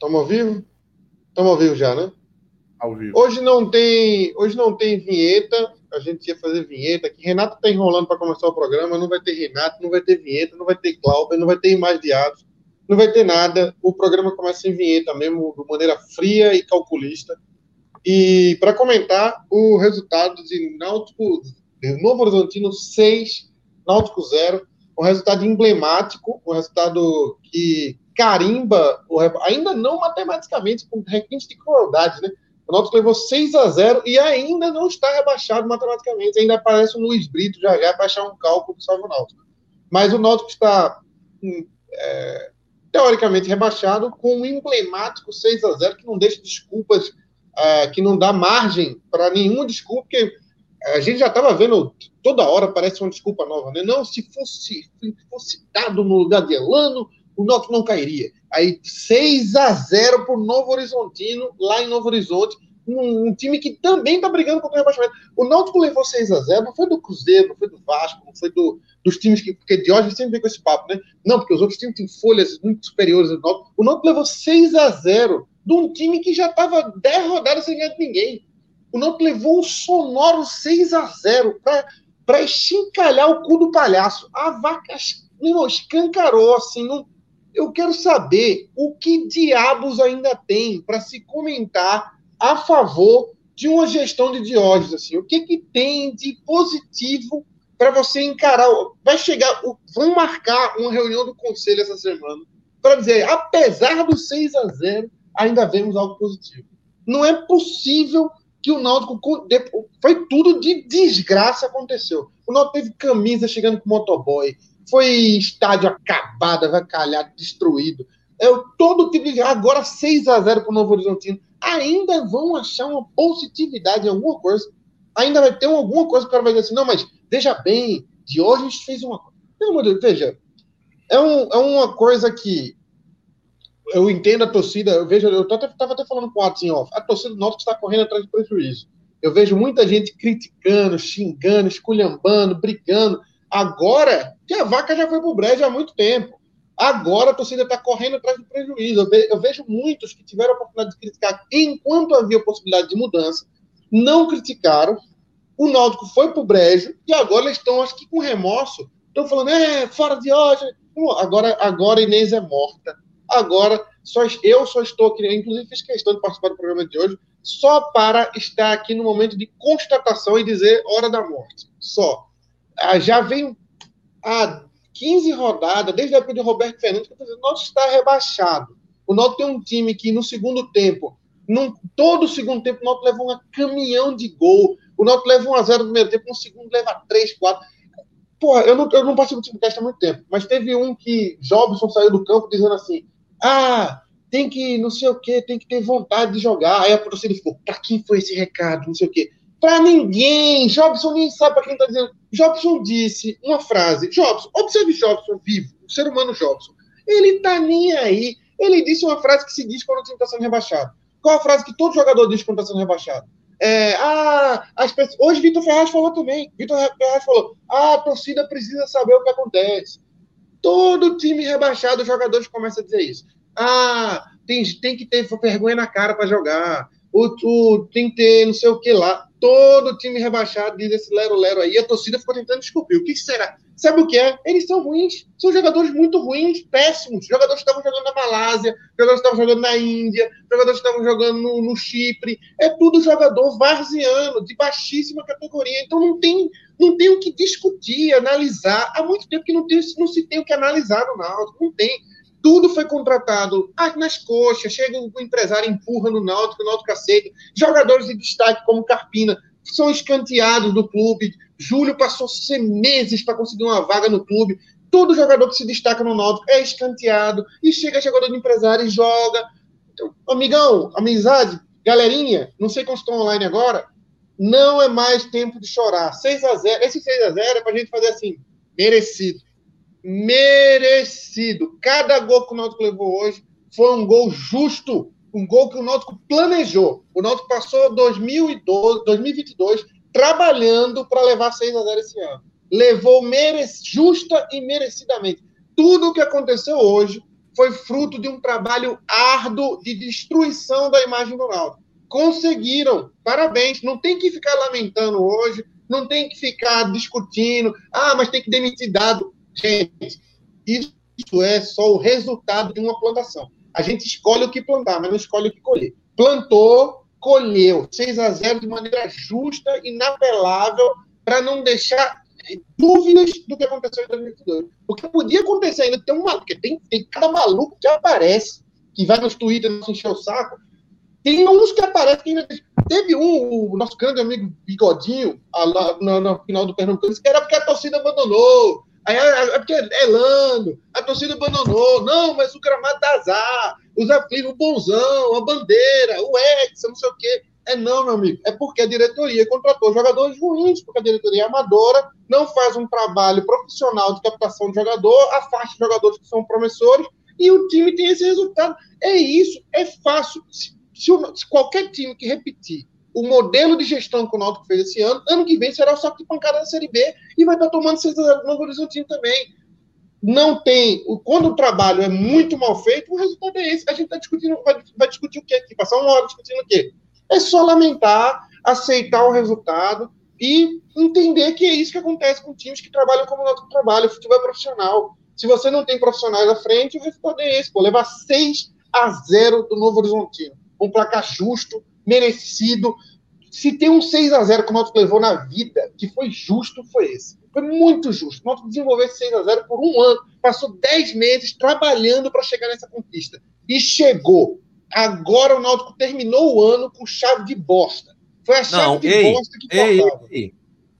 Estamos ao vivo? Estamos ao vivo já, né? Ao vivo. Hoje não tem, hoje não tem vinheta. A gente ia fazer vinheta aqui. Renato está enrolando para começar o programa. Não vai ter Renato, não vai ter vinheta, não vai ter Cláudio, não vai ter mais diários, não vai ter nada. O programa começa sem vinheta mesmo, de maneira fria e calculista. E para comentar o resultado de Náutico, de Novo Horizontino 6, Náutico 0, um resultado emblemático, um resultado que carimba, ainda não matematicamente, com requinte de crueldade, né? O Náutico levou 6 a 0 e ainda não está rebaixado matematicamente. Ainda aparece o Luiz Brito já já para achar um cálculo do salvo Náutico. Mas o Náutico está hum, é, teoricamente rebaixado com um emblemático 6 a 0 que não deixa desculpas, é, que não dá margem para nenhuma desculpa, porque a gente já estava vendo toda hora parece uma desculpa nova, né? Não, se fosse, se fosse dado no lugar de Elano, o Náutico não cairia. Aí 6 a 0 para Novo Horizontino, lá em Novo Horizonte, um, um time que também está brigando contra o rebaixamento. O Náutico levou 6 a 0 não foi do Cruzeiro, não foi do Vasco, não foi do, dos times que. Porque de hoje sempre vem com esse papo, né? Não, porque os outros times têm folhas muito superiores ao Náutico. O Náutico levou 6 a 0 de um time que já estava 10 rodadas sem ganhar de ninguém. O Náutico levou um sonoro 6 a 0 para eschincalhar o cu do palhaço. A vaca escancarou, assim, não eu quero saber o que diabos ainda tem para se comentar a favor de uma gestão de Diógenes. Assim. O que, que tem de positivo para você encarar? Vai chegar, vão marcar uma reunião do conselho essa semana para dizer, apesar do 6 a 0 ainda vemos algo positivo. Não é possível que o Náutico foi tudo de desgraça aconteceu. O Náutico teve camisa chegando com motoboy, foi estádio acabado, avacalhado, destruído. É, todo tipo de. Agora 6 a 0 para o Novo Horizontino. Ainda vão achar uma positividade em alguma coisa. Ainda vai ter alguma coisa que o cara vai dizer assim: não, mas veja bem, de hoje a gente fez uma coisa. Pelo amor de Deus, veja. É, um, é uma coisa que eu entendo a torcida. Eu vejo, eu estava até falando com o Atos off. A torcida do Norte está correndo atrás de prejuízo. Eu vejo muita gente criticando, xingando, esculhambando, brigando. Agora, que a vaca já foi para o brejo há muito tempo. Agora a torcida está correndo atrás do prejuízo. Eu, ve eu, vejo muitos que tiveram a oportunidade de criticar enquanto havia possibilidade de mudança, não criticaram. O Náutico foi para o brejo e agora eles estão, acho que com remorso, estão falando, é, fora de hoje. Agora, agora Inês é morta. Agora, só, eu só estou aqui, inclusive fiz questão de participar do programa de hoje, só para estar aqui no momento de constatação e dizer hora da morte. Só. Ah, já vem há 15 rodadas, desde a época de Roberto Fernandes, que o Náutico está rebaixado. O Náutico tem um time que no segundo tempo, num, todo o segundo tempo, o Náutico leva um caminhão de gol. O Náutico leva 1 a 0 no primeiro tempo, no segundo leva 3, 4. Porra, eu não, eu não participo do teste há muito tempo, mas teve um que Jobson saiu do campo dizendo assim: ah, tem que não sei o que, tem que ter vontade de jogar. Aí a torcida ficou: pra quem foi esse recado? Não sei o que. Para ninguém. Jobson nem sabe para quem está dizendo. Jobson disse uma frase. Jobson, observe Jobson vivo, o ser humano Jobson. Ele tá nem aí. Ele disse uma frase que se diz quando o time está sendo rebaixado. Qual a frase que todo jogador diz quando está sendo rebaixado? É, ah, as pessoas... Hoje Vitor Ferraz falou também. Vitor Ferraz falou: ah, a torcida precisa saber o que acontece. Todo time rebaixado, os jogadores começam a dizer isso. Ah, tem, tem que ter vergonha na cara para jogar. O, o, tem que ter não sei o que lá todo time rebaixado diz esse lero-lero aí, a torcida ficou tentando descobrir. O que será? Sabe o que é? Eles são ruins. São jogadores muito ruins, péssimos. Jogadores que estavam jogando na Malásia, jogadores que estavam jogando na Índia, jogadores que estavam jogando no, no Chipre. É tudo jogador varziano, de baixíssima categoria. Então não tem, não tem o que discutir, analisar. Há muito tempo que não, tem, não se tem o que analisar no Náutico. Não tem tudo foi contratado nas coxas, chega o empresário, empurra no Náutico, o Náutico aceita. Jogadores de destaque como Carpina são escanteados do clube. Júlio passou meses para conseguir uma vaga no clube. Todo jogador que se destaca no Náutico é escanteado. E chega jogador de empresário e joga. Então, amigão, amizade, galerinha, não sei quantos estão online agora, não é mais tempo de chorar. 6 a 0 Esse 6 a 0 é para a gente fazer assim, merecido merecido. Cada gol que o Náutico levou hoje foi um gol justo, um gol que o Náutico planejou. O Náutico passou 2012, 2022 trabalhando para levar 6 a 0 esse ano. Levou mere... justa e merecidamente. Tudo o que aconteceu hoje foi fruto de um trabalho árduo de destruição da imagem do Náutico. Conseguiram, parabéns. Não tem que ficar lamentando hoje, não tem que ficar discutindo, ah, mas tem que demitir dado. Gente, isso é só o resultado de uma plantação. A gente escolhe o que plantar, mas não escolhe o que colher. Plantou, colheu 6 a 0 de maneira justa, inapelável, para não deixar dúvidas do que aconteceu em 2022. Porque podia acontecer ainda, tem uma, porque tem, tem cada maluco que aparece, que vai nos Twitter nos encher o saco. Tem uns que aparecem que ainda. Teve um, o nosso grande amigo Bigodinho, no, no final do Pernambuco, que era porque a torcida abandonou. Aí é porque é Lando, a torcida abandonou. Não, mas o gramado azar, os aflitos, o bonzão, a bandeira, o Edson, não sei o quê. É não, meu amigo. É porque a diretoria contratou jogadores ruins, porque a diretoria é amadora, não faz um trabalho profissional de captação de jogador, afasta jogadores que são promissores e o time tem esse resultado. É isso, é fácil. Se, se, se qualquer time que repetir o modelo de gestão que o Náutico fez esse ano, ano que vem será o saco de pancada da Série B e vai estar tomando 6 a no Horizontino também. Não tem. Quando o trabalho é muito mal feito, o resultado é esse. A gente está discutindo, vai, vai, discutir o quê aqui? Passar uma hora discutindo o quê? É só lamentar, aceitar o resultado e entender que é isso que acontece com times que trabalham como nosso trabalho, o futebol é profissional. Se você não tem profissionais à frente, o resultado é esse, pô, levar 6 a 0 do Novo Horizontino. Um placar justo, merecido. Se tem um 6 a 0 que o Náutico levou na vida, que foi justo, foi esse. Foi muito justo. O Náutico desenvolveu esse 6 a 0 por um ano, passou 10 meses trabalhando para chegar nessa conquista. E chegou. Agora o Náutico terminou o ano com chave de bosta. Foi a chave não, de ei, bosta que ei, ei,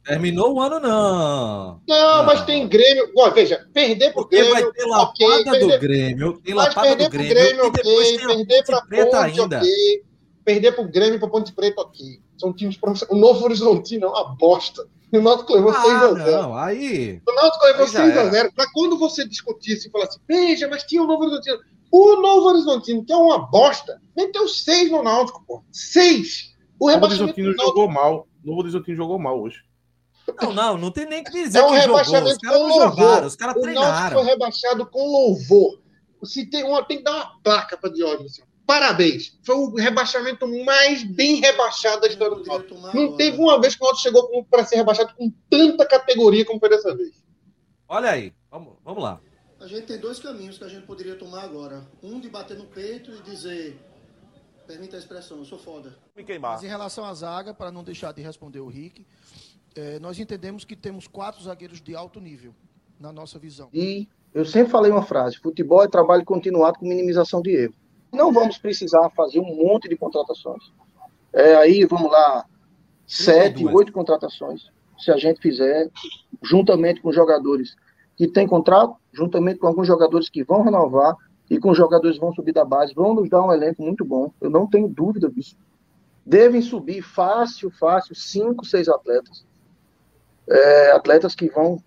Terminou o ano, não. Não, não. mas tem Grêmio. Veja, perder pro Grêmio. Vai ter lapada okay, perder, do Grêmio. Tem lapada do Grêmio. Grêmio e okay, perder pra Ponte, ainda. ok. Perder pro Grêmio para Ponte Preta, ok. São times profissionais. O Novo Horizontino é uma bosta. O Náutico levou ah, 6x0. Não, aí. O Náutico levou 6x0. Para quando você discutisse e falasse, veja, mas tinha o Novo Horizontino. O Novo Horizontino, que é uma bosta, meteu seis no Náutico, pô. Seis. O Novo Horizontino jogou mal. O Novo Horizontino jogou mal hoje. Não, não, não tem nem que dizer é um que rebaixamento jogou. Os caras não jogaram, os caras treinaram. O Náutico foi rebaixado com louvor. Se tem, uma, tem que dar uma placa para Diógenes. Assim. Parabéns. Foi o rebaixamento mais bem rebaixado da história do Náutico. Não teve uma vez que o Náutico chegou para ser rebaixado com tanta categoria como foi dessa vez. Olha aí, vamos, vamos lá. A gente tem dois caminhos que a gente poderia tomar agora. Um de bater no peito e dizer, permita a expressão, eu sou foda. Me queimar. Mas em relação à zaga, para não deixar de responder o Rick, é, nós entendemos que temos quatro zagueiros de alto nível, na nossa visão. E eu sempre falei uma frase: futebol é trabalho continuado com minimização de erro. Não vamos precisar fazer um monte de contratações. É, aí, vamos lá, sete, oito contratações, se a gente fizer, juntamente com jogadores que têm contrato, juntamente com alguns jogadores que vão renovar e com jogadores que vão subir da base, vão nos dar um elenco muito bom. Eu não tenho dúvida disso. Devem subir fácil, fácil, cinco, seis atletas. É, atletas que vão,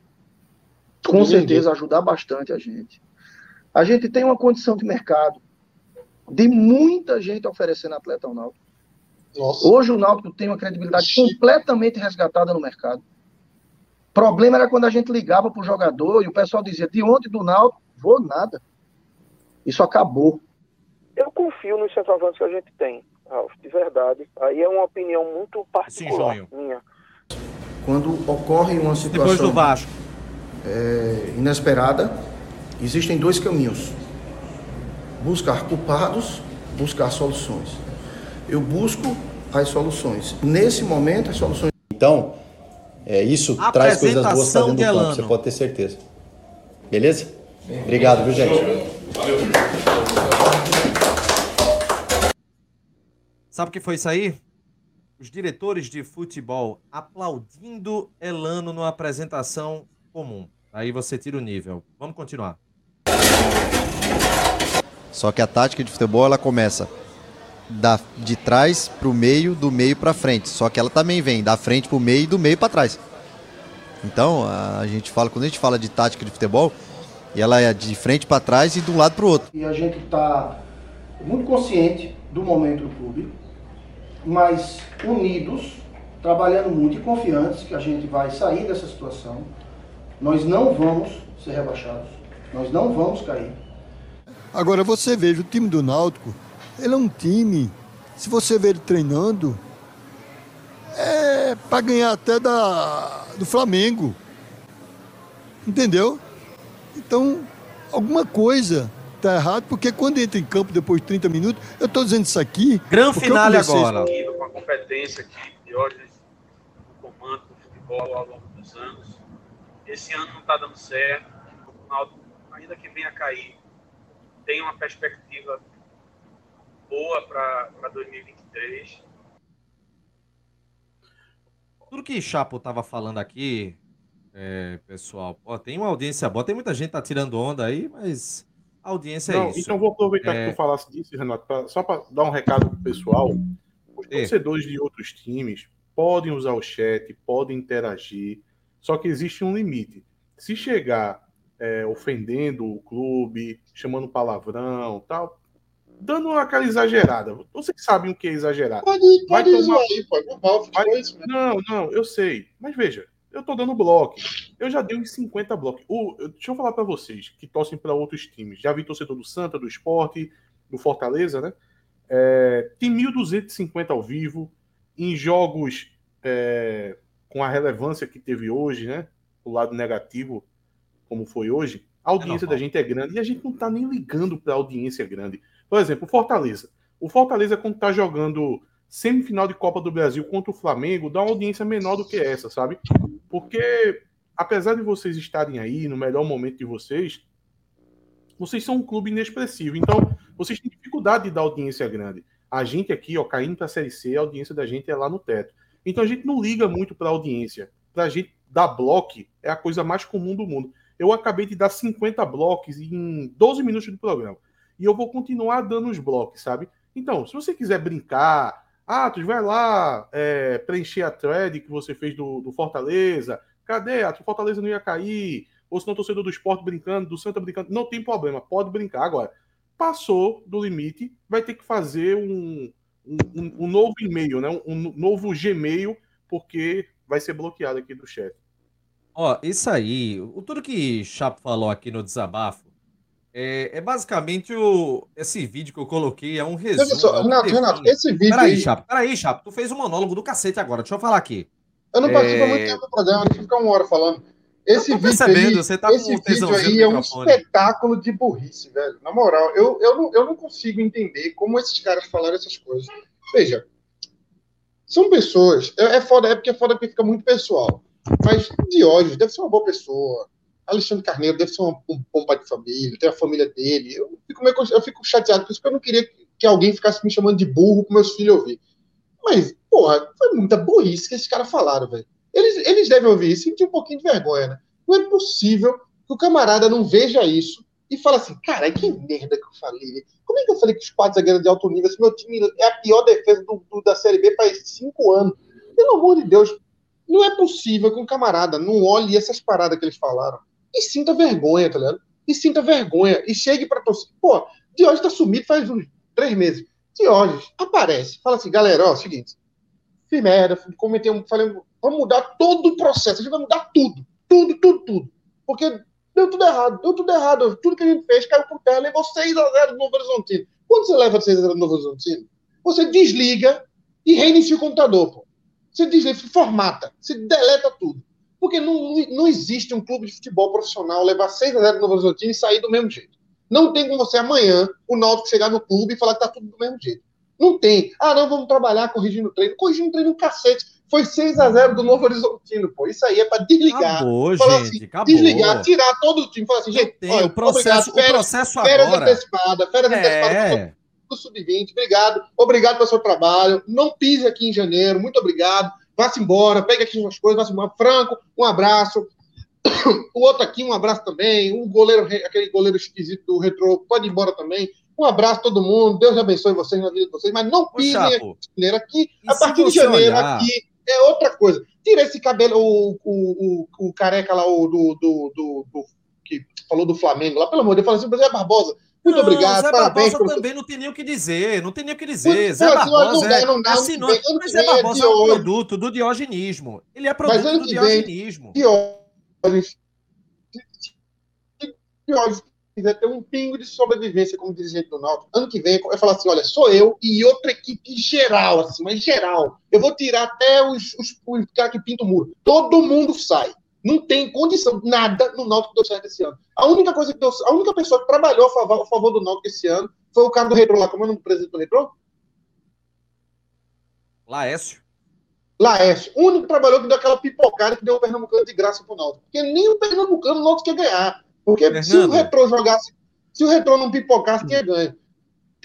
com certeza, ajudar bastante a gente. A gente tem uma condição de mercado de muita gente oferecendo atleta ao Náutico. Nossa. Hoje o Náutico tem uma credibilidade completamente resgatada no mercado. O problema era quando a gente ligava para o jogador e o pessoal dizia, de onde do Náutico? Vou nada. Isso acabou. Eu confio nos centroavantes que a gente tem, Ralf, de verdade. Aí é uma opinião muito particular Sim, minha. Quando ocorre uma situação Depois do Vasco. É, inesperada, existem dois caminhos. Buscar culpados, buscar soluções. Eu busco as soluções. Nesse momento, as soluções. Então, é, isso traz coisas boas para dentro do campo, você pode ter certeza. Beleza? Obrigado, viu, gente? Valeu. Sabe o que foi isso aí? Os diretores de futebol aplaudindo Elano numa apresentação comum. Aí você tira o nível. Vamos continuar. Só que a tática de futebol ela começa da, de trás para o meio, do meio para frente. Só que ela também vem da frente para o meio e do meio para trás. Então, a gente fala, quando a gente fala de tática de futebol, ela é de frente para trás e de um lado para o outro. E a gente está muito consciente do momento do clube, mas unidos, trabalhando muito e confiantes que a gente vai sair dessa situação. Nós não vamos ser rebaixados, nós não vamos cair. Agora você veja, o time do Náutico, ele é um time, se você ver ele treinando, é para ganhar até da, do Flamengo. Entendeu? Então, alguma coisa está errado, porque quando entra em campo depois de 30 minutos, eu estou dizendo isso aqui. Grande final agora. Com a competência que Diógenes no comando do futebol ao longo dos anos. Esse ano não está dando certo. O Ronaldo, ainda que venha a cair, tem uma perspectiva boa para 2023. Tudo que Chapo estava falando aqui, é, pessoal, pô, tem uma audiência boa, tem muita gente que tá tirando onda aí, mas a audiência é Não, é isso. Então vou aproveitar é... que tu falasse disso, Renato, pra, só para dar um recado pro pessoal. Os é. torcedores de outros times podem usar o chat, podem interagir, só que existe um limite. Se chegar é, ofendendo o clube, chamando palavrão, tal, dando aquela exagerada. Vocês sabem o que é exagerar. Pode, pode tomar... aí, pode. Vai... Isso, né? Não, não, eu sei. Mas veja, eu tô dando bloco. Eu já dei uns 50 blocos. O, deixa eu falar para vocês que torcem para outros times. Já vi torcedor do Santa, do Esporte, do Fortaleza, né? É, tem 1.250 ao vivo. Em jogos é, com a relevância que teve hoje, né? O lado negativo, como foi hoje. A audiência é da gente é grande e a gente não tá nem ligando para audiência grande. Por exemplo, o Fortaleza. O Fortaleza, quando tá jogando semifinal de Copa do Brasil contra o Flamengo, dá uma audiência menor do que essa, sabe? Porque, apesar de vocês estarem aí no melhor momento de vocês, vocês são um clube inexpressivo. Então, vocês têm dificuldade de dar audiência grande. A gente aqui, ó, caindo para a Série C, a audiência da gente é lá no teto. Então, a gente não liga muito para a audiência. Para a gente dar bloco é a coisa mais comum do mundo. Eu acabei de dar 50 blocos em 12 minutos do programa e eu vou continuar dando os blocos, sabe? Então, se você quiser brincar, Atos, vai lá é, preencher a thread que você fez do, do Fortaleza. Cadê? Atos, Fortaleza não ia cair. Ou se não, torcedor do esporte brincando, do Santa brincando. Não tem problema, pode brincar. Agora, passou do limite, vai ter que fazer um, um, um novo e-mail, né? Um, um, novo Gmail, porque vai ser bloqueado aqui do chat. Ó, isso aí, o tudo que Chapo falou aqui no desabafo, é, é, basicamente o, esse vídeo que eu coloquei, é um resumo. Só, é Renato, Renato, esse vídeo. Peraí, aí... Chapo, peraí, Chapo, tu fez um monólogo do cacete agora, deixa eu falar aqui. Eu não participo é... muito tempo do programa, deixa eu ficar uma hora falando. Esse vídeo aí, você tá esse vídeo aí é um espetáculo de burrice, velho. Na moral, eu, eu, não, eu não consigo entender como esses caras falaram essas coisas. Veja, são pessoas. É, é foda, é porque é foda porque fica muito pessoal. Mas Diógenes deve ser uma boa pessoa. Alexandre Carneiro deve ser um, um bom pai de família, tem a família dele. Eu fico, meio, eu fico chateado por isso, porque eu não queria que alguém ficasse me chamando de burro para meus filhos ouvir. Mas, porra, foi muita burrice que esses caras falaram, velho. Eles, eles devem ouvir isso e sentir um pouquinho de vergonha, né? Não é possível que o camarada não veja isso e fale assim, cara, que merda que eu falei. Como é que eu falei que os quatro zagueiros de alto nível, esse meu time é a pior defesa do, do, da Série B faz cinco anos? Pelo amor de Deus, não é possível que um camarada não olhe essas paradas que eles falaram e sinta vergonha, tá ligado? E sinta vergonha. E chegue pra torcida. Pô, Diógenes tá sumido faz uns três meses. Diógenes aparece. Fala assim, galera, ó, seguinte. Fiz merda, cometei um. Falei, vamos mudar todo o processo. A gente vai mudar tudo. Tudo, tudo, tudo. Porque deu tudo errado. Deu tudo errado. Tudo que a gente fez caiu por terra. Levou 6x0 do Novo Horizontino. Quando você leva 6x0 do Novo Horizontino, você desliga e reinicia o computador, pô. Você desliga, formata, você deleta tudo. Porque não, não existe um clube de futebol profissional levar 6 a 0 no Novo Horizontino e sair do mesmo jeito. Não tem como você amanhã, o Náutico chegar no clube e falar que tá tudo do mesmo jeito. Não tem. Ah, não, vamos trabalhar corrigindo o treino. Corrigindo o treino, cacete. Foi 6 a 0 do Novo Horizontino, pô. Isso aí é para desligar. Acabou, gente, assim, acabou. Desligar, tirar todo o time. Falar assim, gente, olha, o processo, obrigado, férias, o processo férias agora... antecipadas, férias é. antecipadas do Sub-20. Obrigado. Obrigado pelo seu trabalho. Não pise aqui em janeiro. Muito obrigado vá-se embora, pegue aqui suas coisas, vá-se embora. Franco, um abraço. O outro aqui, um abraço também. Um goleiro, aquele goleiro esquisito do retrô, pode ir embora também. Um abraço a todo mundo. Deus abençoe vocês na vida de vocês. Mas não pisem aqui, aqui. A partir de janeiro, olhar... aqui é outra coisa. Tira esse cabelo, o, o, o, o careca lá, o do, do, do, do, que falou do Flamengo lá, pelo amor de Deus, fala assim, Zé Barbosa, muito não, obrigado, Zé parabéns. Barbosa também não tem nem o que dizer, não tem nem o que dizer. Zé Barbosa não dá, não dá, assinou, mas Zé Barbosa é um produto do diogenismo. Ele é produto do diogenismo. Diógenes, Diógenes quiser ter um pingo de sobrevivência como dirigente do Náutico, ano que vem vai falar assim, olha, sou eu e outra equipe geral, assim, mas geral. Eu vou tirar até os, os, os caras que pintam o muro. Todo mundo sai. Não tem condição, nada no Náutico deu certo esse ano. A única coisa que deu, a única pessoa que trabalhou a favor, a favor do Náutico esse ano foi o cara do Retro lá, como é o nome do presidente do Retro? Laércio. Laércio. O único que trabalhou que deu aquela pipocada que deu o Pernambucano de graça pro Náutico. Porque nem o Pernambucano o Náutico quer ganhar. Porque Fernando. se o Retro jogasse, se o Retro não pipocasse, quem ganha?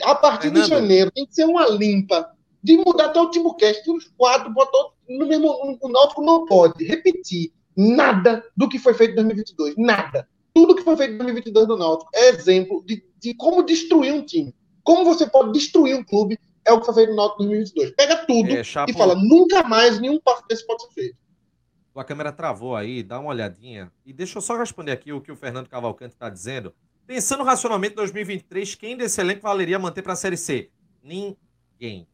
A partir Fernando. de janeiro tem que ser uma limpa de mudar até o Timbucast, os quatro, botou no mesmo. O Náutico não pode repetir nada do que foi feito em 2022. Nada. Tudo que foi feito em 2022 do Náutico é exemplo de, de como destruir um time. Como você pode destruir um clube é o que foi feito no Náutico em 2022. Pega tudo é, e fala, nunca mais nenhum passo desse pode ser feito. A câmera travou aí, dá uma olhadinha. E deixa eu só responder aqui o que o Fernando Cavalcante está dizendo. Pensando racionalmente em 2023, quem desse elenco valeria manter para a Série C? Ninguém.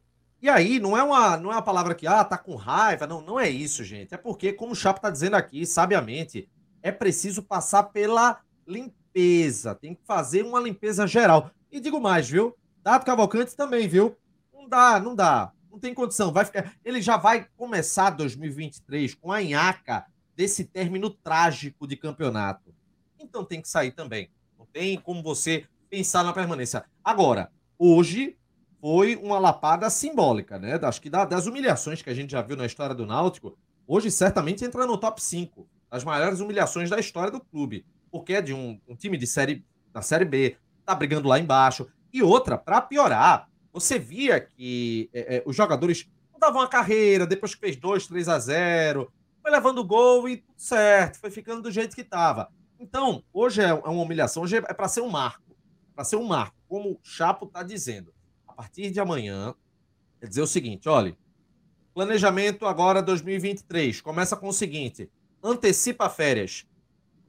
E aí, não é uma, não é uma palavra que, ah, tá com raiva. Não, não é isso, gente. É porque, como o Chapo tá dizendo aqui, sabiamente, é preciso passar pela limpeza. Tem que fazer uma limpeza geral. E digo mais, viu? Dado Cavalcante também, viu? Não dá, não dá. Não tem condição. Vai ficar... Ele já vai começar 2023 com a nhaca desse término trágico de campeonato. Então tem que sair também. Não tem como você pensar na permanência. Agora, hoje foi uma lapada simbólica, né? Acho que das humilhações que a gente já viu na história do Náutico, hoje certamente entra no top 5 das maiores humilhações da história do clube. Porque é de um, um time de série da Série B, tá brigando lá embaixo. E outra, para piorar, você via que é, é, os jogadores não davam a carreira, depois que fez 2, 3 a 0, foi levando gol e tudo certo, foi ficando do jeito que estava. Então, hoje é, é uma humilhação, hoje é para ser um marco. Para ser um marco, como o Chapo está dizendo a partir de amanhã, é dizer o seguinte: olha, planejamento agora 2023. Começa com o seguinte: antecipa férias.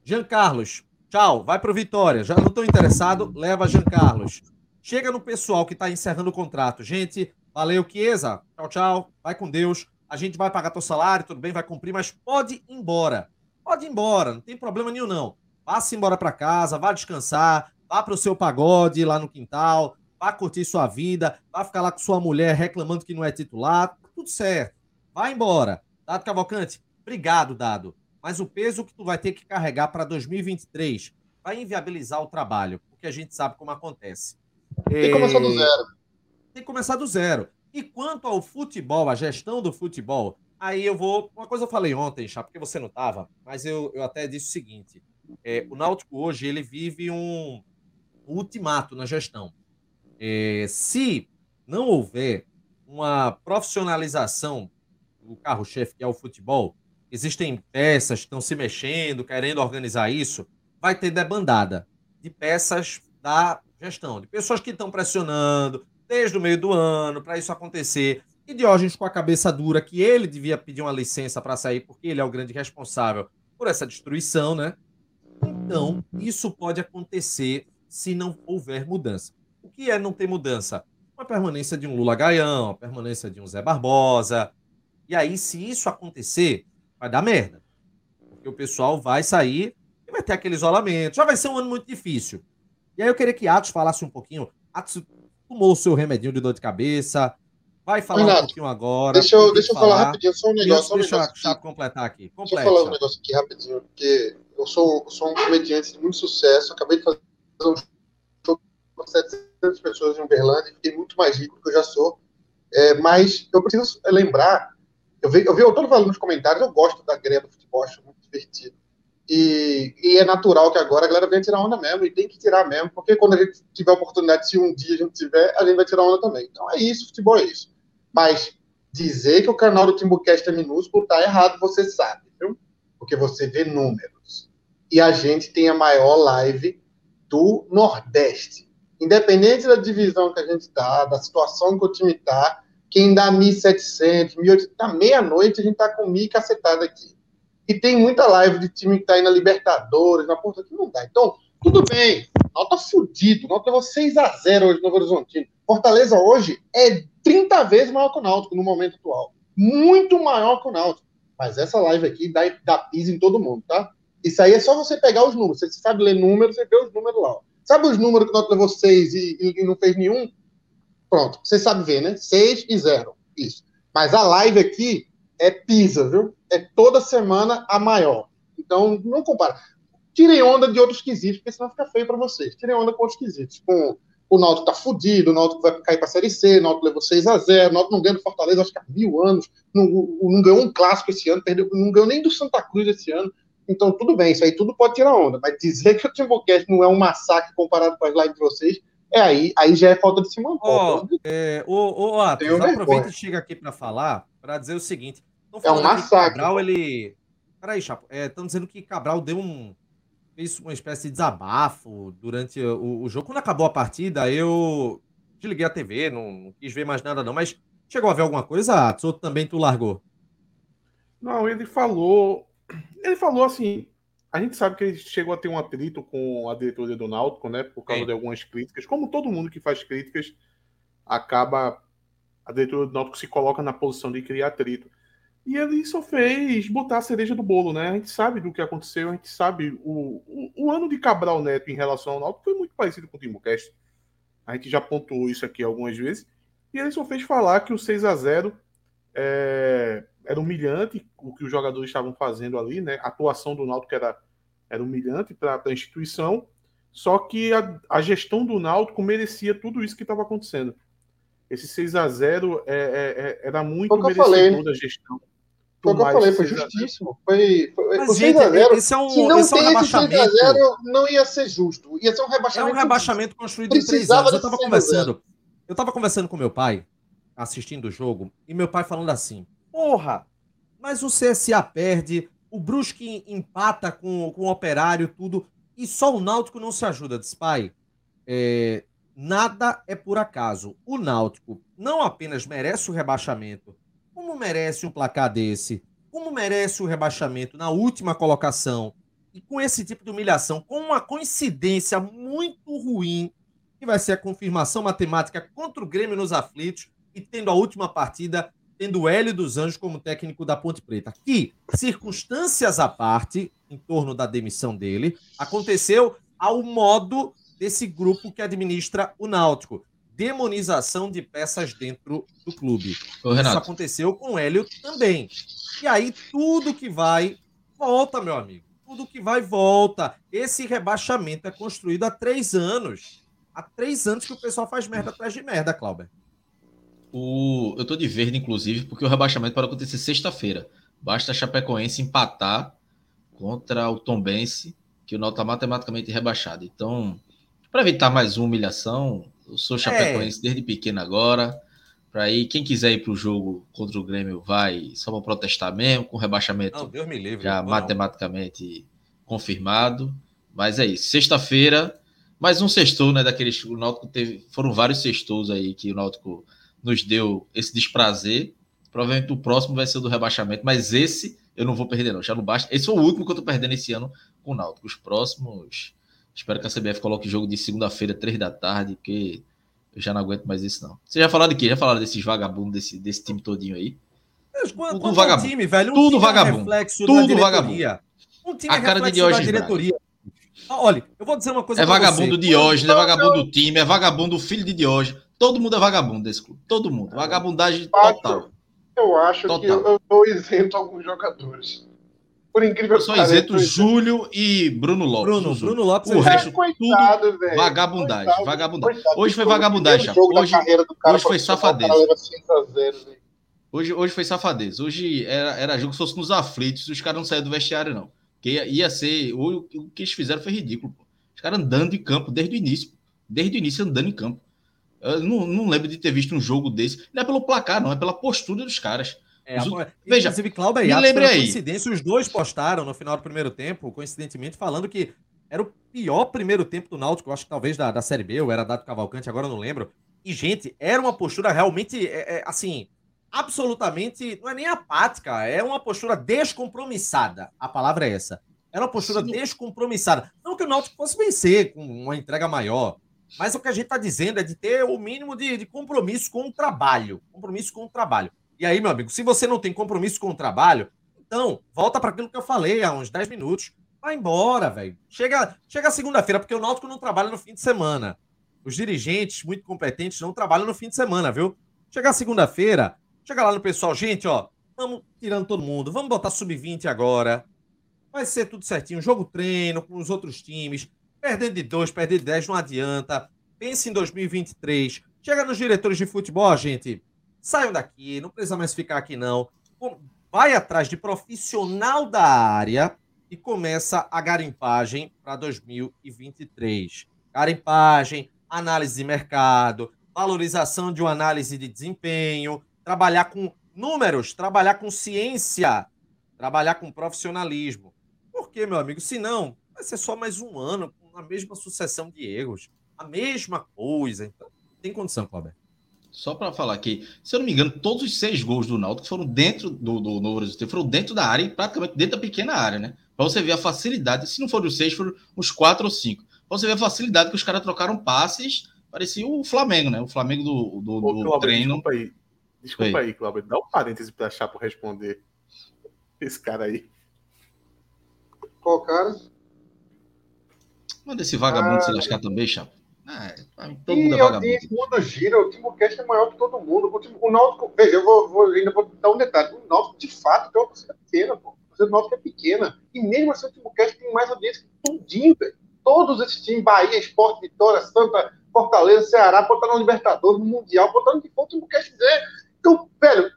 Jean Carlos, tchau, vai pro Vitória. Já não estou interessado, leva Jean Carlos. Chega no pessoal que está encerrando o contrato. Gente, valeu, Chiesa. Tchau, tchau. Vai com Deus. A gente vai pagar teu salário, tudo bem, vai cumprir, mas pode ir embora. Pode ir embora, não tem problema nenhum, não. Vá-se embora para casa, vá descansar, vá para o seu pagode lá no quintal, vá curtir sua vida, vá ficar lá com sua mulher reclamando que não é titular, tudo certo. Vai embora. Dado Cavalcante, obrigado, Dado. Mas o peso que tu vai ter que carregar para 2023 vai inviabilizar o trabalho, porque a gente sabe como acontece. Tem que começar do zero. Tem que começar do zero. E quanto ao futebol, a gestão do futebol, aí eu vou. Uma coisa eu falei ontem, Chá, porque você não estava, mas eu, eu até disse o seguinte: é, o Náutico hoje ele vive um, um ultimato na gestão. É, se não houver uma profissionalização do carro-chefe, que é o futebol, existem peças que estão se mexendo, querendo organizar isso, vai ter debandada de peças da gestão, de pessoas que estão pressionando desde o meio do ano para isso acontecer. E Diógenes com a cabeça dura que ele devia pedir uma licença para sair porque ele é o grande responsável por essa destruição, né? Então, isso pode acontecer se não houver mudança. Que é não ter mudança? Uma permanência de um Lula Gaião, a permanência de um Zé Barbosa. E aí, se isso acontecer, vai dar merda. Porque o pessoal vai sair e vai ter aquele isolamento. Já vai ser um ano muito difícil. E aí eu queria que Atos falasse um pouquinho. Atos tomou o seu remedinho de dor de cabeça. Vai falar Renato, um pouquinho agora. Deixa eu, deixa eu falar, falar rapidinho, só um negócio. Deixa, um negócio deixa completar aqui. Complete, deixa eu falar um negócio aqui rapidinho, porque eu sou, sou um comediante de muito sucesso. Acabei de fazer um show com 700 tantas pessoas em Uberlândia e fiquei muito mais rico do que eu já sou. É, mas eu preciso lembrar, eu vi, eu vi todo falando nos comentários, eu gosto da greve do futebol, acho muito divertido. E, e, é natural que agora a galera venha tirar onda mesmo, e tem que tirar mesmo, porque quando a gente tiver a oportunidade, se um dia a gente tiver, a gente vai tirar onda também. Então é isso, futebol é isso. Mas dizer que o canal do Timbucast é minúsculo tá errado, você sabe, viu? Porque você vê números. E a gente tem a maior live do Nordeste independente da divisão que a gente está, da situação que o time está, quem dá 1.700, 1.800, tá meia-noite, a gente tá com 1.000 cacetada aqui. E tem muita live de time que tá aí na Libertadores, na porta que não dá. Então, tudo bem. Nota fudido. Nota levou 6x0 hoje no Novo Horizontino. Fortaleza hoje é 30 vezes maior que o Náutico no momento atual. Muito maior que o Náutico. Mas essa live aqui dá, dá piso em todo mundo, tá? Isso aí é só você pegar os números. Você sabe ler números, você vê os números lá. Ó. Sabe os números que Náutico levou seis e, e, e não fez nenhum? Pronto, você sabe ver, né? Seis e zero. Isso. Mas a live aqui é pisa, viu? É toda semana a maior. Então, não compara. Tirem onda de outros quesitos, porque senão fica feio para vocês. Tirem onda com outros quesitos. Com o Náutico tá fudido, o Náutico vai cair para a Série C, o Náutico levou 6 a 0 o Náutico não ganha do Fortaleza, acho que há mil anos, não, não ganhou um clássico esse ano, perdeu, não ganhou nem do Santa Cruz esse ano. Então, tudo bem, isso aí tudo pode tirar onda. Mas dizer que o Timbucast não é um massacre comparado com as lives de vocês, é aí, aí já é falta de se manter. Ó, é, ô, ô, aproveita e chega aqui para falar, para dizer o seguinte. É um massacre. Cabral, ele... Peraí, Chapo, estão é, dizendo que Cabral deu um fez uma espécie de desabafo durante o, o, jogo. Quando acabou a partida, eu desliguei a TV, não, não, quis ver mais nada não, mas chegou a ver alguma coisa, Atos, ou também tu largou? Não, ele falou, ele falou assim, a gente sabe que ele chegou a ter um atrito com a diretoria do Náutico, né, por causa Sim. de algumas críticas, como todo mundo que faz críticas acaba a diretoria do Náutico se coloca na posição de criar atrito. E ele só fez botar a cereja do bolo, né? A gente sabe do que aconteceu, a gente sabe. O, o, o ano de Cabral Neto em relação ao Náutico foi muito parecido com o Timbucast. A gente já pontuou isso aqui algumas vezes. E ele só fez falar que o 6 a 0 é, era humilhante, o que os jogadores estavam fazendo ali, né? A atuação do Náutico era, era humilhante para a instituição. Só que a, a, gestão do Náutico merecia tudo isso que estava acontecendo. Esse 6 a 0 é, é, é era muito merecedor da gestão. Foi o que eu falei, foi justíssimo. Foi, foi, Mas, gente, 0, esse é um, se não esse é um rebaixamento. 0, não ia ser justo. Ia ser um rebaixamento. É um rebaixamento construído em três anos. Eu estava conversando. Eu tava conversando com meu pai, assistindo o jogo, e meu pai falando assim: Porra, mas o CSA perde, o Brusque empata com, com o operário, tudo, e só o Náutico não se ajuda. Diz, pai, é, nada é por acaso. O Náutico não apenas merece o rebaixamento, como merece um placar desse? Como merece o rebaixamento na última colocação? E com esse tipo de humilhação, com uma coincidência muito ruim, que vai ser a confirmação matemática contra o Grêmio nos aflitos e tendo a última partida, tendo o Hélio dos Anjos como técnico da Ponte Preta. Que, circunstâncias à parte, em torno da demissão dele, aconteceu ao modo desse grupo que administra o Náutico demonização de peças dentro do clube. Ô, Isso aconteceu com o Hélio também. E aí tudo que vai, volta, meu amigo. Tudo que vai, volta. Esse rebaixamento é construído há três anos. Há três anos que o pessoal faz merda atrás de merda, Clauber. O... Eu tô de verde, inclusive, porque o rebaixamento pode acontecer sexta-feira. Basta a Chapecoense empatar contra o Tombense, que o Náutico está matematicamente rebaixado. Então, para evitar mais uma humilhação, eu sou chapecoense é. desde pequeno agora. Para ir, quem quiser ir para o jogo contra o Grêmio vai só para protestar mesmo, com rebaixamento não, Deus me livre, já matematicamente confirmado. Mas é isso. Sexta-feira, mais um sextou, né? Daqueles. O Náutico teve. Foram vários sextos aí que o Náutico nos deu esse desprazer. Provavelmente o próximo vai ser o do rebaixamento, mas esse eu não vou perder, não. Já não basta. Esse foi o último que eu tô perdendo esse ano com o Náutico. Os próximos Espero que a CBF coloque jogo de segunda-feira, três da tarde, porque eu já não aguento mais isso, não. Você já falaram de quê? Já falaram desses vagabundos, desse, desse time todinho aí? Quando, tudo vagabundo. Time, velho, um tudo vagabundo. É tudo vagabundo. Um time a cara de Diógenes diretoria. Olha, eu vou dizer uma coisa É vagabundo Diógenes, é vagabundo do time, é vagabundo filho de Diógenes. Todo mundo é vagabundo desse clube. Todo mundo. Vagabundagem total. Eu acho total. que eu, eu isento alguns jogadores. Por incrível que pareça. Só isento Júlio e Bruno Lopes. Bruno, Bruno Lopes. O resto, coitado, tudo véio. vagabundagem. Coitado, vagabundagem. Coitado, hoje foi vagabundagem, Hoje, hoje foi safadeza. Hoje, hoje foi safadeza. Hoje era, era jogo se fosse nos aflitos, os caras não saíram do vestiário, não. Que ia, ia ser. O, o que eles fizeram foi ridículo. Pô. Os caras andando em campo desde o início. Desde o início andando em campo. Eu não, não lembro de ter visto um jogo desse. Não é pelo placar, não, é pela postura dos caras. É, os... Veja, inclusive, Cláudio e lembre aí. coincidência, os dois postaram no final do primeiro tempo, coincidentemente, falando que era o pior primeiro tempo do Náutico, acho que talvez da, da Série B, ou era dado Cavalcante, agora não lembro. E, gente, era uma postura realmente, é, é, assim, absolutamente, não é nem apática, é uma postura descompromissada. A palavra é essa. Era uma postura Sim. descompromissada. Não que o Náutico fosse vencer com uma entrega maior, mas o que a gente está dizendo é de ter o mínimo de, de compromisso com o trabalho. Compromisso com o trabalho. E aí, meu amigo, se você não tem compromisso com o trabalho, então volta para aquilo que eu falei há uns 10 minutos. Vai embora, velho. Chega, chega segunda-feira, porque o Náutico não trabalha no fim de semana. Os dirigentes muito competentes não trabalham no fim de semana, viu? Chegar segunda-feira, chega lá no pessoal, gente, ó, vamos tirando todo mundo, vamos botar sub-20 agora. Vai ser tudo certinho, jogo treino com os outros times, perdendo de dois, perdendo de dez, não adianta. Pense em 2023. Chega nos diretores de futebol, gente. Saiam daqui, não precisa mais ficar aqui, não. Vai atrás de profissional da área e começa a garimpagem para 2023. Garimpagem, análise de mercado, valorização de uma análise de desempenho, trabalhar com números, trabalhar com ciência, trabalhar com profissionalismo. Por quê, meu amigo? Senão, vai ser só mais um ano a mesma sucessão de erros, a mesma coisa. Então, tem condição, Cláudio. Só para falar aqui, se eu não me engano, todos os seis gols do Náutico foram dentro do, do Novo Horizonte, foram dentro da área, praticamente dentro da pequena área, né? Para você ver a facilidade, se não foram os seis, foram uns quatro ou cinco. Para você ver a facilidade que os caras trocaram passes, parecia o Flamengo, né? O Flamengo do, do, do Ô, Cláudio, treino. Desculpa aí, desculpa aí, Cláudio, dá um parêntese para Chapo responder. Esse cara aí. Qual cara? Manda esse vagabundo ah, se lascar também, Chapo. Ah, todo mundo é vagabundo. mundo gira, o Timocast é maior que todo mundo. O, o Náutico, veja, eu vou, vou, ainda vou dar um detalhe. O Náutico, de fato, tem uma torcida pequena, pô. A torcida do Náutico é pequena. E mesmo assim, o Timocast tem mais audiência que tudinho, velho. Todos esses times, Bahia, Esporte, Vitória, Santa, Fortaleza, Ceará, estar no Libertadores, no Mundial, no que for o Timocast quiser. Então, velho,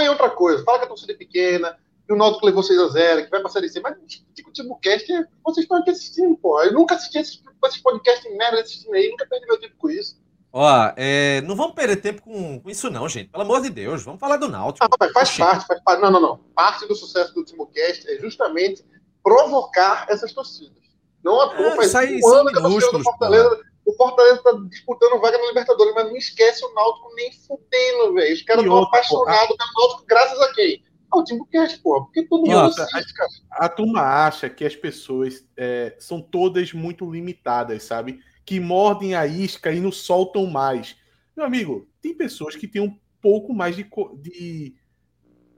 é outra coisa. Fala que a torcida é pequena, que o Náutico levou 6x0, que vai passar de ser. Mas tipo, o Timocast, vocês estão aqui assistindo, pô. Eu nunca assisti esses, esses podcasts merda times aí, nunca perdi meu tempo com isso. Ó, é, não vamos perder tempo com, com, isso, não, gente. Pelo amor de Deus, vamos falar do Náutico. Mas faz parte, faz parte. Não, não, não. Parte do sucesso do Timocast é justamente provocar essas torcidas. Não à toa, é, faz um ano que a torcida do Fortaleza. O Fortaleza está disputando vaga na Libertadores, mas não esquece o Náutico nem fudendo, velho. Os caras estão apaixonados pelo Náutico graças a quem? Ao Timbucast, pô. Porque todo mundo outra, assiste, a, a, turma acha que as pessoas é, são todas muito limitadas, sabe? Que mordem a isca e não soltam mais. Meu amigo, tem pessoas que têm um pouco mais de, de,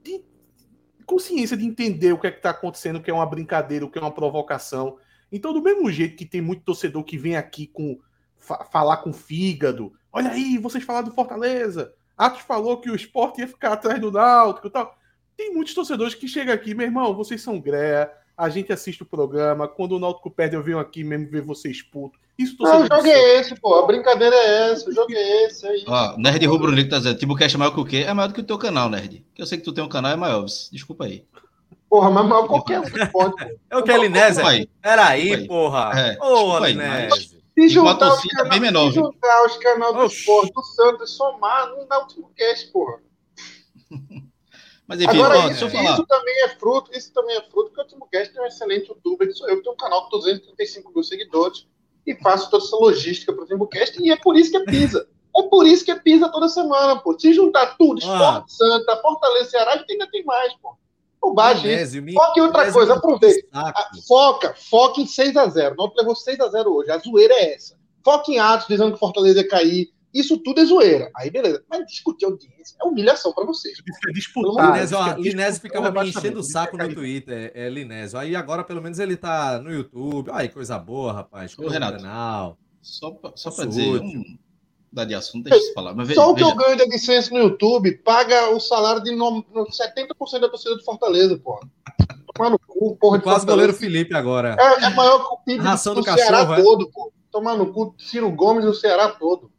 de consciência de entender o que é que está acontecendo, o que é uma brincadeira, o que é uma provocação. Então, do mesmo jeito que tem muito torcedor que vem aqui com fa falar com fígado, olha aí, vocês falaram do Fortaleza, Atos falou que o esporte ia ficar atrás do Náutico e tal. Tem muitos torcedores que chegam aqui, meu irmão, vocês são greia, a gente assiste o programa, quando o Náutico perde eu venho aqui mesmo ver vocês puto. Isso Não, o jogo é esse, pô, a brincadeira é essa, o jogo é esse. É Ó, Nerd Rubro Negro tá dizendo, Timbucast é maior que o quê? É maior do que o teu canal, Nerd. Que eu sei que tu tem um canal, é maior, desculpa aí. Porra, mas maior qualquer um pode. É o que, Linésia? Peraí, porra. É, Ô, Linésia. Se juntar, os canal, bem menor, se juntar os canais do esporte, do Santos e somar, não dá o Timbucast, porra. Mas enfim, Agora, ó, isso, isso, também é fruto, isso também é fruto, porque o Timocast é um excelente youtuber, sou eu, que tenho um canal com 235 mil seguidores e faço toda essa logística para o Timocast, e é por isso que é pisa. É por isso que é pisa toda semana, pô. Se juntar tudo, ah. Esporte Santa, Fortaleza, Ceará, ainda tem mais, pô. Bobagem. Foca em outra coisa, aproveita. Foca, foca em 6x0. Não levou 6x0 hoje. A zoeira é essa. Foca em Atos, dizendo que Fortaleza ia cair. Isso tudo é zoeira. Aí, beleza. Mas discutir audiência é humilhação para vocês. Isso é disputar. Linésio, ó, Linésio ficava me enchendo o saco no Twitter, é, é Linésio. Aí agora, pelo menos, ele tá no YouTube. Ai, coisa boa, rapaz. Ô, Renato, canal. Só pra, só pra dizer, um, dá de assunto, deixa eu falar. Mas veja, só o que eu ganho de licença no YouTube paga o salário de no, 70% da torcida do Fortaleza, porra. Tomar no cu, porra. De Quase goleiro Felipe agora. É, é maior que o PIB do, do Ceará cachorro, é? todo, pô. Tomar no cu, Ciro Gomes do Ceará todo.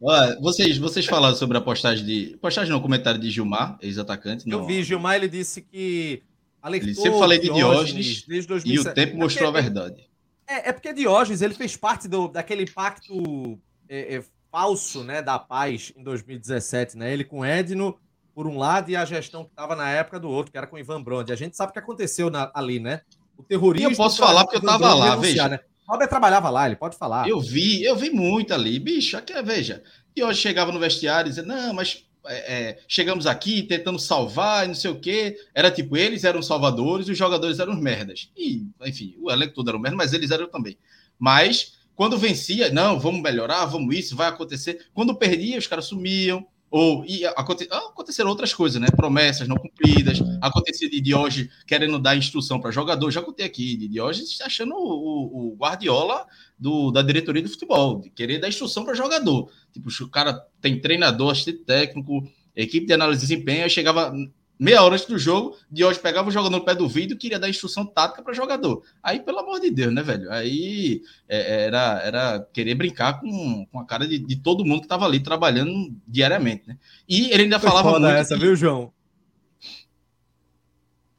Olha, vocês, vocês falaram sobre a postagem de. Postagem no comentário de Gilmar, ex-atacante. Eu vi, Gilmar, ele disse que. Alertou ele sempre falei de Diógenes, desde 2007. e o tempo mostrou é porque, a verdade. É, é porque Diógenes ele fez parte do, daquele pacto é, é, falso né, da paz em 2017, né? Ele com Edno por um lado e a gestão que estava na época do outro, que era com Ivan Brond. A gente sabe o que aconteceu na, ali, né? O terrorismo. E eu posso falar porque eu estava lá, veja. Né? Robert trabalhava lá, ele pode falar. Eu vi, eu vi muito ali, bicho. Aqui, veja. E hoje chegava no vestiário e dizia, não, mas é, é, chegamos aqui tentando salvar não sei o quê. Era tipo, eles eram salvadores e os jogadores eram merdas. E, enfim, o elenco todo era um merda, mas eles eram também. Mas, quando vencia, não, vamos melhorar, vamos isso, vai acontecer. Quando perdia, os caras sumiam, Ou e aconte, aconteceram outras coisas, né? Promessas não cumpridas, acontecia de Diógenes querendo dar instrução para jogador. Já contei aqui, de Diógenes achando o, o Guardiola do, da diretoria do futebol, de querer dar instrução para jogador. Tipo, o cara tem treinador, assistente técnico, equipe de análise de desempenho, aí chegava meia hora antes do jogo, de hoje pegava o jogador no pé do vidro e queria dar instrução tática para jogador. Aí, pelo amor de Deus, né, velho? Aí é, era, era querer brincar com, com a cara de, de todo mundo que estava ali trabalhando diariamente, né? E ele ainda foi falava muito. essa, que... viu, João?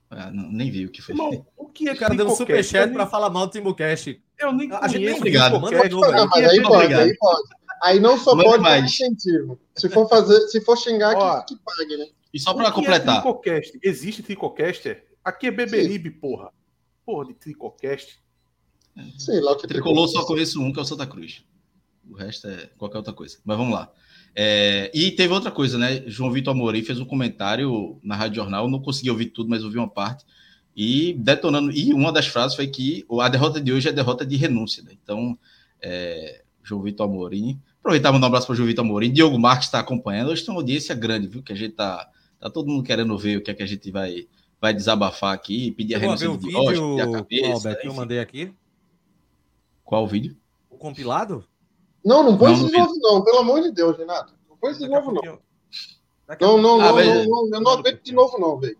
Ah, não, nem vi o que foi. Irmão, o que é o cara deu um superchat para falar mal do Timbucast. Eu nem a gente nem obrigado. Não, mas aí pode, aí pode. Aí não só Manda pode mais. incentivo. Se for fazer, se for xingar, Ó, que, que pague, né? E só para é completar. É tricocast? Existe Tricocaster? Aqui é Beberibe, Sim. porra. Porra de Tricocast. Sei lá o que Tricolor só conheço um, que é o Santa Cruz. O resto é qualquer outra coisa. Mas vamos lá. É, e teve outra coisa, né? João Vitor Amorim fez um comentário na Rádio Jornal, não consegui ouvir tudo, mas ouvi uma parte. E detonando. E uma das frases foi que a derrota de hoje é a derrota de renúncia. Né? Então, é, João Vitor Amorim. Aproveitar e mandar um abraço para o João Vitor Amorim. Diogo Marques está acompanhando. Hoje tem uma audiência grande, viu? Que a gente está Tá todo mundo querendo ver o que é que a gente vai, vai desabafar aqui, pedir a renúncia do vídeo, a cabeça. que eu mandei aqui? Qual vídeo? O compilado? Não, não põe esse de novo, não. Pelo amor de Deus, Renato. Não põe esse de novo, não. Não, não, ah, não, não, não, eu não aguento de novo, não, velho.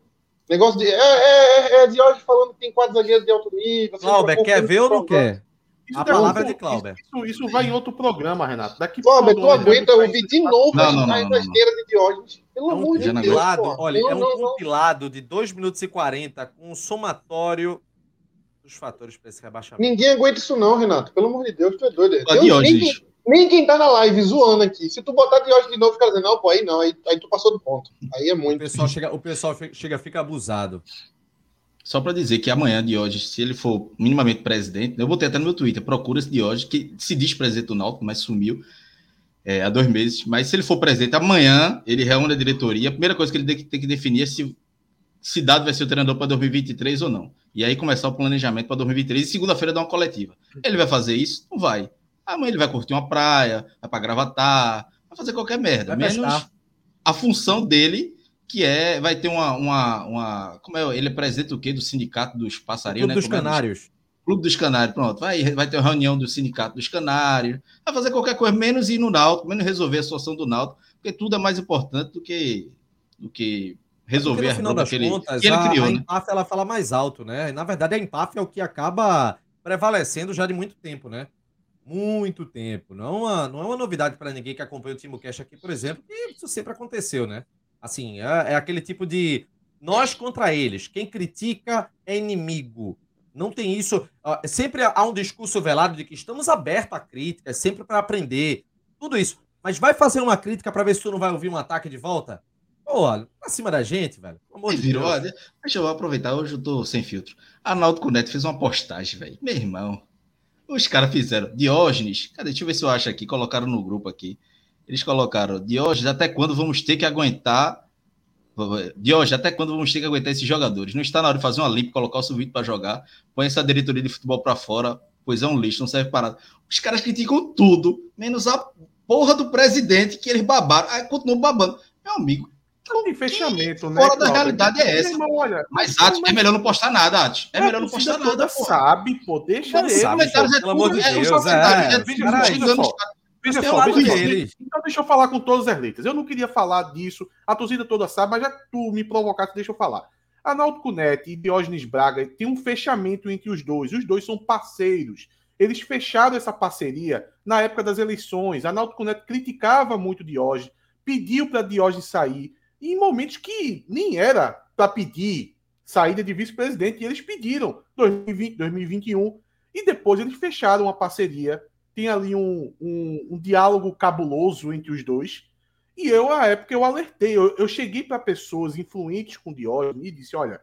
Negócio de. É, é, é de hoje falando que tem quatro zagueiros de alto nível. Cláudio, quer ver ou não quer? Isso a palavra é de Cláudio. Isso, isso, vai em outro programa, Renato. Daqui Cláudio, tu aguenta ouvir de novo não, não, não, não, esteira de Diógenes. Pelo é um amor de Deus. Olha, não, é um não, compilado de 2 minutos e 40 com um somatório dos fatores para esse rebaixamento. Ninguém aguenta isso, não, Renato. Pelo amor de Deus, tu é doido. Deus, nem, nem quem tá na live zoando aqui. Se tu botar Diógenes de novo ficar dizendo, não, pô, aí não, aí, aí tu passou do ponto. Aí é muito. O pessoal chega, o pessoal chega fica abusado. Só para dizer que amanhã Diógenes, se ele for minimamente presidente, eu botei até no meu Twitter, procura esse Diógenes, que se diz presidente do Náutico, mas sumiu é, há dois meses. Mas se ele for presidente amanhã, ele reúne a diretoria. A primeira coisa que ele tem que definir é se, Dado vai ser o treinador para 2023 ou não. E aí começar o planejamento para 2023 e segunda-feira dar uma coletiva. Ele vai fazer isso? Não vai. Amanhã ele vai curtir uma praia, vai para gravatar, vai fazer qualquer merda. Vai menos a função dele que é, vai ter uma, uma, uma como é, ele é presidente do quê? Do sindicato dos passarinhos, Clube né? dos como Canários. É Clube dos Canários, pronto, vai, vai ter uma reunião do sindicato dos Canários, vai fazer qualquer coisa, menos ir no Náutico, menos resolver a situação do Náutico, porque tudo é mais importante do que, do que resolver é no final das que ele, contas, que ele a, criou. A, né? ela fala mais alto, né? Na verdade, a empáfia é o que acaba prevalecendo já de muito tempo, né? Muito tempo. Não é uma, não é uma novidade para ninguém que acompanha o Timo Cash aqui, por exemplo, e isso sempre aconteceu, né? Assim, é, é aquele tipo de nós contra eles. Quem critica é inimigo. Não tem isso. Sempre há um discurso velado de que estamos abertos à crítica, sempre para aprender. Tudo isso. Mas vai fazer uma crítica para ver se tu não vai ouvir um ataque de volta? Pô, acima da gente, velho. Pelo amor de Deus. Deixa eu aproveitar, hoje eu tô sem filtro. Arnaldo Neto fez uma postagem, velho. Meu irmão. Os caras fizeram. Diógenes. Cadê? Deixa eu ver se eu acho aqui. Colocaram no grupo aqui. Eles colocaram, Diógenes, até quando vamos ter que aguentar. Diógenes, até quando vamos ter que aguentar esses jogadores? Não está na hora de fazer uma limpa, colocar o subido para jogar, põe essa diretoria de futebol para fora, pois é um lixo, não serve para nada. Os caras criticam tudo, menos a porra do presidente que eles babaram, aí continuam babando. Meu amigo, tem fechamento, né? Fora da realidade é essa. Irmão, olha, mas, Atos, é melhor não postar nada, Atos. É, melhor não postar nada. sabe, pô. Deixa ele. Comentários é tudo. É, Deus, é, é, Veja só, veja só. Então deixa eu falar com todas as letras. Eu não queria falar disso, a torcida toda sabe, mas já que tu me provocaste, deixa eu falar. Arnaldo Cunete e Diógenes Braga tem um fechamento entre os dois. Os dois são parceiros. Eles fecharam essa parceria na época das eleições. Arnaldo Cunete criticava muito Diógenes, pediu para Diógenes sair, em momentos que nem era para pedir saída de vice-presidente, e eles pediram 2020, 2021, e depois eles fecharam uma parceria tem ali um, um, um, diálogo cabuloso entre os dois. E eu, à época, eu alertei, eu, eu cheguei para pessoas influentes com Diógenes e disse: olha,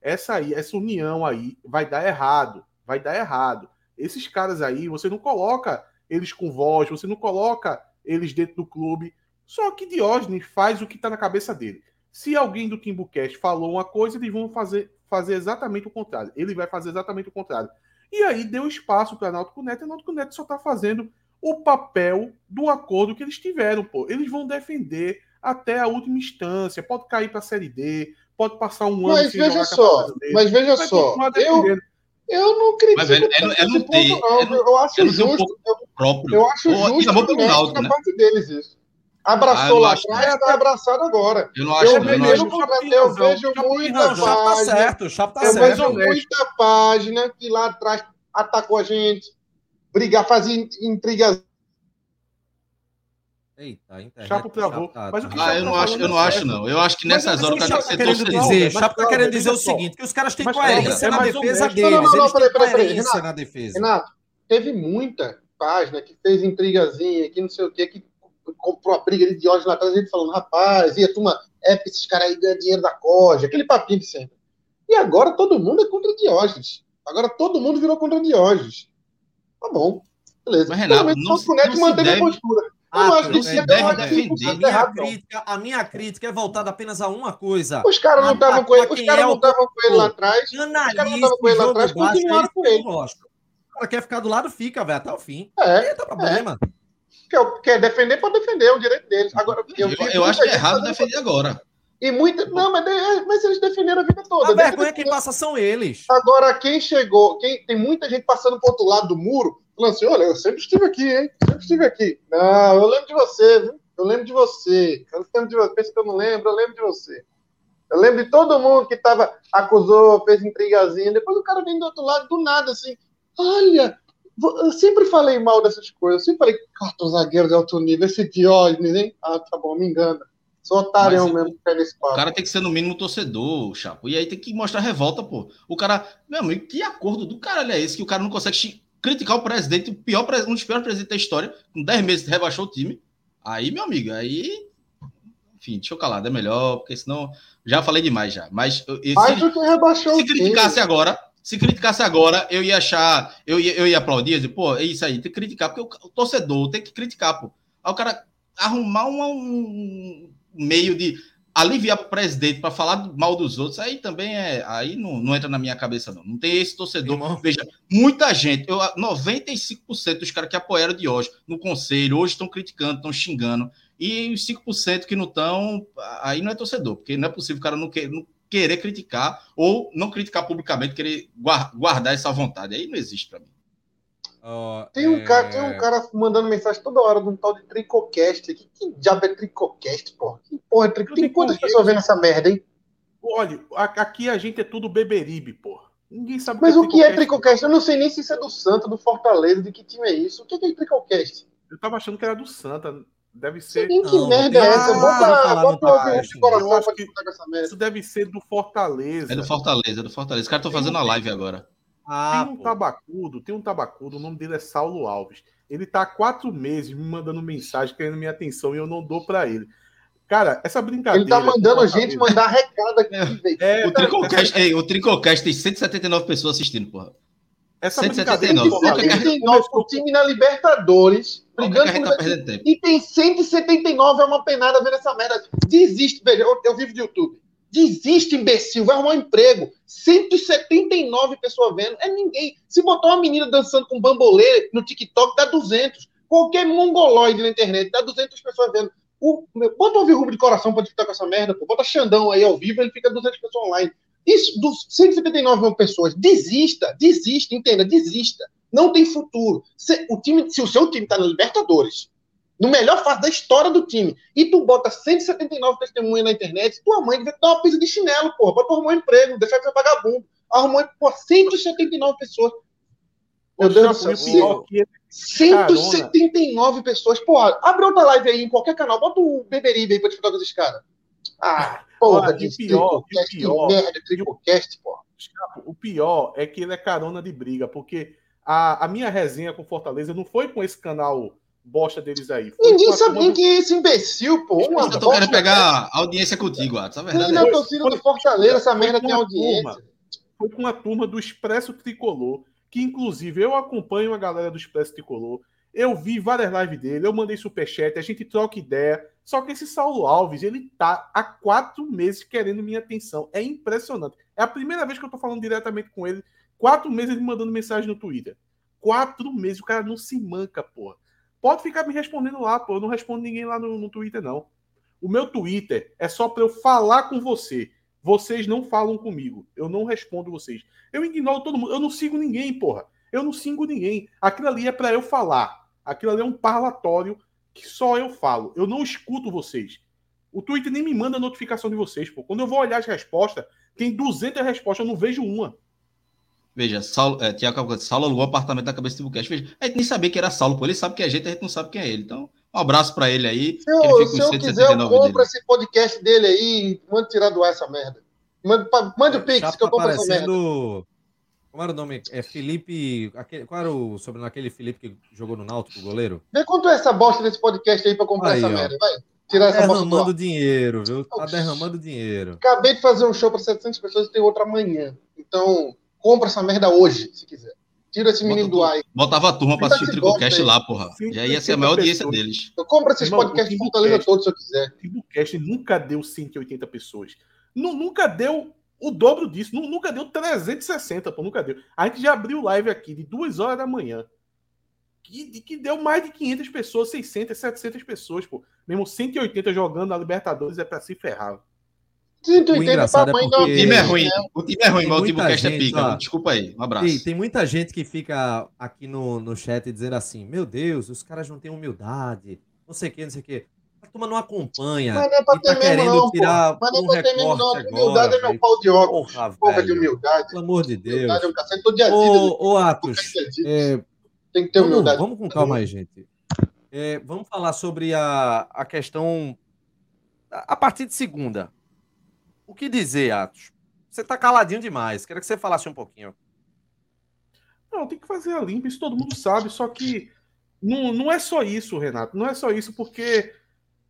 essa aí, essa união aí vai dar errado, vai dar errado. Esses caras aí, você não coloca eles com voz, você não coloca eles dentro do clube. Só que Diógenes faz o que está na cabeça dele. Se alguém do Timbucast falou uma coisa, eles vão fazer, fazer exatamente o contrário. Ele vai fazer exatamente o contrário. E aí deu espaço para Náutico Neto, e Náutico Neto só está fazendo o papel do acordo que eles tiveram, pô. Eles vão defender até a última instância. Pode cair para a Série D, pode passar um ano mas sem veja só, Mas veja vai só, eu, eu não critico Mas, velho, é, é ponto, não. é no- eu acho um justo, eu, próprio. eu acho e justo pelo Náutico, da né? parte deles isso. Ah, Abraçou não lá atrás, está abraçado agora. Eu não acho, Eu, não, eu não vejo, acho. Eu vejo muita Não, tá página, certo, o tá eu certo. vejo muita página que lá atrás atacou a gente, brigar, fazia intrigas. Eita, a internet Chapo travou. tá- Mas o que tá- Ah, eu não acho, eu não acho, não. Eu acho que eu- horas o cara tem que tá ser torcedor. dizer, mas Chapo tá querendo dizer o seguinte, que os caras têm Mas coerência é na defesa deles, Não, não, não, eles têm peraí, peraí, Renato. na defesa. Renato, teve muita página que fez intrigazinha, que não sei o que, que comprou a briga de Diógenes lá atrás, a gente falando, rapaz, e a turma, é porque esses caras aí ganham dinheiro da corja, aquele papinho de sempre. E agora todo mundo é contra Diógenes. Agora todo mundo virou contra Diógenes. Tá bom, beleza. Mas, Renato, Pelo menos não não manteve deve- a postura. Eu Ah, acho não que é deve defender. A 100% minha, errado, crítica, a minha crítica é voltada apenas a uma coisa. Os caras não estavam com ele, os caras é não estavam com ele lá atrás. Os caras não estavam com ele lá atrás, baixo, continuaram é com ele. O cara quer ficar do lado, fica, velho, até o fim. É, tá problema. Quer, quer defender, pode defender, é o direito deles. Agora, Eu, eu muita acho que é errado defender agora. E muita. Não, mas, de- mas eles defenderam a vida toda. A vergonha eu quem passa são eles. Agora, quem chegou, quem tem muita gente passando pro outro lado do muro, falando assim: olha, eu sempre estive aqui, hein? Sempre estive aqui. Não, eu lembro de você, viu? Eu lembro de você. Eu lembro de você. Pensa que eu não lembro, eu lembro de você. Eu lembro de todo mundo que tava, acusou, fez intrigazinha. Depois o cara vem do outro lado, do nada, assim. Olha, eu sempre falei mal dessas coisas. Eu sempre falei, quatro zagueiros de alto nível, esse Diógenes, hein? Ah, tá bom, me engana. Sou otário Mas mesmo que pega esse O papo. cara tem que ser, no mínimo, torcedor, Chapo. E aí tem que mostrar revolta, pô. O cara. Meu amigo, que acordo do caralho é esse que o cara não consegue criticar o presidente, o pior, um dos piores presidentes da história, com 10 meses rebaixou o time. Aí, meu amigo, aí. Enfim, deixa eu calar, é melhor, porque senão. Já falei demais já. Mas esse- Mais do que rebaixou se o time. criticasse agora, se criticasse agora, eu ia achar, eu ia, eu ia aplaudir, dizer, pô, é isso aí, tem que criticar, porque o, o torcedor tem que criticar, pô. Aí o cara arrumar um, um meio de aliviar o presidente para falar mal dos outros, aí também é, aí não, não entra na minha cabeça não. Não tem esse torcedor. Irmão. Veja, muita gente, eu, 95% dos caras que apoiaram de hoje no conselho, hoje estão criticando, estão xingando, e os 5% que não estão, aí não é torcedor, porque não é possível o cara não, que, não querer criticar ou não criticar publicamente, querer guar- guardar essa vontade. Aí não existe para mim. Ó, Tem um, é, cara, tem um cara mandando mensagem toda hora de um tal de Tricocast. Que, que diabo é Tricocast, porra? Que porra é Tricocast? Tem quantas pessoas vendo essa merda, hein? Olha, aqui a gente é tudo beberibe, porra. Ninguém sabe Mas o que é Tricocast. Tricocast? Eu não sei nem se isso é do Santo, do Fortaleza, de que time é isso. O que é Tricocast? Eu tava achando que era do Santa. Deve ser. nem que Não, merda é essa. Bota, o coração pra disputar com essa merda. Isso deve ser do Fortaleza. É do Fortaleza, é do Fortaleza. Os caras estão fazendo a live agora. Ah, Tem um pô. tabacudo, tem um tabacudo, o nome dele é Saulo Alves. Ele tá há quatro meses me mandando mensagem, querendo minha atenção, e eu não dou pra ele. Cara, essa brincadeira. Ele tá mandando com gente mandar recado aqui, velho. É, O Tricocast, ei, o Tricocast tem 179 pessoas assistindo, porra. Essa 179. brincadeira. com Fortaleza 179 o time na Libertadores, brigando por tá? E tem 179, é uma penada vendo essa merda. Desiste, velho. Eu, eu vivo de YouTube. Desiste, imbecil. Vai arrumar um emprego. 179 pessoas vendo. É ninguém. Se botar uma menina dançando com bambolê no TikTok, dá 200. Qualquer mongoloide na internet, dá 200 pessoas vendo. O, meu, bota o Rubro de coração pra disputar com essa merda. Pô. Bota Xandão aí ao vivo, ele fica 200 pessoas online. Isso, dos 179 mil pessoas. Desista, desista, entenda, desista. Não tem futuro. Se o, time, se o seu time tá na Libertadores, no melhor fase da história do time, e tu bota 179 testemunhas na internet, tua mãe devia te dar uma pisa de chinelo, porra, pra tu arrumar um emprego, deixar de ser vagabundo. Arrumou por 179 pessoas. Meu Deus do céu. Chapo, e o pior que ele- 179 pessoas. Porra, abre outra live aí em qualquer canal, bota o Beberibe aí pra disputar com esses caras. Ah, porra, Olha, e de o pior, Tricocast, o pior, que merda, Tricocast, porra. O pior é que ele é carona de briga, porque a, a minha resenha com Fortaleza não foi com esse canal bosta deles aí. Foi Ninguém com a sabe turma nem do- quem é esse imbecil, pô. Uma Eu tô querendo pegar a audiência contigo, Atos. A verdade Nem é na essa. torcida do Fortaleza, essa Foi merda tem audiência. turma. Foi com a turma do Expresso Tricolor, que inclusive eu acompanho a galera do Expresso Tricolor. Eu vi várias lives dele, eu mandei superchat, a gente troca ideia. Só que esse Saulo Alves, ele tá há quatro meses querendo minha atenção. É impressionante. É a primeira vez que eu tô falando diretamente com ele. Quatro meses ele mandando mensagem no Twitter. Quatro meses, o cara não se manca, porra. Pode ficar me respondendo lá, pô. Eu não respondo ninguém lá no, no Twitter, não. O meu Twitter é só para eu falar com você. Vocês não falam comigo. Eu não respondo vocês. Eu ignoro todo mundo. Eu não sigo ninguém, porra. Eu não sigo ninguém. Aquilo ali é para eu falar. Aquilo ali é um parlatório que só eu falo. Eu não escuto vocês. O Twitter nem me manda notificação de vocês, pô. Quando eu vou olhar as respostas, tem 200 respostas, eu não vejo uma. Veja, Saulo, é, Tiago Saulo alugou o apartamento da cabeça do Bucast. Veja, a gente nem sabia que era Saulo, pô. Ele sabe que é a gente, a gente não sabe quem é ele. Então, um abraço para ele aí. Se eu, se eu quiser, eu compro esse podcast dele aí e mando tirar do ar essa merda. Mande, mande o Pix, que eu compro essa merda. Como era o nome? É Felipe. Aquele, qual era o sobrenome aquele Felipe que jogou no Náutico, goleiro? Vê quanto é essa bosta desse podcast aí pra comprar aí, essa ó. merda, vai. Tirar essa bosta derramando dinheiro, viu? Tá derramando dinheiro. Acabei de fazer um show para 700 pessoas e tem outro amanhã. Então, compra essa merda hoje, se quiser. Tira esse menino do ar aí. Botava a turma para assistir o Tribocast lá, porra. Já ia ser a maior audiência deles. Eu compro esses podcasts de Fortaleza todos se eu quiser. O Tribocast nunca deu 180 pessoas. Nunca deu o dobro disso. Nunca deu 360, pô, nunca deu. A gente já abriu live aqui de 2 horas da manhã. Que, que deu mais de 500 pessoas, 600, 700 pessoas, pô. Mesmo 180 jogando na Libertadores é para se ferrar. 180 para mãe é porque... O time é ruim. O time é ruim, mas o Timbucast é pica. Ó, Desculpa aí. Um abraço. Tem, tem, muita gente que fica aqui no, no chat dizendo assim: Meu Deus, os caras não têm humildade. Não sei o que, não sei o que. A turma não acompanha. Mas não é pra ter tá querendo não, tirar Mas não é pra ter mesmo, não. Humildade é meu pau de óculos. Porra, Porra de humildade. Pelo amor de Deus. Humildade é um cacete. Tô de Ô, ô Atos, é... tem que ter vamos, humildade. Vamos com calma aí, gente. É, vamos falar sobre a, a questão a partir de segunda. O que dizer, Atos? Você tá caladinho demais. Queria que você falasse um pouquinho. Não, tem que fazer a limpa, isso todo mundo sabe, só que não, não é só isso, Renato. Não é só isso, porque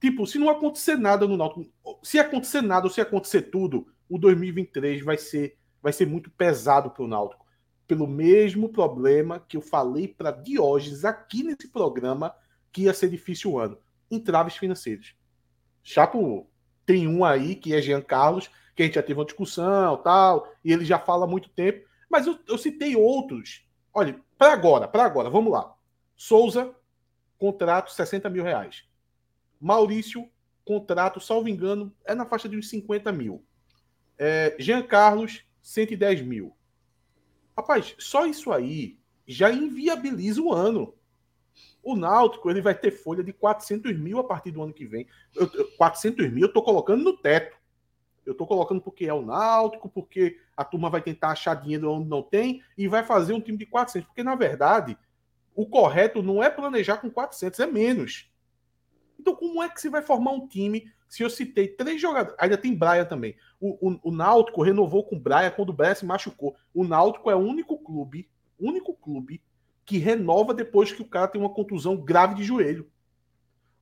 Tipo, se não acontecer nada no Náutico, se acontecer nada ou se acontecer tudo, o 2023 vai ser, vai ser muito pesado para o Náutico. Pelo mesmo problema que eu falei para Diógenes aqui nesse programa, que ia ser difícil o ano. Entraves financeiros. Chapo tem um aí, que é Jean Carlos, que a gente já teve uma discussão tal, e ele já fala há muito tempo. Mas eu, eu citei outros. Olha, para agora, para agora, vamos lá. Souza, contrato 60 mil reais. Maurício, contrato, salvo engano, é na faixa de uns 50 mil. É, Jean Carlos, 110 mil. Rapaz, só isso aí já inviabiliza o ano. O Náutico ele vai ter folha de 400 mil a partir do ano que vem. Eu, 400 mil eu estou colocando no teto. Eu estou colocando porque é o Náutico, porque a turma vai tentar achar dinheiro onde não tem e vai fazer um time de 400. Porque, na verdade, o correto não é planejar com 400, é menos. Então, como é que você vai formar um time se eu citei três jogadores? Ainda tem Braia também. O, o, o Náutico renovou com o Braia quando o Braia se machucou. O Náutico é o único clube, único clube que renova depois que o cara tem uma contusão grave de joelho.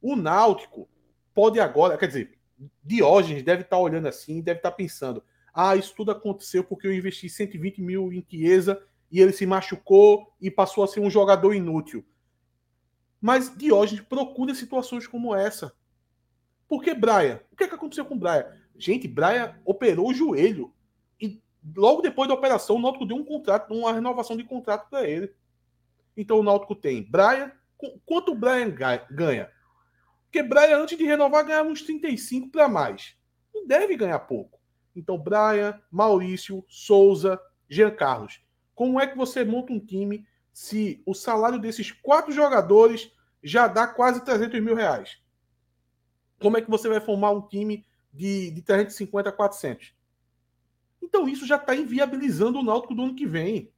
O Náutico pode agora, quer dizer, Diógenes deve estar olhando assim, deve estar pensando: ah, isso tudo aconteceu porque eu investi 120 mil em Chiesa e ele se machucou e passou a ser um jogador inútil. Mas Diógenes procura situações como essa. Porque Braia? O que, é que aconteceu com Braia? Gente, Braia operou o joelho. E logo depois da operação, o Náutico deu um contrato, uma renovação de contrato para ele. Então o Náutico tem Braia. Quanto o Brian ganha? Porque Braia, antes de renovar, ganhava uns 35 para mais. Não deve ganhar pouco. Então, Braia, Maurício, Souza, Jean Carlos. Como é que você monta um time se o salário desses quatro jogadores já dá quase 300 mil reais? Como é que você vai formar um time de, de 350 a 400? Então isso já está inviabilizando o Náutico do ano que vem.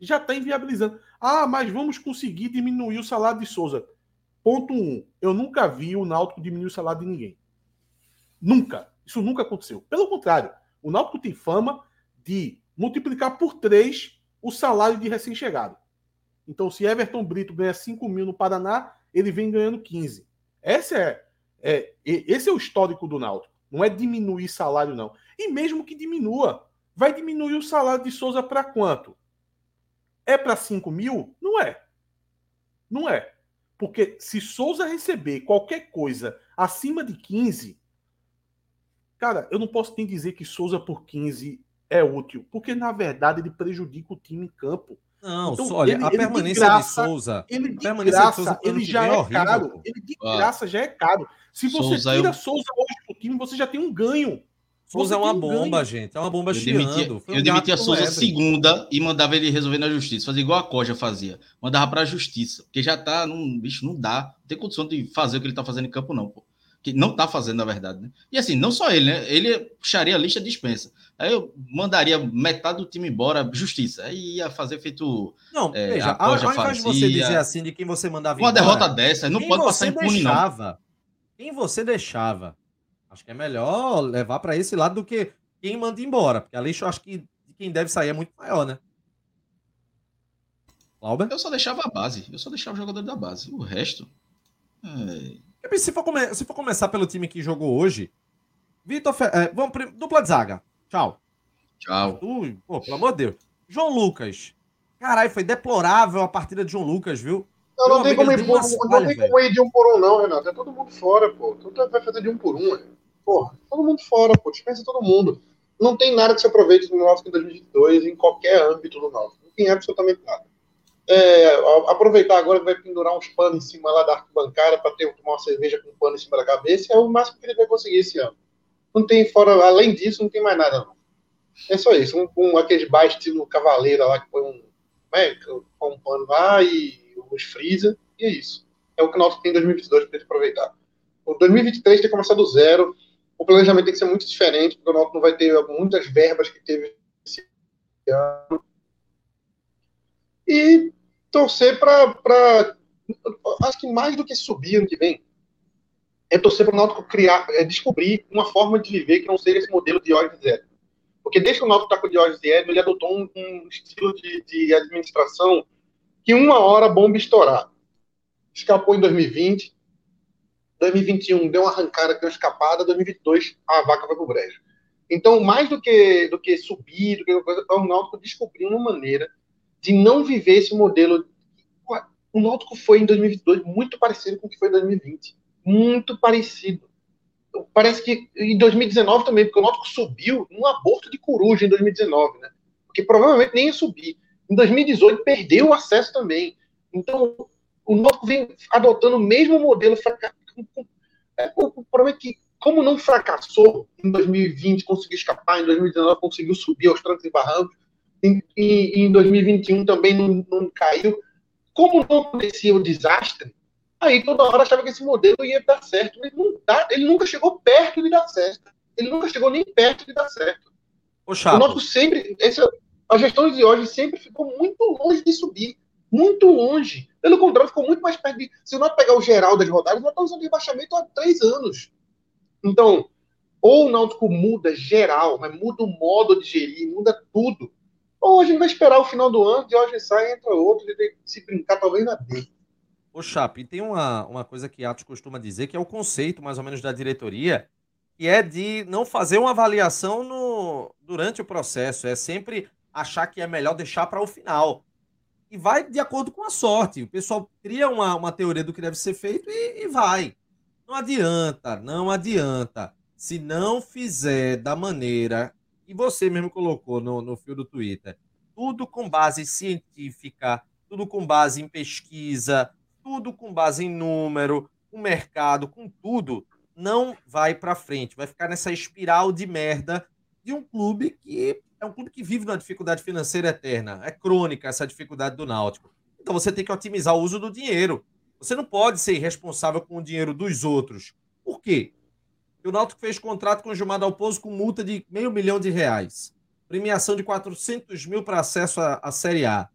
Já está inviabilizando. Ah, mas vamos conseguir diminuir o salário de Souza. Ponto um. Eu nunca vi o Náutico diminuir o salário de ninguém. Nunca. Isso nunca aconteceu. Pelo contrário, o Náutico tem fama de multiplicar por três o salário de recém-chegado. Então, se Everton Brito ganha 5 mil no Paraná, ele vem ganhando 15. Esse é, é, esse é o histórico do Náutico. Não é diminuir salário, não. E mesmo que diminua, vai diminuir o salário de Souza para quanto? É para 5 mil? Não é. Não é. Porque se Souza receber qualquer coisa acima de 15, cara, eu não posso nem dizer que Souza por 15 é útil, porque na verdade ele prejudica o time em campo. Não, então, olha, ele, a permanência de, graça, de Souza. Ele de graça, de Souza, ele já é, é horrível, caro. Ele de graça já é caro. Se você Souza tira eu... Souza hoje do time, você já tem um ganho. Souza é uma bomba, ganho. gente. É uma bomba eu chiando. eu demitia Souza segunda e mandava ele resolver na justiça. Fazer igual a Coja fazia. Mandava pra justiça. Porque já tá. Num, bicho, não dá. Não tem condição de fazer o que ele tá fazendo em campo, não, pô. Que não tá fazendo, na verdade, né? E assim, não só ele, né? Ele puxaria a lista de dispensa. Aí eu mandaria metade do time embora, justiça. Aí ia fazer feito. Não, é, veja, a ao invés de você dizer assim de quem você mandava Uma embora, derrota dessa, não pode passar impune, deixava, não. Quem você deixava Acho que é melhor levar para esse lado do que quem manda embora, porque a lista eu acho que quem deve sair é muito maior, né? Lauber? Eu só deixava a base, eu só deixava o jogador da base. O resto. É... Se, for come... Se for começar pelo time que jogou hoje, Vitor. Fe... É, vamos, dupla de zaga. Tchau. Tchau. pô, pelo amor de Deus. João Lucas. Caralho, foi deplorável a partida de João Lucas, viu? Não, não, tem como, ir, não, não tem como ir de um por um, não, Renato. É todo mundo fora, pô. Tu vai fazer de um por um, né? Porra, todo mundo fora, pô, dispensa todo mundo. Não tem nada que se aproveite do Náutico em 2022 em qualquer âmbito do Náutico. Não tem absolutamente nada. É, aproveitar agora que vai pendurar uns panos em cima lá da arquibancada para ter uma cerveja com um pano em cima da cabeça é o máximo que ele vai conseguir esse ano. Não tem fora, além disso, não tem mais nada, não. É só isso. Um, um aqueles baixos estilo cavaleira lá que põe um, né, um pano lá e os freezer, e é isso. É o que o Náutico tem em 2022 para aproveitar. O 2023 tem que começar do zero, o planejamento tem que ser muito diferente, porque o Náutico não vai ter muitas verbas que teve esse ano. E torcer para. Acho que mais do que subir ano que vem, é torcer para o Náutico criar, é descobrir uma forma de viver que não seja esse modelo de Diógenes Zero. Porque desde que o Náutico está com o Diógenes Zero, ele adotou um, um estilo de, de, administração que uma hora a bomba estourar. Escapou em 2020, 2021 deu uma arrancada, deu uma escapada, 2022 a vaca vai pro brejo. Então, mais do que, do que subir, do que coisa, é o Náutico descobrir uma maneira de não viver esse modelo. O Náutico foi em 2022 muito parecido com o que foi em 2020. Muito parecido. Parece que em 2019 também, porque o Náutico subiu num aborto de coruja em 2019, né? Porque provavelmente nem ia subir. Em 2018 perdeu o acesso também. Então, o Náutico vem adotando o mesmo modelo é, o problema é que, como não fracassou em 2020, conseguiu escapar, em 2019 conseguiu subir aos trancos e barrancos, e, e, em 2021 também não, não caiu, como não acontecia o desastre, aí toda hora achava que esse modelo ia dar certo, mas não dá, ele nunca chegou perto de dar certo. Ele nunca chegou nem perto de dar certo. O, o nosso sempre, essa, a gestão de hoje sempre ficou muito longe de subir muito longe. Pelo contrário, ficou muito mais perto de. Se nós pegar o geral das rodadas, nós estamos em rebaixamento há três anos. Então, ou o Náutico muda geral, mas muda o modo de gerir, muda tudo. Ou a gente vai esperar o final do ano, de hoje sai, entra outro, e se brincar, talvez na B. Ô, Chape, tem uma, uma coisa que Atos costuma dizer, que é o conceito, mais ou menos, da diretoria, que é de não fazer uma avaliação no, durante o processo. É sempre achar que é melhor deixar para o final e vai de acordo com a sorte. O pessoal cria uma, uma teoria do que deve ser feito e, e vai. Não adianta, não adianta. Se não fizer da maneira que você mesmo colocou no, no fio do Twitter, tudo com base científica, tudo com base em pesquisa, tudo com base em número, com mercado, com tudo, não vai para frente. Vai ficar nessa espiral de merda de um clube que é um clube que vive numa dificuldade financeira eterna. É crônica essa dificuldade do Náutico. Então você tem que otimizar o uso do dinheiro. Você não pode ser irresponsável com o dinheiro dos outros. Por quê? Porque o Náutico fez contrato com o Gilmar Dalpozo com multa de meio milhão de reais. Premiação de 400 mil para acesso à, à Série A.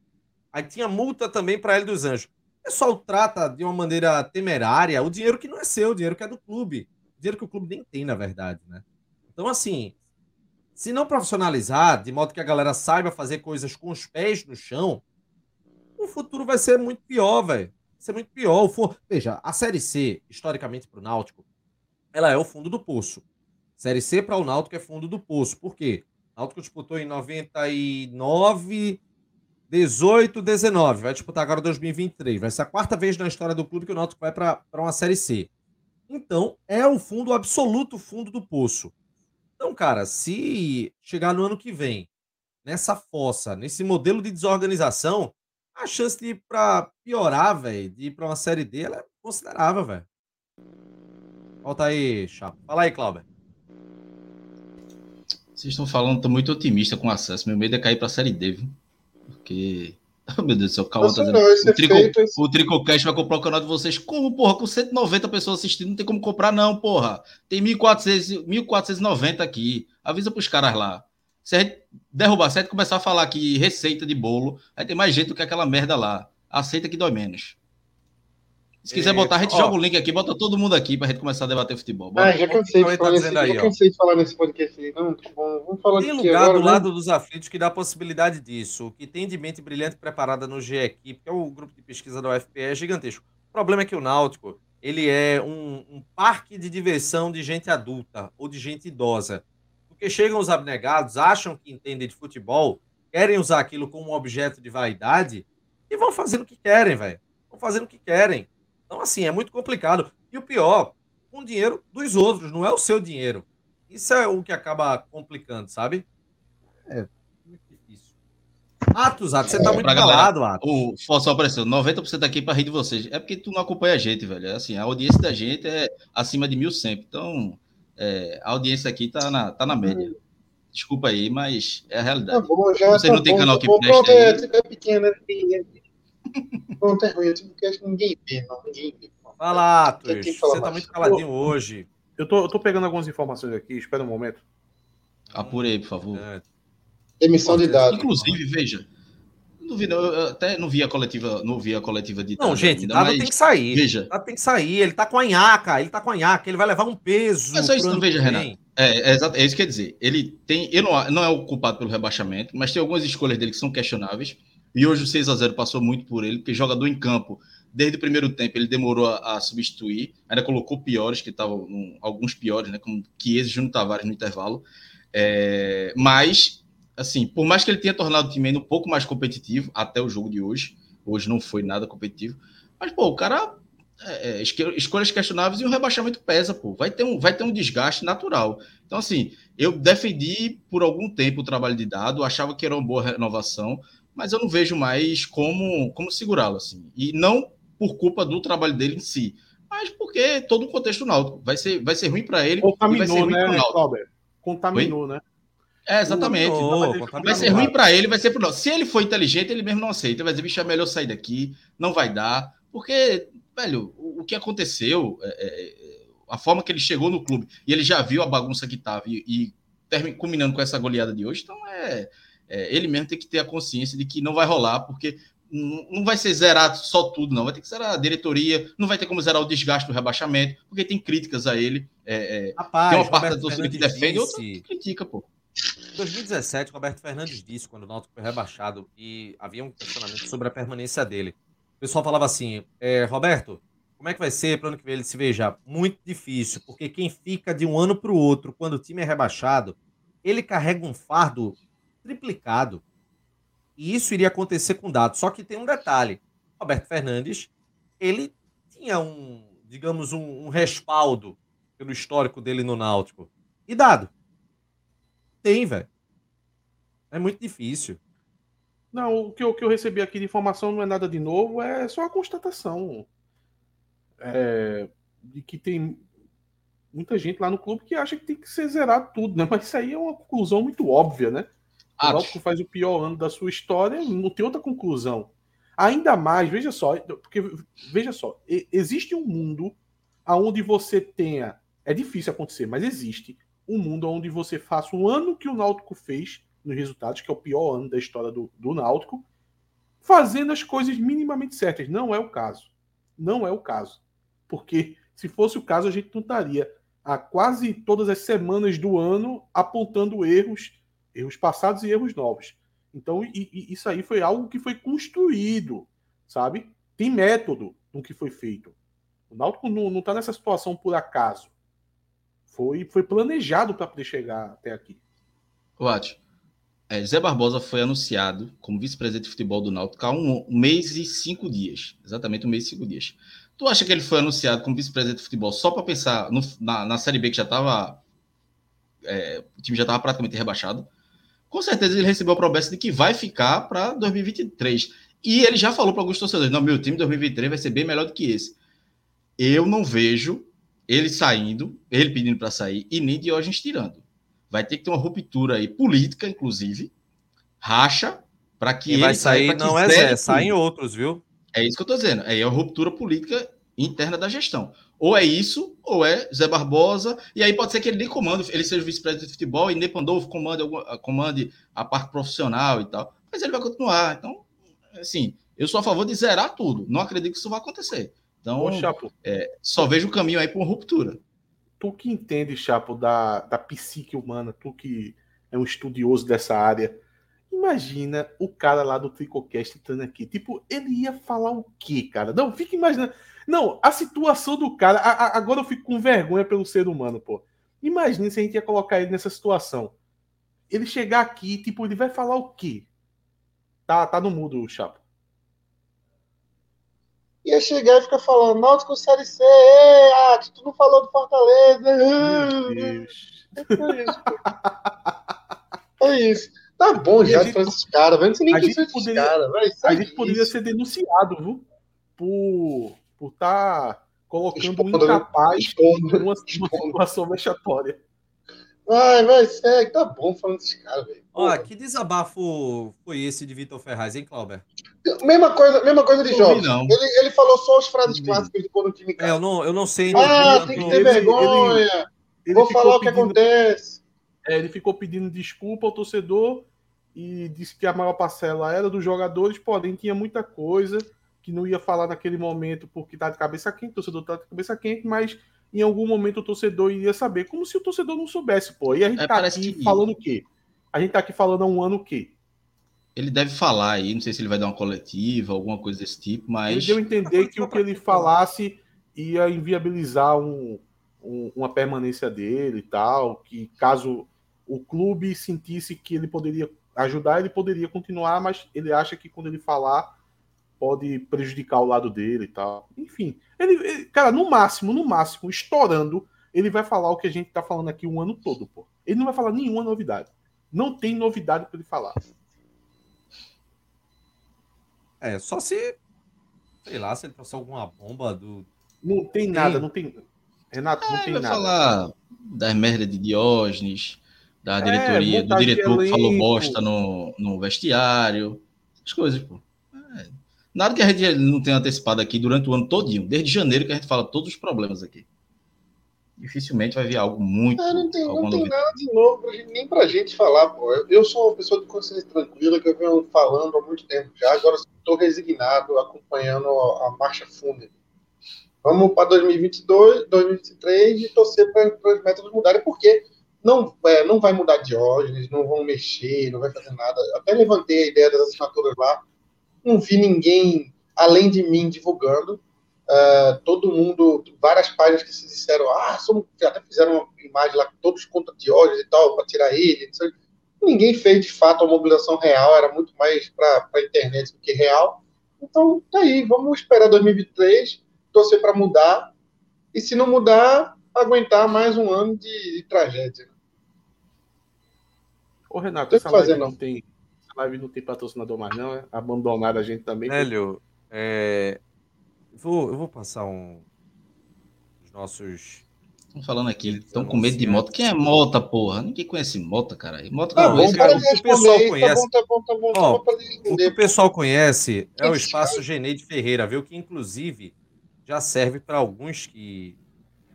Aí tinha multa também para ele dos Anjos. O pessoal trata de uma maneira temerária o dinheiro que não é seu, o dinheiro que é do clube. O dinheiro que o clube nem tem, na verdade, né? Então, assim, se não profissionalizar, de modo que a galera saiba fazer coisas com os pés no chão, o futuro vai ser muito pior, velho. Vai ser muito pior. For... Veja, a Série C, historicamente para o Náutico, ela é o fundo do poço. Série C para o Náutico é fundo do poço. Por quê? O Náutico disputou em 99, 18, 19. Vai disputar agora 2023. Vai ser a quarta vez na história do clube que o Náutico vai para uma Série C. Então, é o fundo, o absoluto fundo do poço. Então, cara, se chegar no ano que vem nessa fossa, nesse modelo de desorganização, a chance de ir para piorar, velho, de ir para uma série D, ela é considerável, velho. Volta aí, Chapo. Fala aí, Cláudio. Vocês estão falando, tô muito otimista com o acesso. Meu medo é cair para a série D, viu? Porque Oh, meu Deus do céu, calma. Tá o, Trico, feito, o Tricocast vai comprar o canal de vocês. Como, porra? Com 190 pessoas assistindo, não tem como comprar, não, porra. Tem 1.400, 1.490 aqui. Avisa pros caras lá. Se a gente derrubar, se a gente começar a falar aqui receita de bolo, aí tem mais jeito do que aquela merda lá. Aceita que dói menos. Se quiser botar, a gente ó, joga o link aqui, bota todo mundo aqui pra gente começar a debater futebol. Bora. Ah, já cansei, de falar, tá nesse, aí, já cansei de falar nesse podcast aí. Não, tá bom. Vamos falar Tem lugar agora, do né? lado dos aflitos que dá a possibilidade disso. O que tem de mente brilhante preparada no GEQ, que é o grupo de pesquisa da UFPE, é gigantesco. O problema é que o Náutico, ele é um, um parque de diversão de gente adulta ou de gente idosa. Porque chegam os abnegados, acham que entendem de futebol, querem usar aquilo como objeto de vaidade e vão fazendo o que querem, velho. Vão fazendo o que querem. Então, assim, é muito complicado. E o pior, com dinheiro dos outros, não é o seu dinheiro. Isso é o que acaba complicando, sabe? É muito difícil. Atos, Atos, você tá muito calado, Atos. O Fosso apareceu, 90% aqui para rir de vocês. É porque tu não acompanha a gente, velho. É assim, a audiência da gente é acima de mil sempre. Então, é, a audiência aqui tá na, tá na média. Desculpa aí, mas é a realidade. Tá bom, já Você tá não tem canal que presta. É, é pequeno, é pequeno. Não tem ruim, porque acho que ninguém vê, não. Ninguém vê. Fala, Atos. Você tá muito caladinho eu, hoje. Eu tô, eu tô pegando algumas informações aqui, espera um momento. Apure aí, por favor. É. Emissão de dados. Inclusive, veja. Não vi, eu até não vi a coletiva, não vi a coletiva de Não, gente, ainda, dado tem que sair. Veja. Dado tem que sair. Ele tá com a nhaca, ele tá com a nhaca, ele vai levar um peso. É só isso, não veja, Renato. É, é, é, isso que quer dizer. Ele tem. Ele não, não é o culpado pelo rebaixamento, mas tem algumas escolhas dele que são questionáveis. E hoje o 6 a 0 passou muito por ele, porque jogador em campo, desde o primeiro tempo, ele demorou a, a substituir, ainda colocou piores, que estavam alguns piores, né, como Chiesa e Júnior Tavares no intervalo. É, mas, assim, por mais que ele tenha tornado o time ainda um pouco mais competitivo até o jogo de hoje, hoje não foi nada competitivo, mas, pô, o cara. É, é escolhas questionáveis e o rebaixamento pesa, pô. Vai ter, um, vai ter um desgaste natural. Então, assim, eu defendi por algum tempo o trabalho de dado, achava que era uma boa renovação, mas eu não vejo mais como, como segurá-lo, assim. E não por culpa do trabalho dele em si, mas porque todo o contexto náutico vai ser, vai ser ruim para ele. Contaminou, vai ser ruim né, Cláudio? Contaminou, Oi? né? É, exatamente. Contaminou, vai, vai ser ruim para ele, vai ser nós. Se ele for inteligente, ele mesmo não aceita. Vai dizer, bicho, é melhor sair daqui, não vai dar. Porque, velho, o, o que aconteceu, é, é, é, a forma que ele chegou no clube, e ele já viu a bagunça que estava, e, e termina, culminando com essa goleada de hoje, então é é, ele mesmo tem que ter a consciência de que não vai rolar, porque não vai ser zerar só tudo, não. Vai ter que zerar a diretoria, não vai ter como zerar o desgaste do rebaixamento, porque tem críticas a ele. É, é, Rapaz, tem uma parte da torcida que defende e outra que critica, pô. Em 2017, Roberto Fernandes disse, quando o Náutico foi rebaixado, e havia um questionamento sobre a permanência dele. O pessoal falava assim, é, Roberto, como é que vai ser para o ano que vem ele se veja? Muito difícil, porque quem fica de um ano para o outro, quando o time é rebaixado, ele carrega um fardo triplicado. E isso iria acontecer com dados. Só que tem um detalhe. Roberto Fernandes, ele tinha um, digamos, um, um respaldo pelo histórico dele no Náutico. E dado? Tem, velho. É muito difícil. Não, o que, eu, o que eu recebi aqui de informação não é nada de novo, é só a constatação é, de que tem muita gente lá no clube que acha que tem que ser zerado tudo, né? Mas isso aí é uma conclusão muito óbvia, né? O Náutico faz o pior ano da sua história, não tem outra conclusão. Ainda mais, veja só, porque veja só, existe um mundo onde você tenha, é difícil acontecer, mas existe um mundo onde você faça o ano que o Náutico fez nos resultados, que é o pior ano da história do, do Náutico, fazendo as coisas minimamente certas. Não é o caso. Não é o caso. Porque se fosse o caso, a gente não estaria a quase todas as semanas do ano apontando erros erros passados e erros novos. Então, e, e isso aí foi algo que foi construído, sabe? Tem método no que foi feito. O Náutico não está nessa situação por acaso. Foi, foi planejado para poder chegar até aqui. What? É, Zé Barbosa foi anunciado como vice-presidente de futebol do Náutico há um, um, mês e cinco dias. Exatamente um mês e cinco dias. Tu acha que ele foi anunciado como vice-presidente de futebol só para pensar no, na, na Série B que já estava. É, o time já estava praticamente rebaixado? Com certeza ele recebeu a promessa de que vai ficar para 2023. E ele já falou para alguns torcedores: não, meu time 2023 vai ser bem melhor do que esse. Eu não vejo ele saindo, ele pedindo para sair e nem Diógenes tirando. Vai ter que ter uma ruptura aí, política, inclusive, racha, para que Quem ele vai sair não é Zé, saem outros, viu? É isso que eu estou dizendo. É a ruptura política interna da gestão. Ou é isso, ou é Zé Barbosa, e aí pode ser que ele nem comande, ele seja vice-presidente de futebol e nem Pandolfo comande, comande a parte profissional e tal. Mas ele vai continuar. Então, assim, eu sou a favor de zerar tudo. Não acredito que isso vai acontecer. Então, Ô, Chapo, é, só vejo o caminho aí para uma ruptura. Tu que entende, Chapo, da, da psique humana, tu que é um estudioso dessa área, imagina o cara lá do Tricocast entrando aqui. Tipo, ele ia falar o quê, cara? Não, fica imaginando. Não, a situação do cara. A, a, agora eu fico com vergonha pelo ser humano, pô. Imagina se a gente ia colocar ele nessa situação. Ele chegar aqui, tipo, ele vai falar o quê? Tá, tá no mudo, Chapo ia chegar e ficar falando, Náutico Série C, é, ah, tu não falou do Fortaleza. Meu Deus. É isso. É isso. Tá bom já gente, esses caras, não sei nem são esses caras. A gente poderia ser denunciado, viu? Por por estar tá colocando um incapaz numa, situação vexatória. Vai, vai, segue, tá bom falando desses caras, velho. Ó, que desabafo foi esse de Vitor Ferraz, hein, Clauber? Mesma coisa, mesma coisa de jogos. Ele, ele falou só as frases clássicas de quando o time cai. É, eu não, eu não sei. Ah, tem que ter vergonha. Ele, ele Vou falar o que acontece. É, ele ficou pedindo desculpa ao torcedor e disse que a maior parcela era dos jogadores, porém tinha muita coisa que não ia falar naquele momento porque tá de cabeça quente, o torcedor tá de cabeça quente, mas em algum momento o torcedor iria saber, como se o torcedor não soubesse, pô. E a gente é, tá aqui que... falando o quê? A gente tá aqui falando há um ano o quê? Ele deve falar aí, não sei se ele vai dar uma coletiva, alguma coisa desse tipo, mas. Ele deu a entender que o que ele falasse ia inviabilizar um, um, uma permanência dele e tal, que caso o clube sentisse que ele poderia ajudar, ele poderia continuar, mas ele acha que quando ele falar pode prejudicar o lado dele e tal. Enfim, ele, ele, cara, no máximo, no máximo, estourando, ele vai falar o que a gente tá falando aqui um ano todo, pô. Ele não vai falar nenhuma novidade. Não tem novidade para ele falar. É, só se sei lá, se ele trouxe alguma bomba do Não tem nada, não tem Renato, não é, tem vai nada. falar das merdas de Diógenes, da é, diretoria, do diretor que falou bosta no, no vestiário, as coisas, pô. Nada que a gente não tenha antecipado aqui durante o ano todinho, desde janeiro que a gente fala todos os problemas aqui. Dificilmente vai vir algo muito. É, não tem, não tem nada de novo pra gente, nem pra gente falar, pô. Eu, eu, sou uma pessoa de consciência tranquila que eu venho falando há muito tempo já. Agora estou resignado, acompanhando a, a marcha fúnebre. Vamos para 2022, 2023 e torcer para as metas mudarem, porque não, é, não vai mudar de hoje, não vão mexer, não vai fazer nada. Até levantei a ideia das assinaturas lá não vi ninguém além de mim divulgando. Uh, todo mundo, várias páginas que se disseram, ah, somos, até fizeram uma imagem lá com todos contra Diógenes e tal, para tirar ele. Ninguém fez de fato a mobilização real, era muito mais para a internet do que real. Então, tá aí, vamos esperar 2023, torcer para mudar. E se não mudar, aguentar mais um ano de, de tragédia. Ô, Renato, essa live não tem live não tem patrocinador mais, não, é? Abandonaram a gente também. Hélio, é... vou, eu vou passar um. Os nossos. Estão falando aqui, estão com medo de moto. Quem é Mota, porra? Ninguém conhece Mota, cara. Mota tá bom, cara, o que o pessoal conhece. Tá bom, tá bom, tá bom, Ó, o que o pessoal conhece é o espaço Geneide Ferreira, viu? Que inclusive já serve para alguns que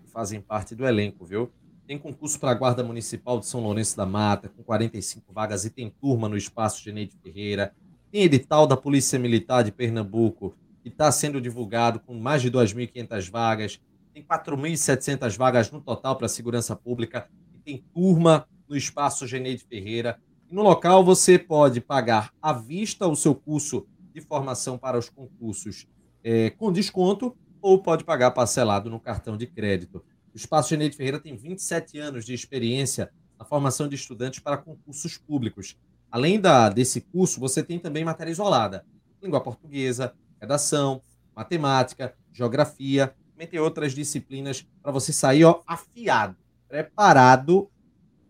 fazem parte do elenco, viu? Tem concurso para a Guarda Municipal de São Lourenço da Mata, com 45 vagas, e tem turma no espaço Geneide Ferreira. Tem edital da Polícia Militar de Pernambuco, que está sendo divulgado com mais de 2.500 vagas. Tem 4.700 vagas no total para a segurança pública. E tem turma no espaço Geneide Ferreira. E no local você pode pagar à vista o seu curso de formação para os concursos é, com desconto ou pode pagar parcelado no cartão de crédito. O Espaço Geneide Ferreira tem 27 anos de experiência na formação de estudantes para concursos públicos. Além da, desse curso, você tem também matéria isolada: língua portuguesa, redação, matemática, geografia, entre outras disciplinas, para você sair ó, afiado, preparado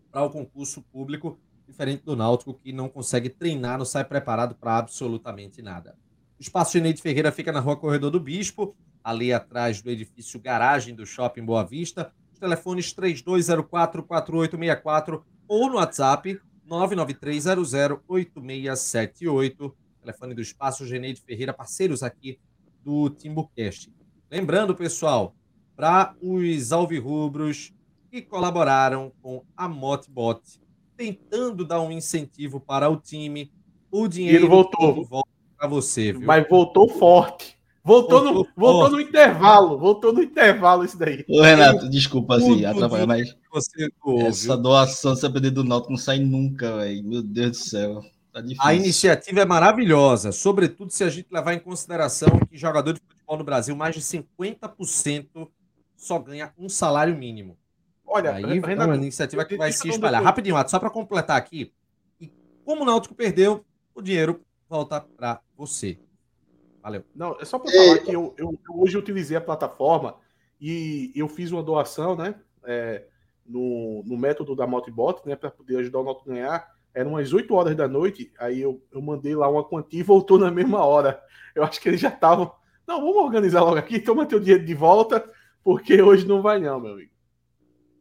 para o concurso público diferente do Náutico que não consegue treinar, não sai preparado para absolutamente nada. O espaço Geneide Ferreira fica na rua Corredor do Bispo, ali atrás do edifício Garagem do Shopping Boa Vista. Os telefones 3204-4864 ou no WhatsApp 993008678. Telefone do espaço Geneide Ferreira, parceiros aqui do TimbuCast. Lembrando, pessoal, para os alvirrubros que colaboraram com a Motbot, tentando dar um incentivo para o time, o dinheiro voltou volta para você, viu? Mas voltou forte. Voltou, no, voltou no intervalo, voltou no intervalo isso daí. Ô, Renato, desculpa assim, atrapalhar, mas você essa doação, se depender do Náutico, não sai nunca, velho. Meu Deus do céu. Tá a iniciativa é maravilhosa, sobretudo se a gente levar em consideração que jogador de futebol no Brasil, mais de 50% só ganha um salário mínimo. Olha, aí Renato, é uma iniciativa que vai se espalhar. Rapidinho, só para completar aqui. E como o Náutico perdeu, o dinheiro volta para você. Valeu. Não, é só para falar que eu, eu, eu, hoje utilizei a plataforma e eu fiz uma doação, né? É, no, no método da Multibot, né? Para poder ajudar o Náutico a ganhar. Eram umas 8 horas da noite, aí eu, eu mandei lá uma quantia e voltou na mesma hora. Eu acho que eles já estavam. Não, vamos organizar logo aqui, toma teu dinheiro de volta, porque hoje não vai, não, meu amigo.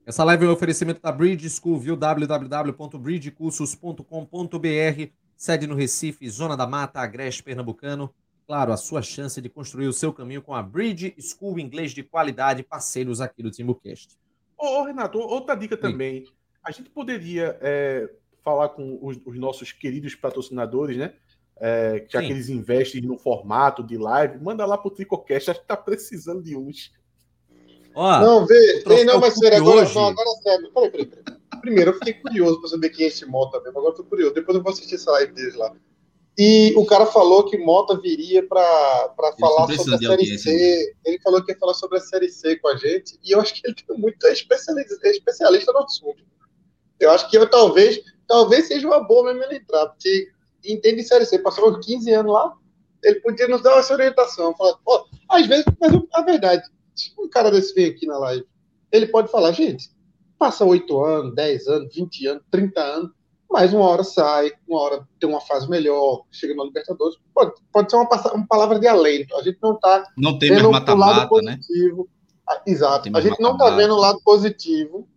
Essa live é um oferecimento da Bridge School, viu? www.bridgecursos.com.br, sede no Recife, Zona da Mata, Agreste, Pernambucano. Claro, a sua chance de construir o seu caminho com a Bridge School Inglês de qualidade, parceiros aqui do TimbuCast. Ô, ô, Renato, outra dica Sim. também. A gente poderia é, falar com os, os, nossos queridos patrocinadores, né? É, já Sim. que eles investem no formato de live, manda lá pro Tricocast, acho que tá precisando de uns. Ó, não, vê, vê não, mas sério, agora, hoje... não, agora sério. Peraí, peraí, peraí. Primeiro, eu fiquei curioso para saber quem é esse Mota mesmo. Agora eu tô curioso. Depois eu vou assistir essa live deles lá. E o cara falou que Mota viria para falar sobre a Série C. Ele falou que ia falar sobre a Série C com a gente. E eu acho que ele tem muito especialista, especialista no assunto. Eu acho que eu talvez, talvez seja uma boa mesmo ele entrar, porque entende Série C. Passou uns 15 anos lá. Ele podia nos dar essa orientação. Falar, pô, às vezes, mas a verdade, se um cara desse vem aqui na live, ele pode falar, gente, passa 8 anos, 10 anos, 20 anos, 30 anos, mas uma hora sai, uma hora tem uma fase melhor, chega no Libertadores, pode, pode ser uma, uma palavra de alento. A gente não está não tem vendo mata -mata, o lado né? positivo. Né? Exato. A gente não está vendo o lado positivo,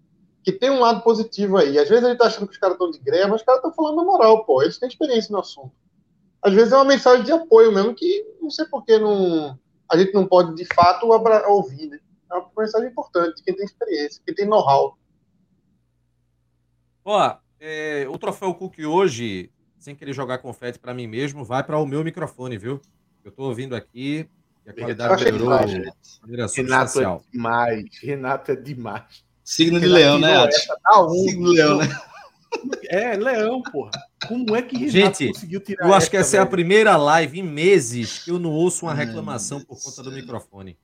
que tem um lado positivo aí. Às vezes a gente está achando que os caras estão de greve, mas os caras estão falando na moral, pô. Eles têm experiência no assunto. Às vezes é uma mensagem de apoio mesmo, que não sei por que não a gente não pode, de fato, ouvir. Né? É uma mensagem importante, quem tem experiência, quem tem know-how. Ó, é, o troféu Cook hoje, sem querer jogar confete para mim mesmo, vai para o meu microfone, viu? Eu estou ouvindo aqui e a qualidade melhorou Renato é demais. Renato é demais. Signo de leão, né, Ati? Tá um, Signo de leão, né? É, leão, porra. Como é que Renato Gente, conseguiu tirar Eu acho que essa velho? é a primeira live em meses que eu não ouço uma reclamação por conta do microfone.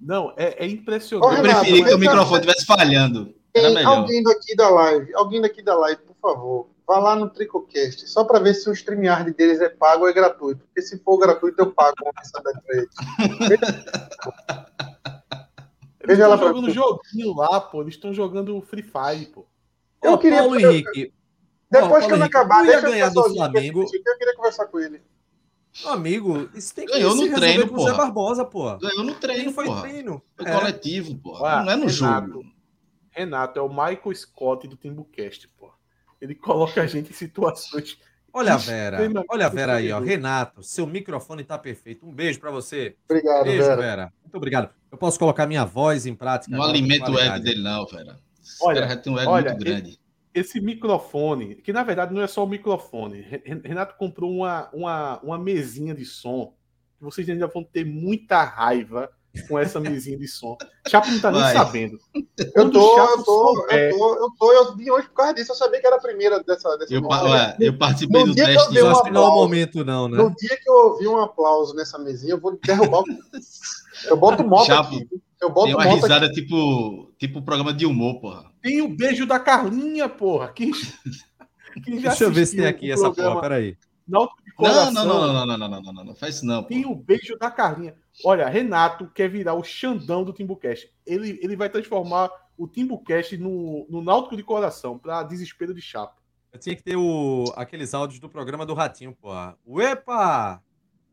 Não, é, é impressionante. eu preferi que o microfone estivesse falhando. Tem alguém daqui da live, alguém daqui da live, por favor, vá lá no Tricocast, só para ver se o StreamYard deles é pago ou é gratuito. Porque se for gratuito, eu pago uma mensalidade para eles. Veja lá jogando joguinho lá, pô. Eles estão jogando Free Fire, pô. Eu queria. Paulo Henrique. Depois que eu acabar, deixa eu ganhar do Flamengo. Eu queria conversar com ele. amigo, isso tem que Ganhou no treino, pô. Zé Barbosa, pô. Ganhou no treino, foi porra. treino. Foi é. coletivo, pô. Não é no Renato, jogo. Renato é o Michael Scott do Timbucast, pô. Ele coloca a gente em situações. Olha a Vera, olha a Vera aí, ó. Renato, seu microfone tá perfeito. Um beijo para você. Obrigado, beijo, Vera. Vera. Muito obrigado. Eu posso colocar minha voz em prática. Não alimenta o ego dele, não, Vera. olha, já tem um ego olha, muito grande esse microfone, que na verdade não é só o microfone. Renato comprou uma, uma, uma mesinha de som que vocês ainda vão ter muita raiva com essa mesinha de som. Chapo não tá nem Vai. sabendo. Eu tô, eu tô, eu tô, eu tô, eu vim hoje por causa disso, eu sabia que era a primeira dessa. dessa eu, ué, eu participei no do teste. Eu acho que não é o momento, não, né? No dia que eu ouvi um aplauso nessa mesinha, eu vou derrubar o. eu boto moto Chapo, aqui. Eu boto tem uma risada aqui. tipo, tipo programa de humor, porra. Tem o beijo da Carlinha, porra. Quem, quem Deixa eu ver se tem aqui essa porra, peraí. Não, não, não, não, não, não, não, não, não, faz isso não. Tem o beijo da Carlinha. Olha, Renato quer virar o Xandão do Timbucast. Ele, ele vai transformar o Timbucast no, no Náutico de coração, para desespero de chapa. Eu tinha que ter o, aqueles áudios do programa do Ratinho, pô. Uepa!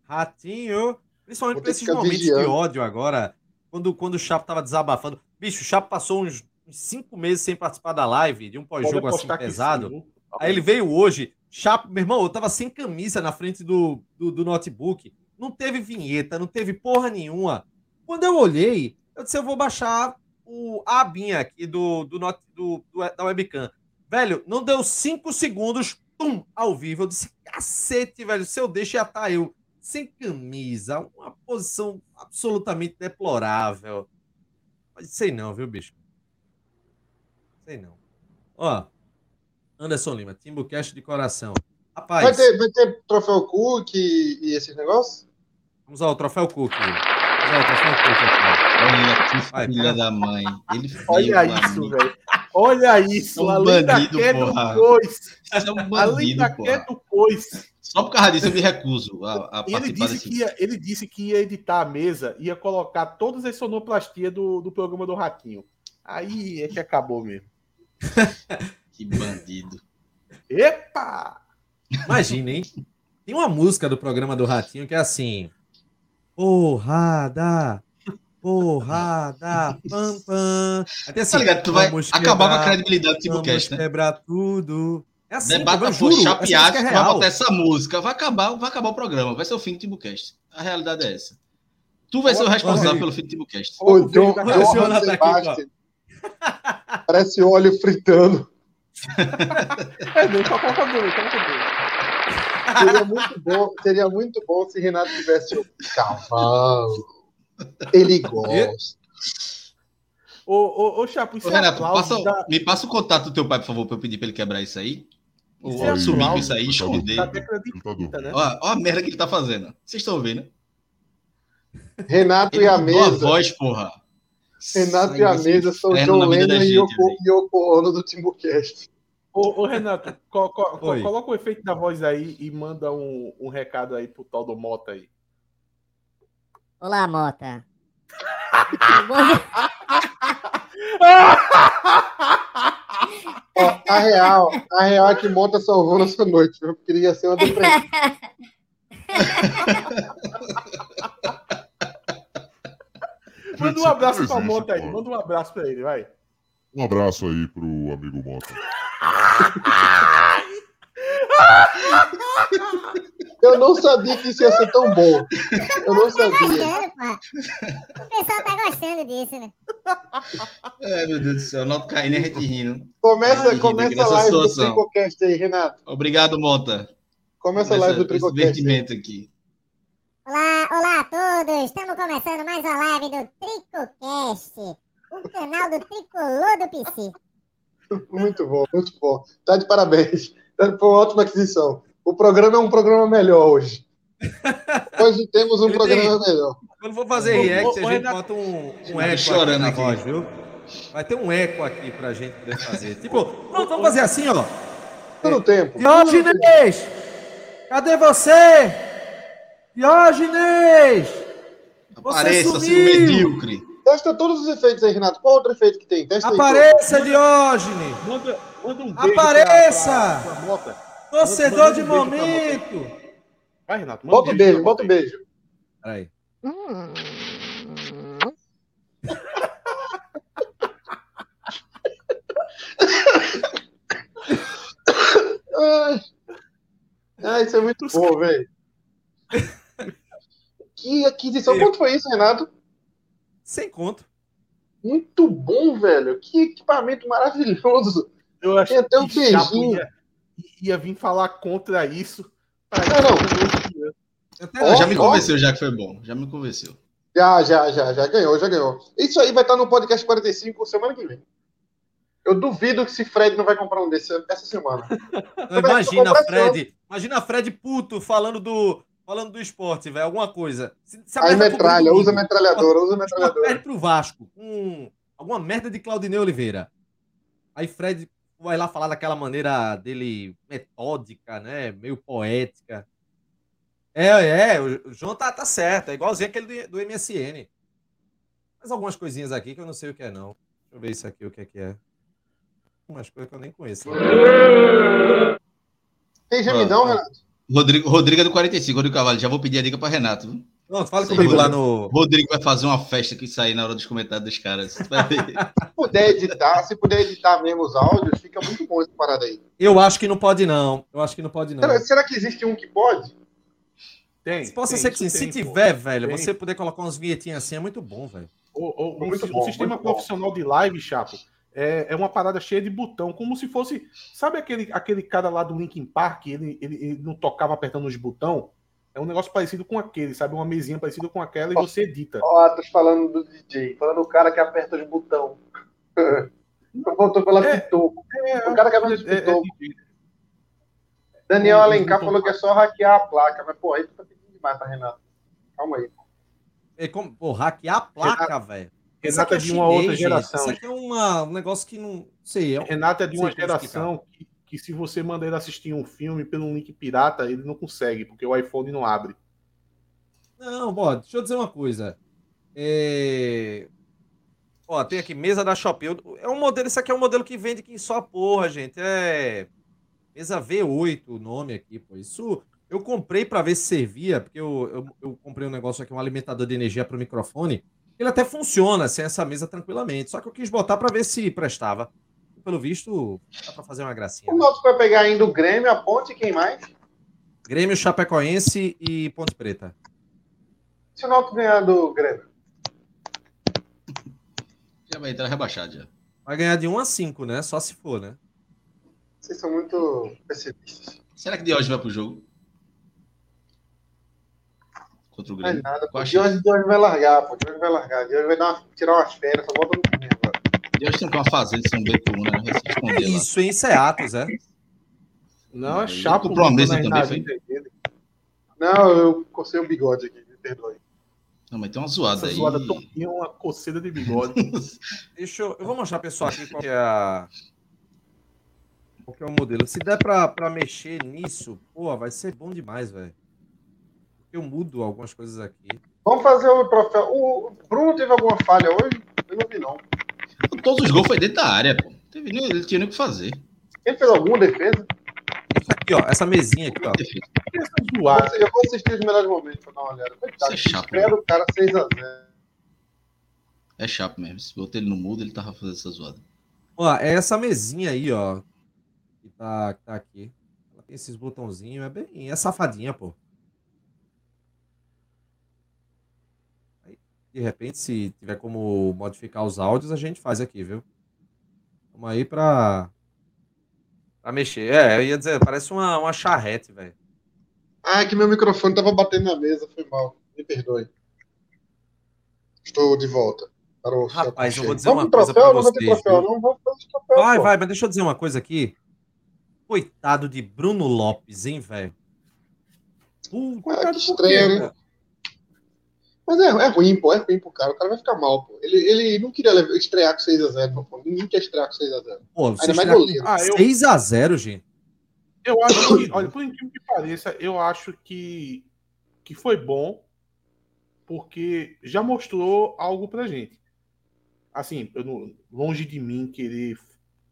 Ratinho! Principalmente pra esses momentos vigiando. de ódio agora, quando, quando o Chapo tava desabafando. Bicho, o Chapo passou uns, uns cinco meses sem participar da live, de um pós-jogo assim pesado. Aí ele veio hoje, Chapo, meu irmão, eu tava sem camisa na frente do, do, do notebook. Não teve vinheta, não teve porra nenhuma. Quando eu olhei, eu disse, eu vou baixar o, a abinha aqui do, do, do, do, da webcam. Velho, não deu cinco segundos, pum, ao vivo. Eu disse, cacete, velho, se eu deixo já tá eu sem camisa, uma posição absolutamente deplorável. Mas sei não, viu, bicho? Sei não. Ó, Anderson Lima, Timbucast de coração. Rapaz. Vai ter, vai ter troféu Cook e, e esses negócios? Vamos ao troféu Cook. Vamos ao troféu Cook aqui. Olha que filha da mãe. Ele Olha isso, velho. Olha isso. Um além bandido, da porra. Cois. É um bandido, além da quieto cois. Só por causa disso eu me recuso a, a ele disse desse... que ia, Ele disse que ia editar a mesa, ia colocar todas as sonoplastias do, do programa do Ratinho. Aí é que acabou mesmo. que bandido. Epa! Imagina, hein? Tem uma música do programa do Ratinho que é assim. Porrada! Porrada! Pam, pam. Até assim, tá ligado? Tu vai acabar com a credibilidade do Timocast, né? quebrar tudo. É assim, Debata por chapeado, é vai botar essa música, vai acabar, vai acabar o programa, vai ser o fim do Timbucast. A realidade é essa. Tu vai ser o responsável pelo fim do Timbucast. Ô, John, John Sebastian. Parece óleo fritando. É. Seria muito bom, seria muito bom se Renato tivesse o cavalo. Ele gosta. Ô, ô, ô Chapo, ô, Renato, passa, da... me passa o contato do teu pai, por favor, para eu pedir para ele quebrar isso aí. Ou é sumir com isso aí, esconder. Tá né? Ó, ó a merda que ele tá fazendo. Vocês estão vendo? Renato ele e a mesa. A voz, porra. Renato e a mesa são John Lennon e Yoko, Yoko Ono do Timbucast. Ô, ô, Renato, co co coloca o efeito da voz aí e manda um, um recado aí pro tal do Mota aí. Olá, Mota. Ó, a real, a real é que Mota salvou nossa noite. Eu queria ser uma depressão. Manda um abraço pra Mota aí. Manda um abraço pra ele, vai. Um abraço aí pro amigo Mota. Eu não sabia que isso ia ser tão bom. Eu não sabia. O pessoal tá gostando disso, né? É, meu Deus do céu, não cai nem a gente rindo. Começa, começa a live situação. do Tricocast aí, Renato. Obrigado, Mota. Começa a live do Tricocast. divertimento aqui. Olá, olá a todos! Estamos começando mais uma live do Tricocast, o canal do Tricolor do PC. Muito bom, muito bom. Tá de parabéns. Foi uma ótima aquisição. O programa é um programa melhor hoje. Hoje temos um Ele programa tem... melhor. Quando for fazer react, a gente bota um, um eco chorando aqui na voz, viu? Vai ter um eco aqui pra gente poder fazer. Tipo, vamos fazer assim, ó. Todo tempo. Diógenes! Cadê você? Diógenes! Apareça, seu medíocre. Testa todos os efeitos aí, Renato. Qual outro efeito que tem? Testa Apareça, aí, Diógenes! Manda, manda um beijo Apareça! Pra, pra Torcedor de momento! Vai, Renato. Bota o beijo, bota o beijo. Peraí. Hum. Ai. Ai, isso é muito bom, velho. Que aquisição. Quanto foi isso, Renato? Sem conto. Muito bom, velho. Que equipamento maravilhoso. Eu acho Tem até um beijinho. Ia, ia vir falar contra isso. Não, não. já me convenceu, já que foi bom. Já me convenceu. Já, já, já, já ganhou, já ganhou. Isso aí vai estar no podcast 45 semana que vem. Eu duvido que se Fred não vai comprar um desse essa semana. imagina, Fred. Imagina Fred puto falando do, falando do esporte, velho. Alguma coisa. Se, se Aí metralha, usa metralhadora, usa metralhadora. Pede pro Vasco. Um, alguma merda de Claudinei Oliveira. Aí Fred vai lá falar daquela maneira dele metódica, né? Meio poética. É, é, o João tá, tá certo, é igualzinho aquele do, do MSN. Mas algumas coisinhas aqui que eu não sei o que é, não. Deixa eu ver isso aqui, o que é que é. umas coisas que eu nem conheço. Tem gemidão, Renato? Rodrigo, Rodrigo é do 45, Rodrigo Cavalho. Já vou pedir a dica para Renato. Viu? Não, fala comigo lá no. Rodrigo vai fazer uma festa que sair na hora dos comentários dos caras. se puder editar, se puder editar mesmo os áudios, fica muito bom essa parada aí. Eu acho que não pode, não. Eu acho que não pode, não. Será, será que existe um que pode? Tem. Se possa tem, ser que sim. Se tem, tiver, pô. velho, tem. você puder colocar umas vinhetinhas assim, é muito bom, velho. O, o, muito o, bom, o sistema profissional bom. de live, Chapo, é, é uma parada cheia de botão, como se fosse. Sabe aquele, aquele cara lá do Linkin Park? Ele, ele, ele não tocava apertando os botões? É um negócio parecido com aquele, sabe? Uma mesinha parecida com aquela e você edita. Ó, Atos falando do DJ, falando do cara que aperta os botões. Não voltou pela é, pitoco. É, o cara que aperta os é, pitoco. É, Daniel Alencar falou que é só hackear a placa, mas, pô, aí tu tá pedindo demais pra Renato. Calma aí. É como, pô, hackear a placa, velho. Renato é de uma outra geração. Isso aqui é uma, um negócio que não sei. É um, Renato é de uma geração que, que, se você mandar ele assistir um filme pelo link pirata, ele não consegue, porque o iPhone não abre. Não, bom, deixa eu dizer uma coisa. É... Ó, tem aqui mesa da Shopee. É um modelo, isso aqui é um modelo que vende que só porra, gente. É mesa V8 o nome aqui, pô. Isso eu comprei para ver se servia, porque eu, eu, eu, comprei um negócio aqui, um alimentador de energia para o microfone. Ele até funciona sem essa mesa tranquilamente. Só que eu quis botar para ver se prestava. Pelo visto, dá para fazer uma gracinha. O nosso vai pegar ainda o Grêmio, a Ponte, quem mais? Grêmio, Chapecoense e Ponte Preta. Se o Náutico ganhar do Grêmio? Já vai entrar rebaixado já. Vai ganhar de 1 a 5, né? Só se for, né? Vocês são muito pessimistas. Será que de hoje vai pro jogo? Contra o Grêmio. Não é nada, pô. De hoje, de hoje vai largar, pô. De hoje vai largar. De hoje vai dar uma, tirar umas férias, só volta no domingo agora. De hoje tem que uma fazenda de São Betuno, né? É isso, hein? Isso é Atos, é? Não, é chato. Comprou uma mesa também, foi? Não, eu cocei o bigode aqui, me perdoe. Não, mas tem uma zoada Essa aí. zoada toquinha, uma coceira de bigode. Deixa eu... Eu vou mostrar, pessoal, aqui qual é a... Qual que é o modelo. Se der pra, pra mexer nisso, pô, vai ser bom demais, velho. Eu mudo algumas coisas aqui. Vamos fazer o troféu. O Bruno teve alguma falha hoje? Eu não vi, não. Todos os gols foi dentro da área, pô. Teve, ele tinha nem o que fazer. Ele fez alguma defesa? Isso aqui, ó. Essa mesinha aqui, ó. Eu vou assistir os melhores momentos pra dar uma olhada. Isso é chato. Espero o cara 6x0. É chato mesmo. Se botar ele no mudo, ele tava fazendo essa zoada. Ó, é essa mesinha aí, ó. Que tá, que tá aqui. Ela tem esses botãozinhos. É bem. É safadinha, pô. De repente, se tiver como modificar os áudios, a gente faz aqui, viu? Vamos aí pra, pra mexer. É, eu ia dizer, parece uma, uma charrete, velho. Ah, é que meu microfone tava batendo na mesa, foi mal. Me perdoe. Estou de volta. Rapaz, eu vou dizer Vamos uma coisa troféu, pra vocês. Não vai, troféu, não. Vamos troféu, vai, pô. vai, mas deixa eu dizer uma coisa aqui. Coitado de Bruno Lopes, hein, velho? Puta, que estranho, né? Mas é, é ruim, pô, é ruim pro cara. O cara vai ficar mal, pô. Ele, ele não queria estrear com 6x0, pô. Ninguém quer estrear com 6x0. Pô, você mais goleiro. Ah, eu... 6x0, gente. Eu acho que, olha, por incrível que pareça, eu acho que, que foi bom, porque já mostrou algo pra gente. Assim, não, longe de mim querer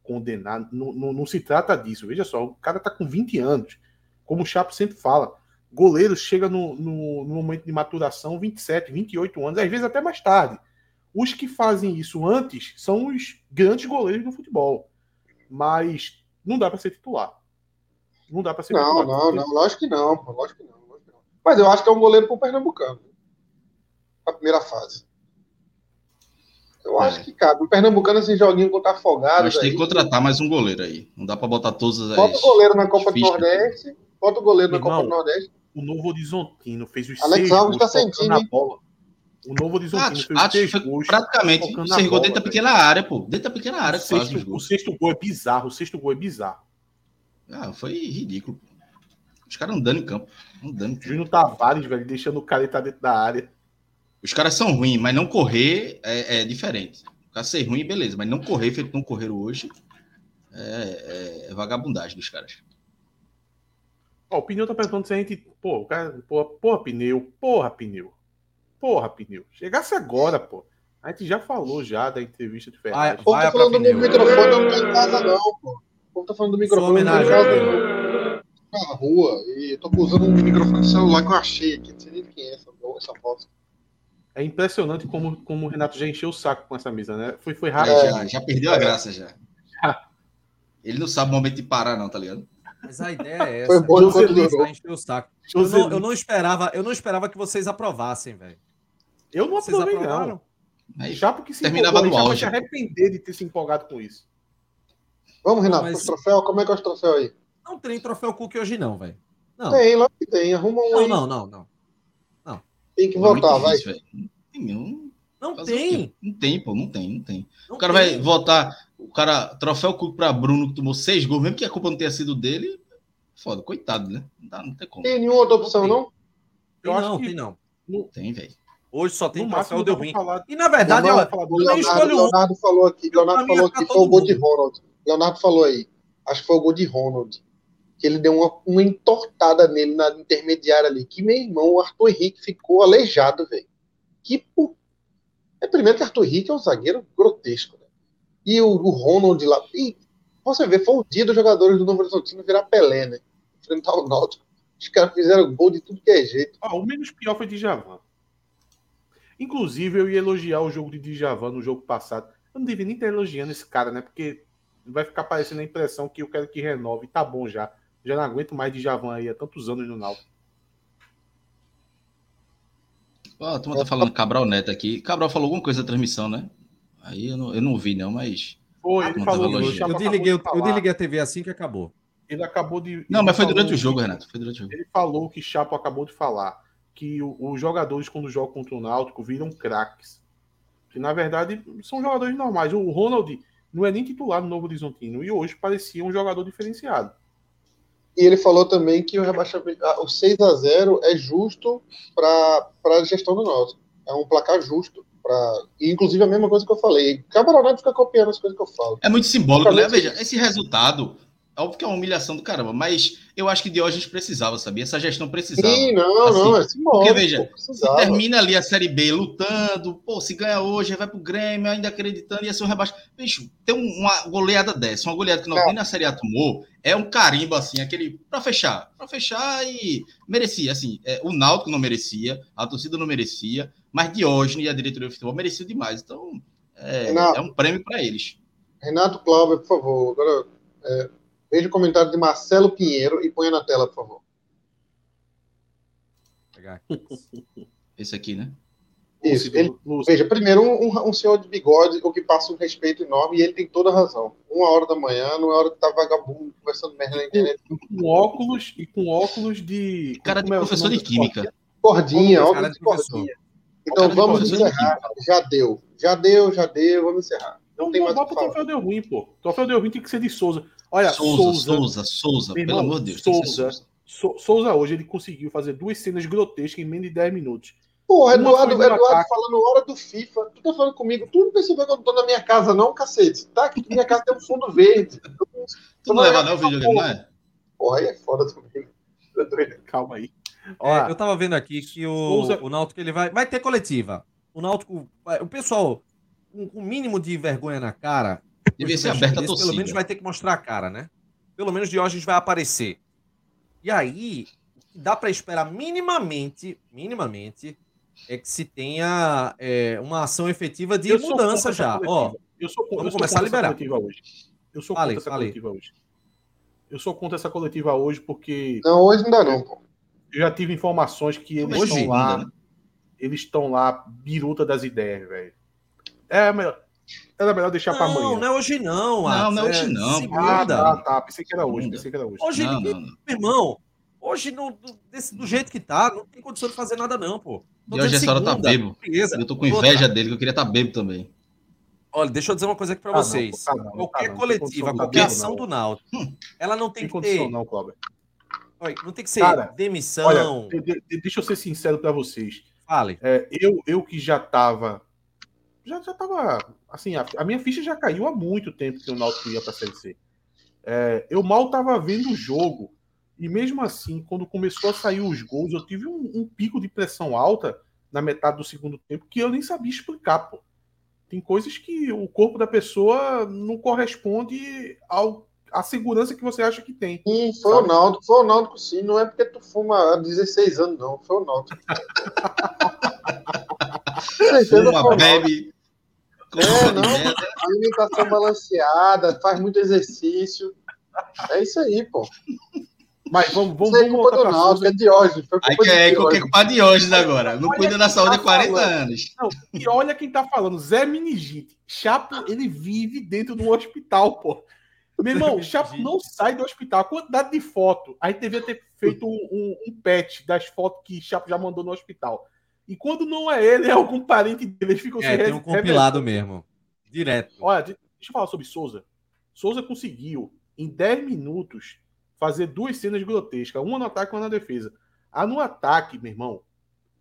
condenar, não, não, não, se trata disso. Veja só, o cara tá com 20 anos, como o Chapo sempre fala goleiro chega no, no, no, momento de maturação 27, 28 anos, às vezes até mais tarde. Os que fazem isso antes são os grandes goleiros do futebol. Mas não dá para ser titular. Não dá para ser não, titular. Não, não, lógico que não, lógico que não, lógico que não. Mas eu acho que é um goleiro para o Pernambucano. A primeira fase. Eu é. acho que cabe. O Pernambucano, esse joguinho contra Afogados. Mas tem que contratar mais um goleiro aí. Não dá para botar todas as. Bota o goleiro na Copa do Nordeste. Bota o goleiro na Copa do Nordeste o Novo Horizontino fez os Alex seis Alves gols tá na bola. O Novo Horizontino fez os seis gols. Praticamente, você dentro da pequena área, pô. Dentro da pequena área. O sexto, o sexto gol é bizarro. O sexto gol é bizarro. Ah, foi ridículo. Os caras andando em campo. Andando. Júnior Tavares, velho, deixando o cara estar dentro da área. Os caras são ruins, mas não correr é, é diferente. O cara ser ruim, beleza, mas não correr, feito não correram hoje, é, é, é vagabundagem dos caras. Ó, o pneu tá perguntando se a gente. Pô, o cara. Porra, porra, pneu. Porra, pneu. Porra, pneu. Chegasse agora, pô. A gente já falou já da entrevista de Ferraz. o povo tá falando do microfone, eu não tô em casa não, pô. O povo tá falando do microfone, eu não tô em casa não. Na rua, e eu tô usando um microfone de celular que eu achei aqui, não sei nem de quem é essa, essa bosta. É impressionante como, como o Renato já encheu o saco com essa mesa, né? Foi, foi rápido. É, já, já perdeu a graça já. Ele não sabe o momento de parar, não, tá ligado? Mas a ideia é essa. Foi bom eu, o saco. Eu não, eu não esperava, eu não esperava que vocês aprovassem, velho. Eu não Vocês aprovei, aprovaram. não. Aí, Chapo que se terminava empolgou, no auge. se arrepender de ter se empolgado com isso. Vamos, Renato, Mas- os troféus, como é que é os troféus aí? Não tem troféu Cook hoje, não, velho. Não. Tem, lá que tem, arruma um Não, aí. não, não, não. Tem que é voltar, vai. difícil. Não tem. Não Fazer o tem. Não tem, pô, não tem, não tem. Não o cara tem. vai votar, cara, troféu Cook pra Bruno, que tomou seis gols, mesmo que a culpa não tenha sido dele, foda, coitado, né? Não, dá, não tem como. Tem nenhuma outra opção, não? Tem Eu acho não, que- tem não. Tem, velho. Hoje só tem No troféu deu ruim. falar- E na verdade, Não, ó, não, falar do eu nem Leonardo, escolho. Leonardo falou aqui, Leonardo falou tá que todo foi o gol de. Ronald. Leonardo falou aí. Acho que foi o gol de Ronald. Que ele deu uma, uma entortada nele na intermediária ali. Que meu irmão, o Arthur Henrique, ficou aleijado, velho. Que pu- É primeiro que Arthur Henrique é um zagueiro grotesco, né? E o, o Ronald lá. E você vê, foi o dia dos jogadores do Novo Horizontino virar Pelé, né? Enfrentar o Náutico. Os caras fizeram gol de tudo que é jeito. Ah, o menos pior foi Djavan. Inclusive, eu ia elogiar o jogo de Djavan no jogo passado. Eu não devia nem estar elogiando esse cara, né? Porque vai ficar parecendo a impressão que eu quero que renove. Tá bom já. Já não aguento mais Djavan aí há tantos anos no Náutico. Ó, a turma tá falando Cabral Neto aqui. Cabral falou alguma coisa da transmissão, né? Aí eu não, eu não ouvi, não, mas. Foi, ele falou. Chapa Eu acabou desliguei, de eu, desliguei a TV assim que acabou. Ele acabou de. Não, mas foi durante o que- jogo, Renato. Foi durante o jogo. Ele falou que Chapo acabou de falar que o- os jogadores, quando jogam contra o Náutico, viram craques. Que na verdade são jogadores normais. O Ronald não é nem titular no Novo Horizontino e hoje parecia um jogador diferenciado. E ele falou também que o rebaixamento, o 6 a 0 é justo para a gestão do Náutico. É um placar justo. Pra... E, inclusive, a mesma coisa que eu falei. Camarada fica copiando as coisas que eu falo. É muito simbólico, né? Veja, esse resultado, é óbvio que é uma humilhação do caramba, mas eu acho que Diógenes precisava, sabia? Essa gestão precisava. Sim, não, Assim, não, é simbólico. Porque, veja, precisava. Termina ali a Série B lutando, pô, se ganha hoje, vai pro Grêmio, ainda acreditando, ia ser um rebaixo. Bicho, ter um- uma goleada dessa, uma goleada que não, Não. nem na Série A tomou, é um carimbo, assim, aquele, pra fechar, pra fechar e merecia, assim, é, o Náutico não merecia, a torcida não merecia, mas Diógenes e a diretoria do futebol mereciam demais, então é, Não. é um prêmio pra eles. Renato Clauber, por favor. Agora, é, veja o comentário de Marcelo Pinheiro e ponha na tela, por favor. Pegar Esse aqui, né? Isso. Ele, veja, primeiro, um, um- senhor de bigode, o que passa um respeito enorme, e ele tem toda a razão. Uma hora da manhã, não é hora que tá vagabundo conversando merda na internet. Com óculos e com óculos de. Cara de como é o professor nome de química. Cordinha, óbvio de de professor. cordinha. Então vamos encerrar. Já deu. Já deu, já deu, vamos encerrar. Não Não, tem não mais o que o falar. troféu deu ruim, pô. O troféu deu ruim tem que ser de Souza. Olha, Souza, Souza, Souza, Souza, Meu pelo irmão, amor de Deus. Souza. Souza. Sou- Souza hoje ele conseguiu fazer duas cenas grotescas em menos de 10 minutos. Porra, Uma Eduardo, Eduardo ataque. falando hora do FIFA. Tu tá falando comigo? Tu não percebeu que eu não tô na minha casa, não, cacete? Tá? Que minha casa tem um fundo verde. Tu não leva não o videogame, não é? Porra, aí é foda também. Calma aí. É, eu tava vendo aqui que o, Souza- o Náutico ele vai, vai ter coletiva. O Náutico, vai- o pessoal com o mínimo de vergonha na cara, Devia ser desse, aberta a pelo menos vai ter que mostrar a cara, né? Pelo menos de hoje a gente vai aparecer. E aí, o que dá pra esperar minimamente, minimamente, é que se tenha é, uma ação efetiva de eu mudança já. Ó, eu sou, vamos eu sou começar a contra essa liberar. coletiva hoje. Eu sou Fale, contra essa fale. coletiva hoje. Eu sou contra essa coletiva hoje porque Não, hoje não dá, não, pô. Eu já tive informações que eles Hoje, estão lá. ainda, né? Eles estão lá, biruta das ideias, velho. É melhor. Era melhor deixar pra não, amanhã. não é hoje não. Não, Atos, não é hoje não. Ah, Segunda. tá, tá. Pensei que era hoje. Pensei que era hoje. Hoje Não, ninguém não, não. Meu irmão, hoje no, do, desse- do jeito que tá, não tem condição de fazer nada, não, pô. Tô E hoje essa hora tá bebo. beleza. Eu tô com Outra, inveja dele, que eu queria estar bebo também. Olha, deixa eu dizer uma coisa aqui pra Ah, não, vocês. tá não, tá qualquer não, tem coletiva, qualquer tá ação não. do Náutico, Hum. ela não tem Tem que condição, ter. não, Cláudio. Olha, não tem que ser Cara, demissão. Olha, de- de- deixa eu ser sincero pra vocês. Fale. É, eu, eu que já tava. Já, já tava. Assim, a, a minha ficha já caiu há muito tempo que o Náutico ia pra Série C. É, eu mal tava vendo o jogo. E mesmo assim, quando começou a sair os gols, eu tive um, um pico de pressão alta na metade do segundo tempo que eu nem sabia explicar, pô. Tem coisas que o corpo da pessoa não corresponde ao a segurança que você acha que tem. Sim, foi sabe? o Náutico, foi o Náutico sim, não é porque tu fuma há 16 anos, não, foi o Náutico. fuma, bebe. É, não, alimentação balanceada, faz muito exercício. É isso aí, pô. Mas vamos, vamos, Isso é culpa do Náutico, é de hoje. Foi culpa Aí, é, é culpa de hoje agora. Não olha cuida da saúde há 40 falando. anos. Não, e olha quem tá falando, Zé Minigite. Chapo, ele vive dentro do hospital, pô. Meu irmão, Chapo não sai do hospital. A quantidade de foto. Aí devia ter feito um, um, um patch das fotos que Chapo já mandou no hospital. E quando não é ele, é algum parente dele. Eles ficam é, tem um compilado mesmo. Direto. Olha, deixa eu falar sobre Souza. Souza conseguiu, em 10 minutos, fazer duas cenas grotescas. Uma no ataque e uma na defesa. A no ataque, meu irmão,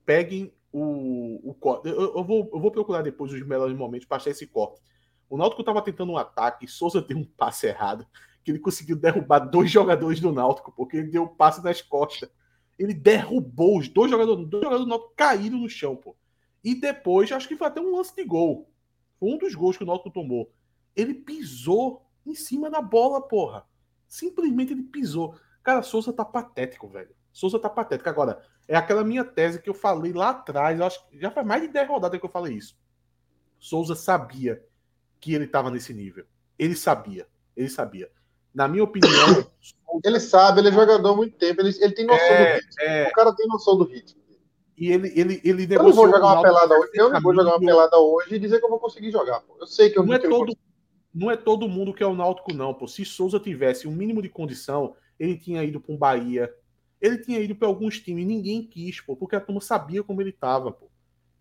peguem o, o corte. Eu, eu, vou, eu vou procurar depois os melhores momentos para achar esse corte. O Náutico estava tentando um ataque, Souza deu um passe errado, que ele conseguiu derrubar dois jogadores do Náutico, porque ele deu um passe nas costas. Ele derrubou os dois jogadores, dois jogadores do Náutico caíram no chão, pô. E depois, acho que foi até um lance de gol. Foi um dos gols que o Náutico tomou. Ele pisou em cima da bola, porra. Simplesmente ele pisou. Cara, Souza tá patético, velho. Souza tá patético. Agora, é aquela minha tese que eu falei lá atrás. Acho que já faz mais de 10 rodadas que eu falei isso. Souza sabia que ele estava nesse nível. Ele sabia. Ele sabia. Na minha opinião. ele sabe, ele é jogador há muito tempo. Ele, ele tem noção é, do ritmo. É... O cara tem noção do ritmo. E ele, ele, ele eu não vou jogar uma pelada hoje. Eu não vou jogar uma pelada hoje e dizer que eu vou conseguir jogar. Pô. Eu sei que eu não, é todo, não é todo mundo que é o Náutico, não. Pô. Se Souza tivesse um mínimo de condição, ele tinha ido para um Bahia. Ele tinha ido para alguns times. Ninguém quis, pô, porque a turma sabia como ele tava, pô.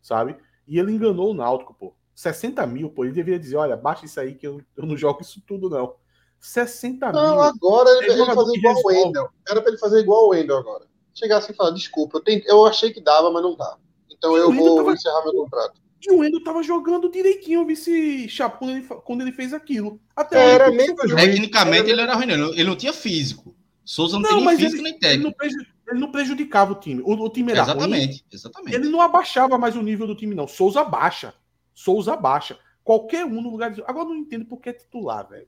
Sabe? E ele enganou o Náutico, pô. 60 mil, pô, ele deveria dizer, olha, baixa isso aí que eu, eu não jogo isso tudo, não. 60 não, mil. Não, agora ele, ele fazer igual o Wendel. Era pra ele fazer igual o Wendel agora. Chegar assim e falar, desculpa, eu, tentei, eu achei que dava, mas não dá. Então eu vou tava... encerrar meu contrato. E o Wendel tava jogando direitinho, vice Chapo, quando ele, quando ele fez aquilo. Até é, era mesmo. Tecnicamente ele era ruim, ele não tinha físico. Souza não, não tem nem físico ele, nem técnico. Ele não, ele não prejudicava o time. O, o time era exatamente, ruim. Exatamente. Ele não abaixava mais o nível do time, não. Souza baixa. Souza baixa. Qualquer um no lugar de. Agora não entendo por que é titular, velho.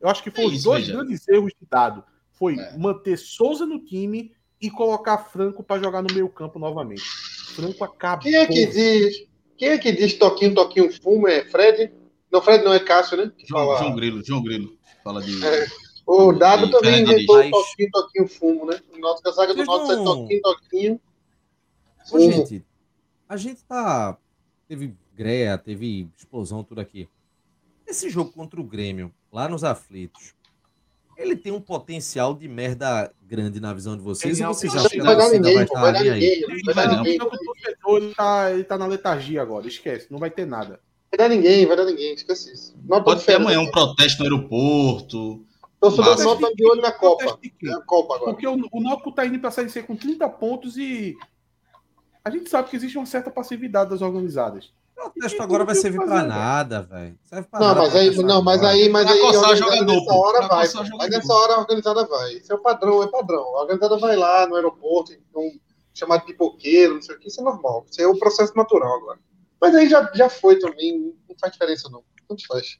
Eu acho que foram é os dois veja. grandes erros de dado. Foi é. manter Souza no time e colocar Franco para jogar no meio campo novamente. Franco acabou. Quem é que diz? Quem é que diz toquinho, toquinho, fumo? É Fred? Não, Fred não é Cássio, né? João, fala... João Grilo, João Grilo. Fala de. É. O Dado de também inventou o toquinho, toquinho, fumo, né? Nossa, a saga do nosso é toquinho, toquinho. Fumo. Ô, gente, a gente tá. Teve greia, teve explosão, tudo aqui. Esse jogo contra o Grêmio, lá nos aflitos, ele tem um potencial de merda grande na visão de vocês? Ou vocês acham que a torcida vai estar ali aí? O ele tá, ele tá na letargia agora, esquece, não vai ter nada. Vai dar ninguém, vai dar ninguém, esquece isso. Nota Pode ter amanhã um protesto no aeroporto. Torcedor do Náutico de olho na Copa. É a Copa agora. Porque o, o Náutico tá indo pra Série C com 30 pontos e a gente sabe que existe uma certa passividade das organizadas. O protesto agora vai servir para nada, velho. Não, mas aí, não, mas aí, mas aí, jogador, nessa hora vai. Mas nessa hora a organizada vai. Isso é o padrão, é padrão. A organizada vai lá no aeroporto, então, chamado de pipoqueiro, não sei o que, isso é normal. Isso é o processo natural agora. Mas aí já, já foi também, não faz diferença não. Tanto faz.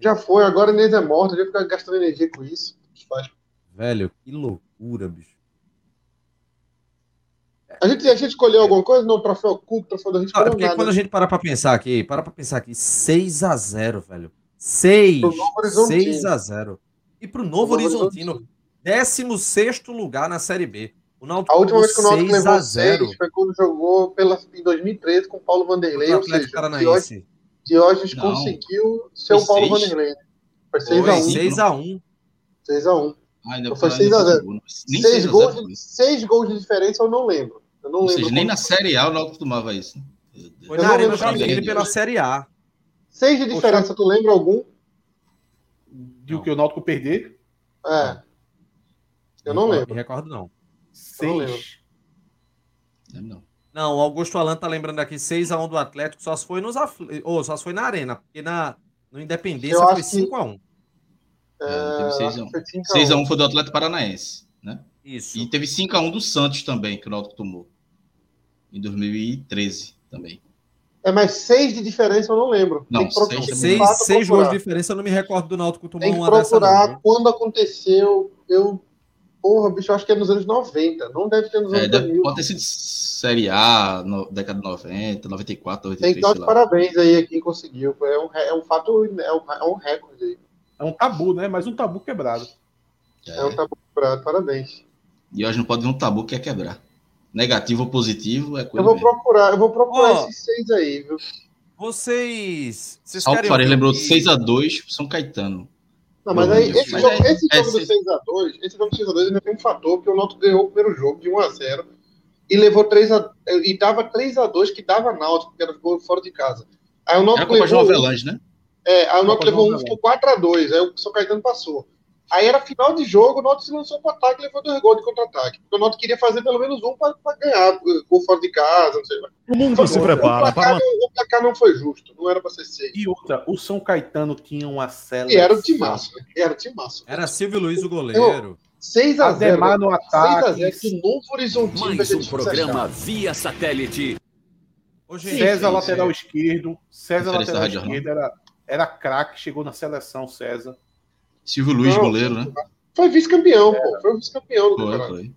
Já foi, agora a Inês é morta, já ficar gastando energia com isso. Tanto faz. Velho, que loucura, bicho. A gente, a gente escolheu alguma coisa no troféu culto, troféu da gente escolheu porque nada. quando a gente parar pra pensar aqui, para pra pensar aqui, 6x0, velho. 6. 6x0. E pro Novo, Novo Horizontino, 16 lugar na Série B. O Náutico a última vez que o Náutico levou 6 foi quando jogou pela, em 2013 com o Paulo Vanderlei. O Atlético Paranaense. Diógenes conseguiu ser o Paulo Vanderlei. Foi 6x1. 6x1. Ah, então foi 6x0. Seis, gols, seis gols de diferença eu não lembro. Eu não Ou lembro. Seja, nem na Série A o Náutico tomava isso. Foi eu na Arena Joinville pela Série A. Seis de diferença, tu lembra algum? De o que o Náutico perder? É. Eu não, não lembro. Me recordo, não. Seis. Não, não. Não, o Augusto Alan tá lembrando aqui 6x1 do Atlético, só se foi nos afl... ou só se foi na Arena, porque na no Independência foi 5x1. Que... É, 6x1. 6x1 foi do Atlético Paranaense, né? Isso. E teve 5x1 do Santos também, que o Náutico tomou. Em 2013 também. É, mas seis de diferença eu não lembro. Não, seis, seis, seis gols de diferença eu não me recordo do Náutico tomar Tem que procurar dessa, quando aconteceu. Eu, porra, bicho, eu acho que é nos anos 90. Não deve ter nos é, anos é, 2000. Pode ter sido Série A, no, década de 90, 94, 93, Tem que dar os parabéns aí a quem conseguiu. É um, é um fato, é um, é um recorde aí. É um tabu, né? Mas um tabu quebrado. É, é um tabu quebrado, parabéns. E hoje não pode ver um tabu que é quebrar. Negativo ou positivo é coisa. Eu vou mesmo. procurar, eu vou procurar oh, esses seis aí, viu? Vocês. vocês Salto Faria lembrou 6x2 São Caetano. Não, mas aí, esse mas jogo, é, esse jogo é, do 6x2, esse jogo do 6x2 ainda tem um fator que o Náutico ganhou o primeiro jogo de 1x0 e levou 3x, e dava 3x2 que dava Náutico, que era gol fora de casa. Aí o Náutico levou. Avelange, né? É, aí o Náutico levou um por 4x2, aí o São Caetano passou. Aí era final de jogo, o Náutico se lançou para ataque e levou dois gols de contra-ataque. Porque o Náutico queria fazer pelo menos um para ganhar, gol fora de casa, não sei lá. O mundo se prepara. O placar, não, o placar não foi justo, não era para ser seis. E outra, o São Caetano tinha uma cela. E era o timaço, né? Era o timaço. Era Silvio Luiz o goleiro. 6x0. Ademar no ataque. 6x0 do Novo Horizonte. Mais um programa via satélite. Hoje, César, sim, lateral sim. esquerdo. César, lateral esquerdo, era, era craque, chegou na seleção, César. Silvio Luiz, não, goleiro, né? Foi vice-campeão, é. pô. Foi vice-campeão do foi, campeonato. Foi.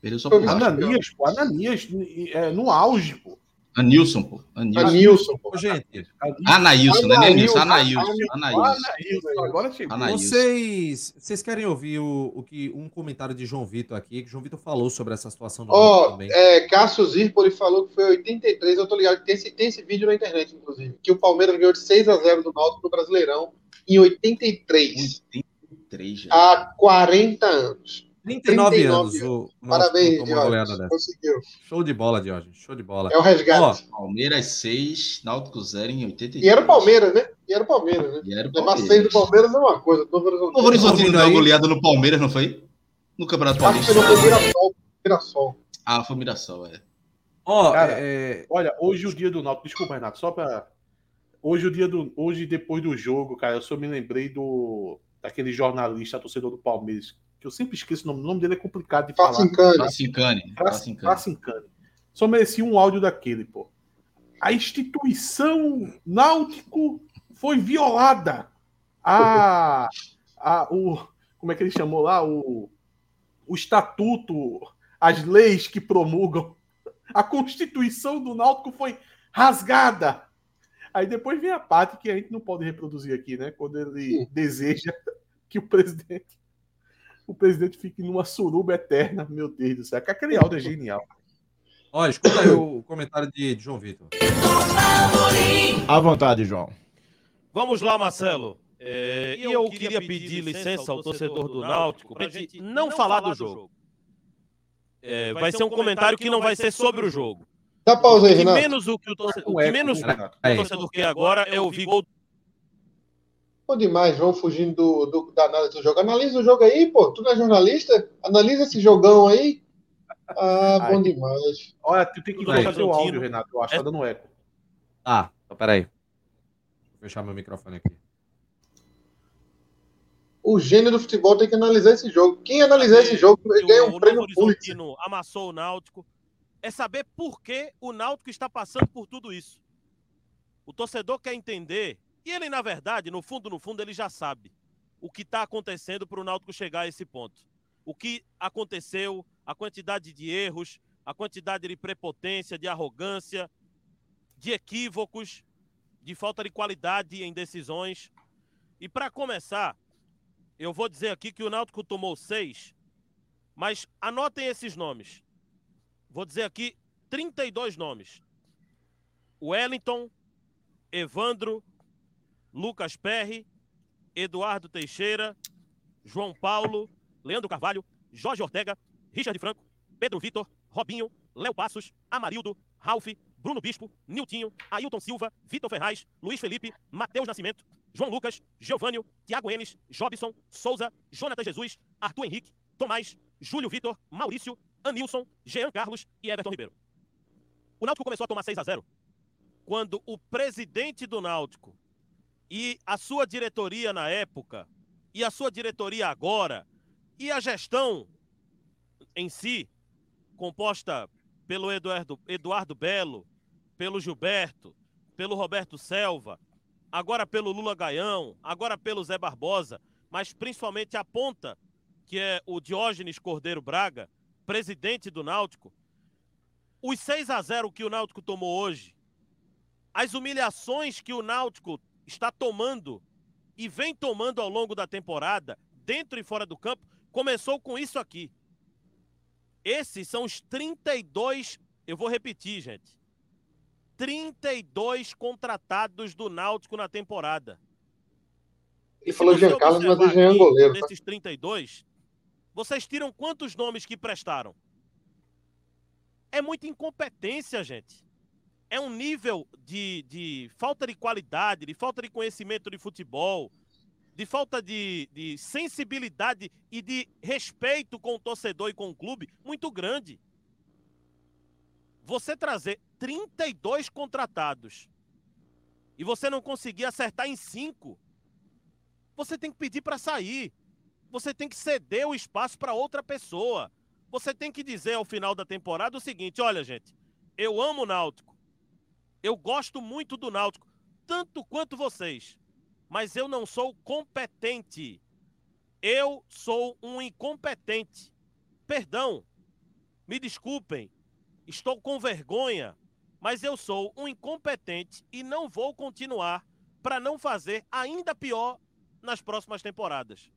Perdeu só por Ananias, pô. Ananias, é, no auge, pô. Anilson, pô. Anilson, Anilson pô. Gente. Anailson, né? Anilson, Anailson. Anailson. Agora chegou. Vocês, vocês querem ouvir o, o que, um comentário de João Vitor aqui, que João Vitor falou sobre essa situação do Ó, oh, é, Cássio Zirpoli falou que foi 83, eu tô ligado que tem esse, tem esse vídeo na internet, inclusive, que o Palmeiras ganhou de 6 a 0 do Náutico no Brasileirão em 83. 83 já. Há 40 anos. 39, 39 anos. O, Parabéns, Diógenes. Conseguiu. Show de bola, Diógenes. Show de bola. É o resgate. Ó, Palmeiras 6, Náutico 0 em 83. E era o Palmeiras, né? E era o Palmeiras, né? E era o Palmeiras. Levar 6 do Palmeiras é uma coisa. O Horizontino deu uma goleada no Palmeiras, não foi? No Campeonato Paulista. Acho que foi Mirassol. Mirassol. Ah, foi Mirassol, é. Ó, Cara, é... olha, hoje o dia do Náutico... Desculpa, Renato, só pra Hoje, o dia do. Hoje, depois do jogo, cara, eu só me lembrei do. daquele jornalista, torcedor do Palmeiras, que eu sempre esqueço o nome. O nome dele é complicado de falar. Facincani. Facincani. Só merecia um áudio daquele, pô. A instituição náutico foi violada. A, a, o, como é que ele chamou lá? O, o estatuto, as leis que promulgam. A constituição do náutico foi rasgada. Aí depois vem a parte que a gente não pode reproduzir aqui, né? Quando ele Sim. deseja que o presidente o presidente fique numa suruba eterna. Meu Deus do céu. Aquele áudio é genial. Olha, escuta aí o comentário de, de João Vitor. À vontade, João. Vamos lá, Marcelo. É, e eu queria pedir licença ao torcedor do Náutico para a gente não falar do jogo. É, vai ser um comentário que não vai ser sobre o jogo. Dá pausa aí, Renato. Menos o que o torcedor, o que menos o torcedor quer agora é ouvir gol. Pô, demais, vão fugindo do, do, da análise do jogo. Analisa o jogo aí, pô. Tu não é jornalista? Analisa esse jogão aí. Ah, bom demais. Olha, tu tem que colocar teu áudio, Renato. Eu acho que tá dando eco. Ah, então peraí. Vou fechar meu microfone aqui. O gênio do futebol tem que analisar esse jogo. Quem analisar esse jogo ganha um prêmio Pulitzer. amassou o Náutico é saber por que o Náutico está passando por tudo isso. O torcedor quer entender, e ele, na verdade, no fundo, no fundo, ele já sabe o que está acontecendo para o Náutico chegar a esse ponto. O que aconteceu, a quantidade de erros, a quantidade de prepotência, de arrogância, de equívocos, de falta de qualidade em decisões. E para começar, eu vou dizer aqui que o Náutico tomou seis, mas anotem esses nomes vou dizer aqui 32 nomes: Wellington, Evandro, Lucas Perry, Eduardo Teixeira, João Paulo, Leandro Carvalho, Jorge Ortega, Richard Franco, Pedro Vitor, Robinho, Léo Passos, Amarildo, Ralph, Bruno Bispo, Niltinho, Ailton Silva, Vitor Ferraz, Luiz Felipe, Matheus Nascimento, João Lucas, Giovânio, Tiago Enes, Jobson, Souza, Jonathan Jesus, Arthur Henrique, Tomás, Júlio Vitor, Maurício, Anilson, Jean Carlos e Everton Ribeiro. O Náutico começou a tomar 6 a 0 quando o presidente do Náutico e a sua diretoria na época, e a sua diretoria agora, e a gestão em si, composta pelo Eduardo, Eduardo Belo, pelo Gilberto, pelo Roberto Selva, agora pelo Lula Gaião, agora pelo Zé Barbosa, mas principalmente a ponta, que é o Diógenes Cordeiro Braga, presidente do Náutico, os 6 a 0 que o Náutico tomou hoje, as humilhações que o Náutico está tomando e vem tomando ao longo da temporada, dentro e fora do campo, começou com isso aqui. Esses são os 32, eu vou repetir, gente. 32 contratados do Náutico na temporada. Ele falou Jean Carlos, mas já é goleiro. Tá? Desses 32, vocês tiram quantos nomes que prestaram? É muita incompetência, gente. É um nível de, de falta de qualidade, de falta de conhecimento de futebol, de falta de, de sensibilidade e de respeito com o torcedor e com o clube muito grande. Você trazer 32 contratados e você não conseguir acertar em cinco, você tem que pedir para sair. Você tem que ceder o espaço para outra pessoa. Você tem que dizer ao final da temporada o seguinte: olha, gente, eu amo o Náutico. Eu gosto muito do Náutico, tanto quanto vocês. Mas eu não sou competente. Eu sou um incompetente. Perdão. Me desculpem. Estou com vergonha. Mas eu sou um incompetente e não vou continuar para não fazer ainda pior nas próximas temporadas.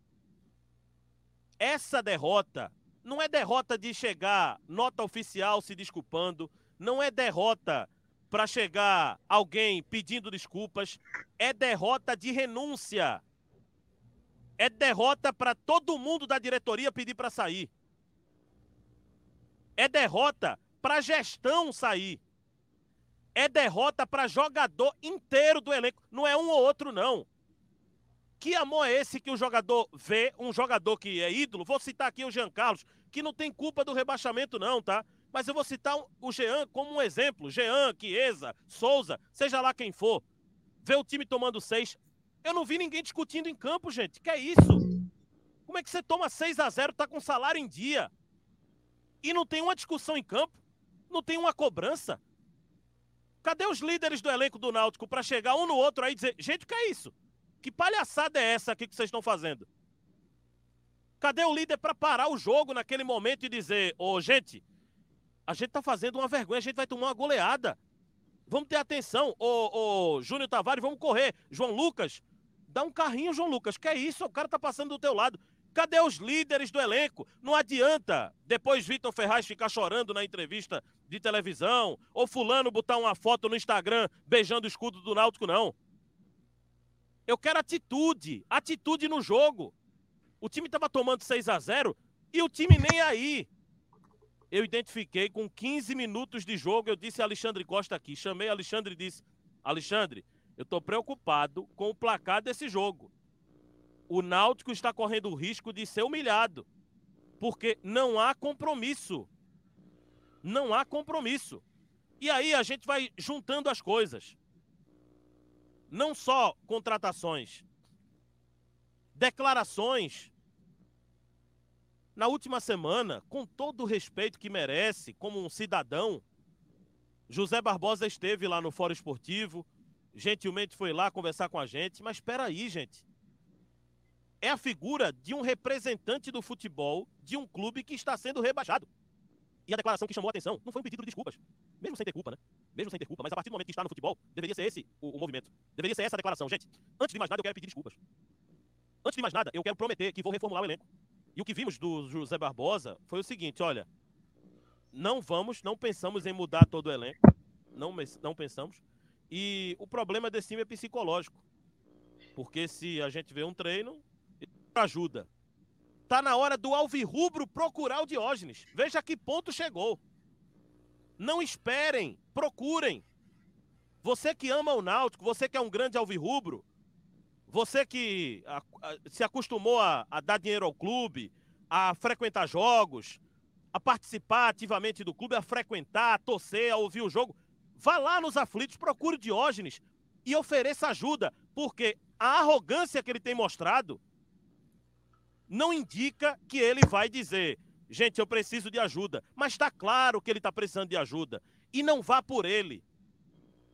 Essa derrota não é derrota de chegar nota oficial se desculpando, não é derrota para chegar alguém pedindo desculpas, é derrota de renúncia. É derrota para todo mundo da diretoria pedir para sair. É derrota para a gestão sair. É derrota para jogador inteiro do elenco. Não é um ou outro, não. Que amor é esse que o jogador vê, um jogador que é ídolo? Vou citar aqui o Jean Carlos, que não tem culpa do rebaixamento, não, tá? Mas eu vou citar o Jean como um exemplo. Jean, Chiesa, Souza, seja lá quem for. Vê o time tomando seis. Eu não vi ninguém discutindo em campo, gente. Que é isso? Como é que você toma 6 a 0 tá com salário em dia? E não tem uma discussão em campo? Não tem uma cobrança? Cadê os líderes do elenco do Náutico para chegar um no outro aí e dizer: gente, que é isso? Que palhaçada é essa aqui que vocês estão fazendo? Cadê o líder para parar o jogo naquele momento e dizer: ô, oh, gente, a gente tá fazendo uma vergonha, a gente vai tomar uma goleada. Vamos ter atenção. Ô, Júnior Tavares, vamos correr. João Lucas, dá um carrinho, João Lucas. Que é isso? O cara tá passando do teu lado. Cadê os líderes do elenco? Não adianta depois Vitor Ferraz ficar chorando na entrevista de televisão ou fulano botar uma foto no Instagram beijando o escudo do Náutico, não. Eu quero atitude, atitude no jogo. O time estava tomando 6 a 0 e o time nem aí eu identifiquei com 15 minutos de jogo, eu disse a Alexandre Costa aqui, chamei Alexandre e disse: Alexandre, eu estou preocupado com o placar desse jogo. O Náutico está correndo o risco de ser humilhado, porque não há compromisso. Não há compromisso. E aí a gente vai juntando as coisas. Não só contratações, declarações na última semana, com todo o respeito que merece, como um cidadão, José Barbosa esteve lá no Fórum Esportivo, gentilmente foi lá conversar com a gente, mas espera aí, gente. É a figura de um representante do futebol de um clube que está sendo rebaixado. E a declaração que chamou a atenção não foi um pedido de desculpas, mesmo sem ter culpa, né? Mesmo sem ter culpa, mas a partir do momento que está no futebol, deveria ser esse o, o movimento. Deveria ser essa a declaração. Gente, antes de mais nada, eu quero pedir desculpas. Antes de mais nada, eu quero prometer que vou reformular o elenco. E o que vimos do José Barbosa foi o seguinte: olha, não vamos, não pensamos em mudar todo o elenco, não, não pensamos. E o problema desse time é psicológico. Porque se a gente vê um treino, ajuda. Tá na hora do Alvirrubro procurar o Diógenes. Veja que ponto chegou. Não esperem, procurem. Você que ama o Náutico, você que é um grande Alvirrubro, você que a, a, se acostumou a, a dar dinheiro ao clube, a frequentar jogos, a participar ativamente do clube, a frequentar, a torcer, a ouvir o jogo, vá lá nos aflitos, procure Diógenes e ofereça ajuda, porque a arrogância que ele tem mostrado não indica que ele vai dizer, gente, eu preciso de ajuda. Mas está claro que ele está precisando de ajuda. E não vá por ele.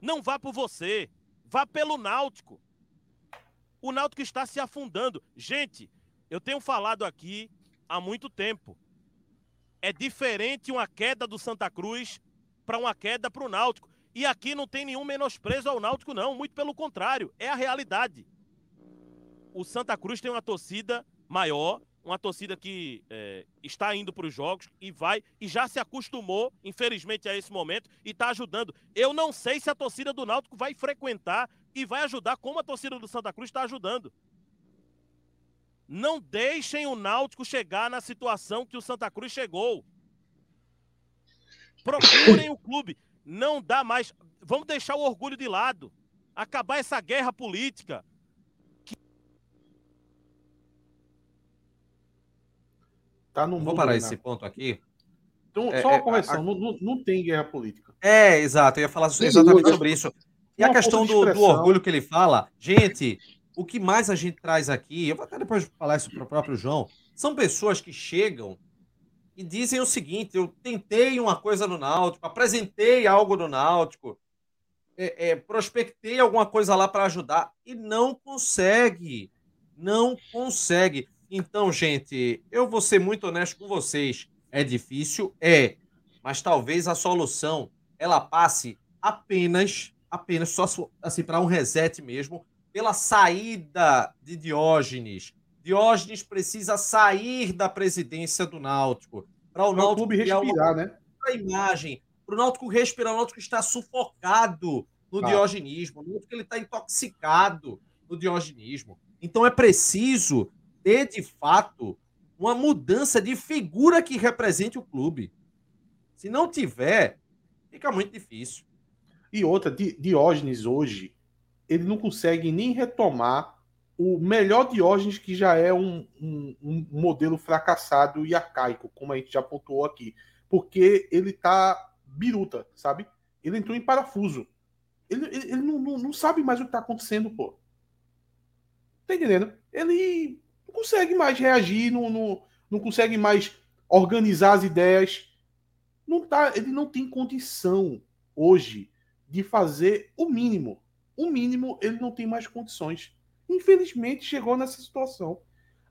Não vá por você, vá pelo Náutico. O Náutico está se afundando. Gente, eu tenho falado aqui há muito tempo. É diferente uma queda do Santa Cruz para uma queda para o Náutico. E aqui não tem nenhum menosprezo ao Náutico, não. Muito pelo contrário, é a realidade. O Santa Cruz tem uma torcida maior, uma torcida que é, está indo para os jogos e vai e já se acostumou, infelizmente, a esse momento e está ajudando. Eu não sei se a torcida do Náutico vai frequentar e vai ajudar como a torcida do Santa Cruz está ajudando. Não deixem o Náutico chegar na situação que o Santa Cruz chegou. Procurem o clube não dá mais. Vamos deixar o orgulho de lado. Acabar essa guerra política. Tá no Vou parar esse ponto aqui. Então, é, só uma é, correção, a... não, não, tem guerra política. É, exato, eu ia falar exatamente sobre isso. E a questão do, do, orgulho que ele fala, gente, o que mais a gente traz aqui, eu vou até depois falar isso para o próprio João, são pessoas que chegam e dizem o seguinte: eu tentei uma coisa no Náutico, apresentei algo no Náutico, é, é, prospectei alguma coisa lá para ajudar e não consegue. Não consegue. Então, gente, eu vou ser muito honesto com vocês. É difícil? É. Mas talvez a solução ela passe apenas, apenas só assim para um reset mesmo, pela saída de Diógenes, Diógenes precisa sair da presidência do Náutico. Para o Náutico clube respirar, uma... né? A imagem. Para o Náutico respirar, o Náutico está sufocado no ah. diogenismo. O Náutico ele está intoxicado no diogenismo. Então é preciso ter, de fato, uma mudança de figura que represente o clube. Se não tiver, fica muito difícil. E outra, Diógenes hoje, ele não consegue nem retomar o melhor Diógenes, que já é um, um, um, modelo fracassado e arcaico, como a gente já pontuou aqui. Porque ele tá biruta, sabe? Ele entrou em parafuso. Ele, ele, ele não, não, não, sabe mais o que tá acontecendo, pô. Tá entendendo? Ele não consegue mais reagir, não, não, não consegue mais organizar as ideias. Não tá, ele não tem condição hoje de fazer o mínimo. O mínimo ele não tem mais condições infelizmente chegou nessa situação.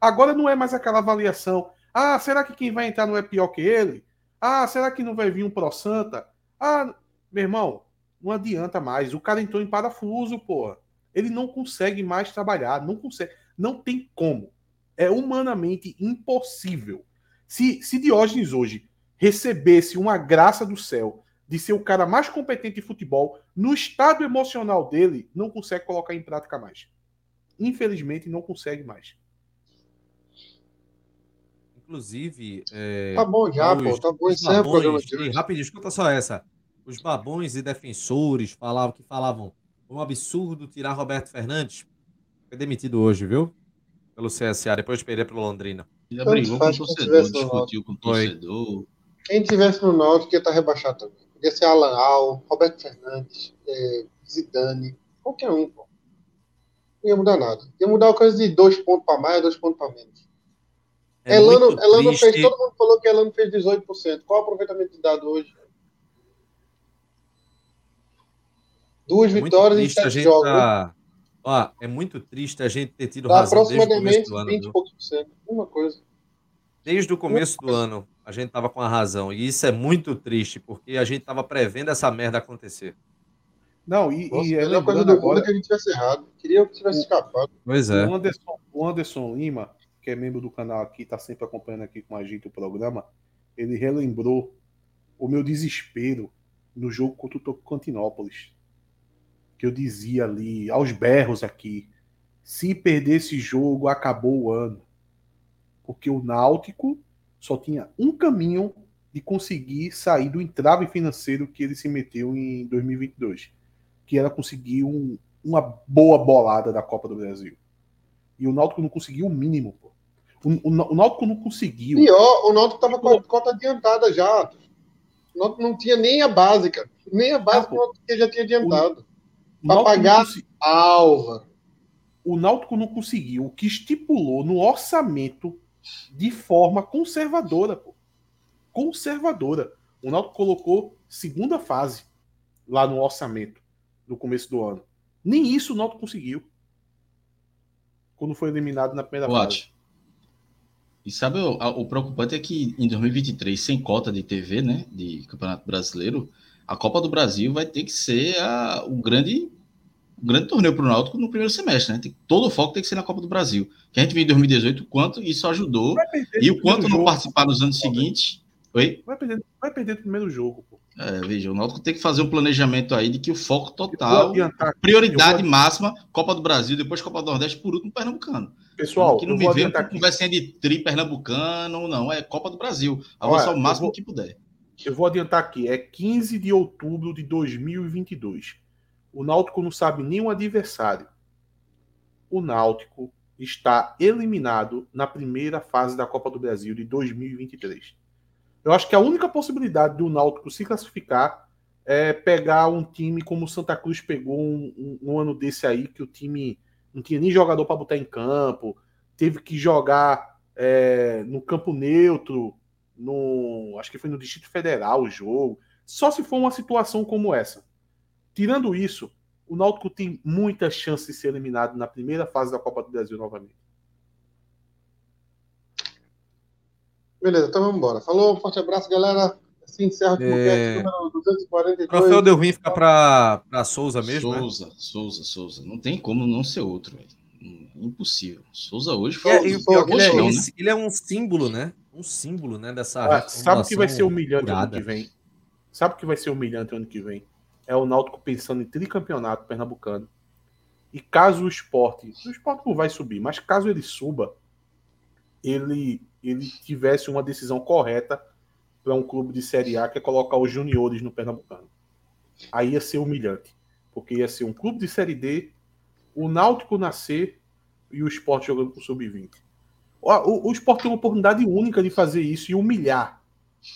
Agora não é mais aquela avaliação. Ah, será que quem vai entrar não é pior que ele? Ah, será que não vai vir um Pro Santa? Ah, meu irmão, não adianta mais. O cara entrou em parafuso, porra. Ele não consegue mais trabalhar, não consegue, não tem como. É humanamente impossível. Se, se Diógenes hoje recebesse uma graça do céu de ser o cara mais competente de futebol, no estado emocional dele, não consegue colocar em prática mais infelizmente não consegue mais. Inclusive. É, tá bom já, os, pô. Tá bom. Encerra o programa de Rapidinho, escuta só essa. Os babões e defensores falavam que falavam um absurdo tirar Roberto Fernandes. Foi demitido hoje, viu? Pelo CSA, depois de perder pelo Londrina. Já brigou com o torcedor, discutiu com o torcedor. Quem tivesse no Náutico ia estar rebaixado também. Podia ser Alan Al, Roberto Fernandes, é, Zidane, qualquer um, pô não ia mudar nada. Ia mudar uma coisa de dois pontos para mais, dois pontos para menos. É Elano, Elano fez, todo mundo falou que Elano fez 18%. Qual o aproveitamento de dado hoje? Duas é vitórias em sete jogos. Tá... Ó, é muito triste a gente ter tido tá razão aproximadamente 20 e poucos por cento. Uma coisa. Desde o começo do ano, a gente tava com a razão. E isso é muito triste, porque a gente tava prevendo essa merda acontecer. Não, e, Nossa, e é a coisa do agora... que a gente tivesse errado. Queria que tivesse escapado. Pois é. O Anderson, o Anderson Lima, que é membro do canal aqui, está sempre acompanhando aqui com a gente o programa, ele relembrou o meu desespero no jogo contra o Tocantinópolis. Que eu dizia ali, aos berros aqui, se perder esse jogo, acabou o ano. Porque o Náutico só tinha um caminho de conseguir sair do entrave financeiro que ele se meteu em 2022 que era conseguir um, uma boa bolada da Copa do Brasil. E o Náutico não conseguiu o mínimo, pô. O, o, o Náutico não conseguiu. Pior, o Náutico estava com a cota adiantada já. O Náutico não tinha nem a básica. Nem a básica ah, que já tinha adiantado. Para pagar a Alva. O Náutico não conseguiu o que estipulou no orçamento de forma conservadora, pô. Conservadora. O Náutico colocou segunda fase lá no orçamento no começo do ano. Nem isso o Náutico conseguiu. Quando foi eliminado na primeira Watch. fase. E sabe, o, o preocupante é que em 2023, sem cota de TV, né, de Campeonato Brasileiro, a Copa do Brasil vai ter que ser a- o grande grande torneio para o Náutico no primeiro semestre, né? Tem- todo o foco tem que ser na Copa do Brasil. Que a gente viu em 2018 o quanto isso ajudou e o quanto não participar nos anos seguintes. Oi? Vai perder, vai perder o primeiro jogo, pô. É, veja, o Náutico tem que fazer um planejamento aí de que o foco total, adiantar- prioridade vou- máxima, Copa do Brasil, depois Copa do Nordeste, por último, Pernambucano. Pessoal, que não me adiantar com conversinha de tri pernambucano, não, é Copa do Brasil. Avançar o máximo vou- que puder. Eu vou adiantar aqui, é 15 de outubro de 2022. O Náutico não sabe o adversário. O Náutico está eliminado na primeira fase da Copa do Brasil de 2023. Eu acho que a única possibilidade do Náutico se classificar é pegar um time como o Santa Cruz pegou um, um- um ano desse aí, que o time não tinha nem jogador para botar em campo, teve que jogar é, no campo neutro, no, acho que foi no Distrito Federal o jogo. Só se for uma situação como essa. Tirando isso, o Náutico tem muita chance de ser eliminado na primeira fase da Copa do Brasil novamente. Beleza, então vamos embora. Falou, um forte abraço, galera. Assim encerra o É. número 242. Troféu fica pra, pra Souza mesmo, né? Souza, Souza, Souza. Não tem como não ser outro, velho. Impossível. Souza hoje foi. é- e o pior que ele, é, né? ele é um símbolo, né? Um símbolo, né? Dessa Ah, sabe o que vai ser humilhante ano curada. que vem? Sabe o que vai ser humilhante ano que vem? É o Náutico pensando em tricampeonato pernambucano. E caso o esporte. O esporte não vai subir, mas caso ele suba, ele, ele tivesse uma decisão correta para um clube de Série A que é colocar os juniores no Pernambucano. Aí ia ser humilhante. Porque ia ser um clube de Série D, o Náutico nascer e o esporte jogando com sub-20. O, o, o esporte tem uma oportunidade única de fazer isso e humilhar.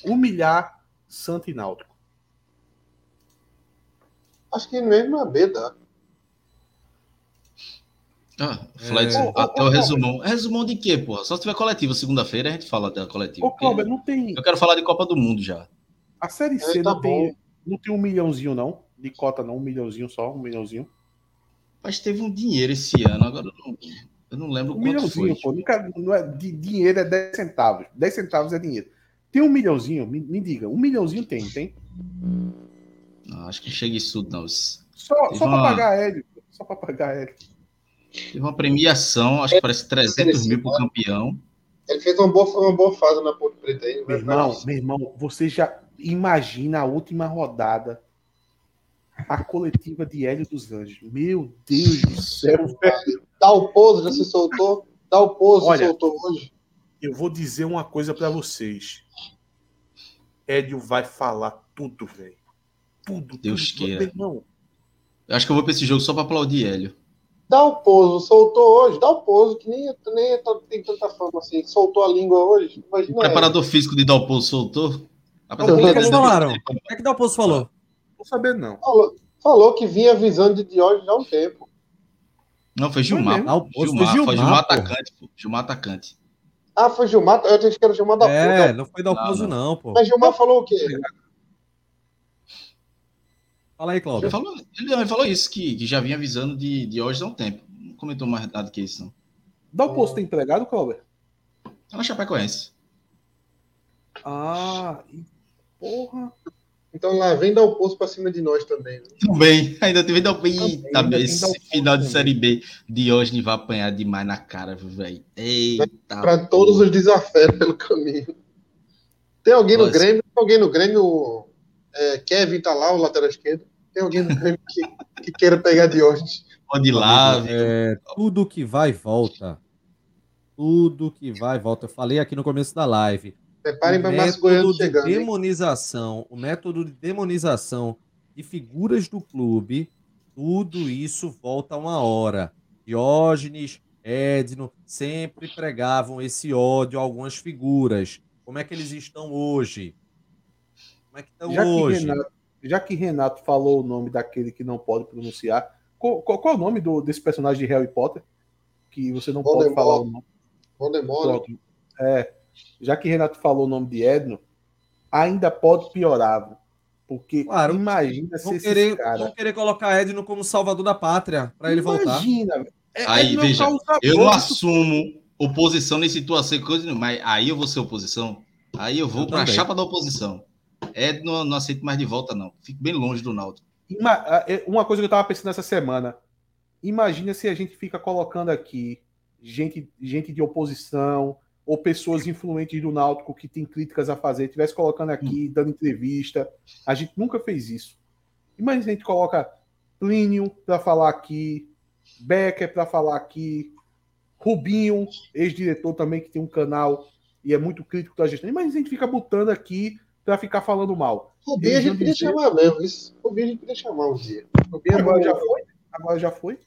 Humilhar Santa e Náutico. Acho que mesmo a B dá. Ah, Flight, É. até o resumão. Resumão de quê, porra? Só se tiver coletiva segunda-feira, a gente fala da coletiva. Ô, Cláudio, não tem. Eu quero falar de Copa do Mundo já. A Série C É, tá não, tem, não tem um milhãozinho, não? De cota, não? Um milhãozinho só? Um milhãozinho? Mas teve um dinheiro esse ano, agora não, eu não lembro Um quanto milhãozinho, foi. pô. Nunca, não é, de, dinheiro é 10 centavos. 10 centavos é dinheiro. Tem um milhãozinho? Me, me diga. Um milhãozinho tem, tem? Não, acho que chega isso não. Só, Teve só pra uma- pagar aéreo. Só pra pagar aéreo. Teve uma premiação, acho que parece 300 mil pro campeão. Ele fez uma boa, uma boa fase na Ponte Preta aí. Meu irmão, meu irmão, você já imagina a última rodada, a coletiva de Hélio dos Anjos. Meu Deus do céu, velho. Dá o pouso, já se soltou. Dá o pouso, Olha, soltou hoje. Eu vou dizer uma coisa pra vocês. Hélio vai falar tudo, velho. Tudo, Deus tudo. queira. Irmão, Eu acho que eu vou pra esse jogo só pra aplaudir Hélio. Dá o pouso, soltou hoje. Dá o pouso, que nem, nem tá- tem tanta fama assim. Soltou a língua hoje. O Imagina. preparador físico de Dalpozo soltou. O que, que eles falaram? O que é que Dalpozo falou? Não sabendo não. Falou, falou que vinha avisando de Diógenes há um tempo. Não, foi Gilmar. foi Gilmar, foi Gilmar, Gilmar pô. atacante, pô. Gilmar atacante. Ah, foi Gilmar. Eu achei que era Gilmar da É, não foi Dalpozo, Não, não, pô. Mas Gilmar falou o quê? Fala aí, Ele Cláudio. falou, ele, ele falou isso, que, que já vinha avisando de, de hoje há um tempo. Não comentou mais nada que isso, não. Dá o posto tem empregado, Cláudio? Tá na Chapecoense. Ah, porra. Então lá, vem dar o pouso pra cima de nós também. né? Também, ainda teve Eita, ainda meu, tem esse final de também. Série B de hoje vai apanhar demais na cara, viu, velho. Eita. Pra todos os desafetos pelo caminho. Tem alguém no Nossa. Grêmio? Tem alguém no Grêmio? É, Kevin tá lá, o lateral esquerdo. Tem alguém no Grêmio que, que queira pegar Diógenes? Pode ir lá, viu? É, tudo que vai volta. Tudo que vai volta. Eu falei aqui no começo da live. Preparem o para Márcio Goiano método de chegando. hein? demonização, o método de demonização de figuras do clube, tudo isso volta a uma hora. Diógenes, Edno, sempre pregavam esse ódio a algumas figuras. Como é que eles estão hoje? Como é que estão Já que, hoje? Renato, já que Renato falou o nome daquele que não pode pronunciar, qual, qual- qual é o nome do- desse personagem de Harry Potter? Que você não pode Voldemort. falar o nome. Voldemort. Pronto. É, já que Renato falou o nome de Edno, ainda pode piorar. Porque Claro. imagina se esse querer, cara. vão querer colocar Edno como salvador da pátria pra ele voltar. Imagina, velho. É- Aí, é não veja, eu não assumo oposição nem situação, coisa nenhuma, mas aí eu vou ser oposição. Aí eu vou para a chapa da oposição. É, não, não aceito mais de volta, não. Fico bem longe do Náutico. Ah, é, Uma coisa que eu tava pensando essa semana. Imagina se a gente fica colocando aqui gente, gente de oposição ou pessoas influentes do Náutico que tem críticas a fazer, tivesse colocando aqui, dando entrevista. A gente nunca fez isso. Imagina se a gente coloca Plínio para falar aqui, Becker para falar aqui, Rubinho, ex-diretor também, que tem um canal e é muito crítico da gestão. Imagina se a gente fica botando aqui para ficar falando mal. Rubinho a gente podia dizer- chamar mesmo. Isso. Rubinho a gente podia chamar um dia. Rubinho é Agora bom. já foi? Agora já foi?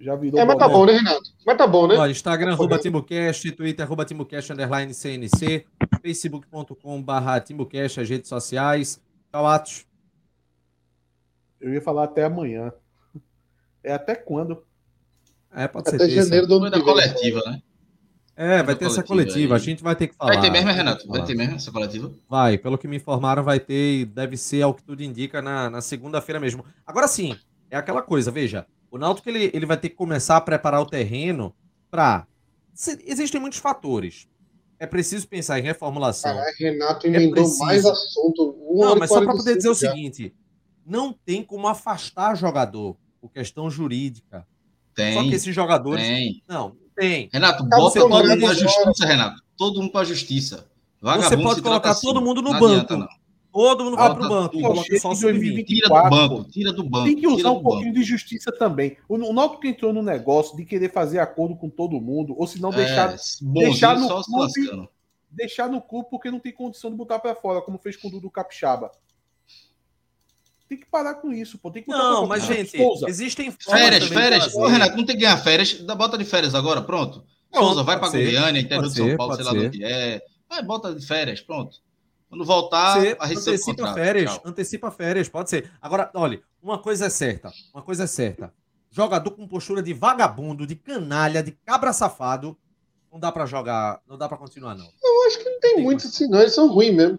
Já virou É, mas tá bom, né, Renato? Mas tá bom, né? Ó, Instagram, arroba TimbuCast, Twitter, arroba TimbuCast, underline CNC, facebook.com barra TimbuCast, as redes sociais. Tchau, Atos. Eu ia falar até amanhã. É até quando? É, pode ser Até janeiro do ano da vem. coletiva, né? É, vai ter essa coletiva coletiva, a aí. gente vai ter que falar. Vai ter mesmo, Renato? Vai ter mesmo essa coletiva? Vai, pelo que me informaram, vai ter e deve ser, ao que tudo indica, na, na segunda-feira mesmo. Agora sim, é aquela coisa, veja, o Náutico ele, ele vai ter que começar a preparar o terreno para Existem muitos fatores. É preciso pensar em reformulação. Caralho, Renato emendou É preciso. mais assunto. Não, mas só para poder 45 dizer o já. seguinte: não tem como afastar jogador por questão jurídica. Tem. Só que esses jogadores. Tem. Não, tem. Renato, Acaba bota o todo mundo pra agora. justiça, Renato. Todo mundo pra justiça. Vagabundo Você pode colocar trata todo assim. mundo no Não banco. adianta, não. Todo mundo vai pro banco. tudo. Coloca só o Em sub-20. 2020. Tira do 24, banco, tira do banco. Tem que usar um do banco. pouquinho de justiça também. O, o Náutico entrou no negócio de querer fazer acordo com todo mundo, ou se não deixar, É, deixar no clube- lascando. deixar no clube porque não tem condição de botar pra fora, como fez com o Dudu Capixaba. Tem que parar com isso, pô. Tem que Não, mas, gente, Souza, existem formas Férias, férias. Ô, Renato, não tem que ganhar férias. Dá bota de férias agora, pronto. Souza, vai ser. Goiânia, interior de São ser, Paulo, sei lá ser. onde é. Vai, bota de férias, pronto. Quando voltar, Você a recebe o antecipa contrato. férias, Tchau. antecipa férias, pode ser. Agora, olha, uma coisa é certa, uma coisa é certa. Jogador com postura de vagabundo, de canalha, de cabra safado, não dá pra jogar, não dá pra continuar não. Eu acho que não tem muito assim, não. Eles são ruins mesmo.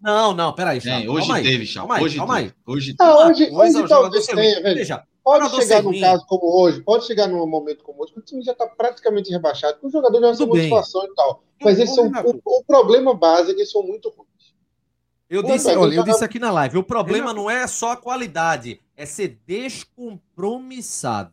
Não, não, peraí, Tem, Chapo, hoje calma aí, teve, Chapo. calma aí, Hoje calma aí. teve. Hoje hoje, é hoje talvez tenha, ruim. velho. Veja, Pode chegar num caso como hoje, pode chegar num momento como hoje, que o time já está praticamente rebaixado, que o jogador já bem. situação e tal. Mas eles são. O, o problema base é que eles são muito ruins. Eu Pô, disse, olha, eu disse aqui na live, o problema não é só a qualidade, é ser descompromissado.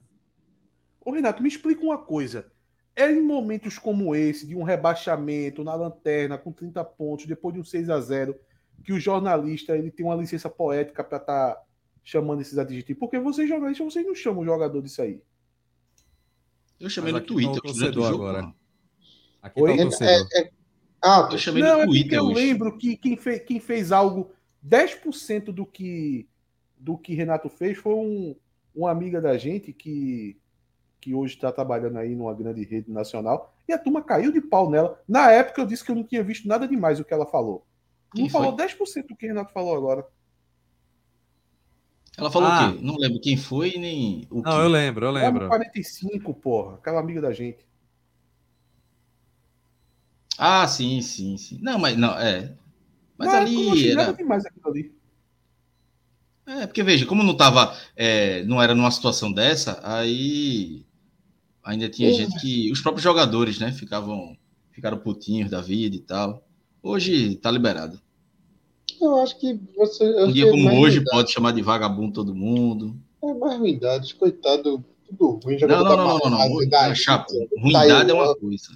Ô, Renato, me explica uma coisa. É em momentos como esse, de um rebaixamento na lanterna, com 30 pontos, depois de um 6 a 0 que o jornalista ele tem uma licença poética para estar chamando esses adjetivos. Porque vocês jornalistas, vocês não chamam o jogador disso aí. Eu chamei Mas no aqui Twitter. tá o torcedor agora. Aqui Oi? tá o torcedor. É, é- ah, Eu chamei Não, no é Twitter eu hoje. lembro que quem fez, quem fez algo 10% do que do que Renato fez foi um, uma amiga da gente que, que hoje está trabalhando aí numa grande rede nacional e a turma caiu de pau nela. Na época eu disse que eu não tinha visto nada demais o que ela falou. Quem não falou 10% do que Renato falou agora. Ela falou Ah. o quê? Não lembro quem foi nem o Não, que. eu lembro, eu lembro. 45, porra. Aquela amiga da gente. Ah, sim, sim, sim. Não, mas não, é. Mas não ali achei era. demais aquilo ali. É, porque veja, como não tava, é, não era numa situação dessa, aí ainda tinha Uhum. gente que. Os próprios jogadores, né? Ficavam. Ficaram putinhos da vida e tal. Hoje tá liberado. eu acho que você. Um dia é como mais hoje, ruindade. pode chamar de vagabundo todo mundo. É mais ruindade, coitado. Tudo ruim. Não, não, não, não, não. não. ruindade é uma coisa.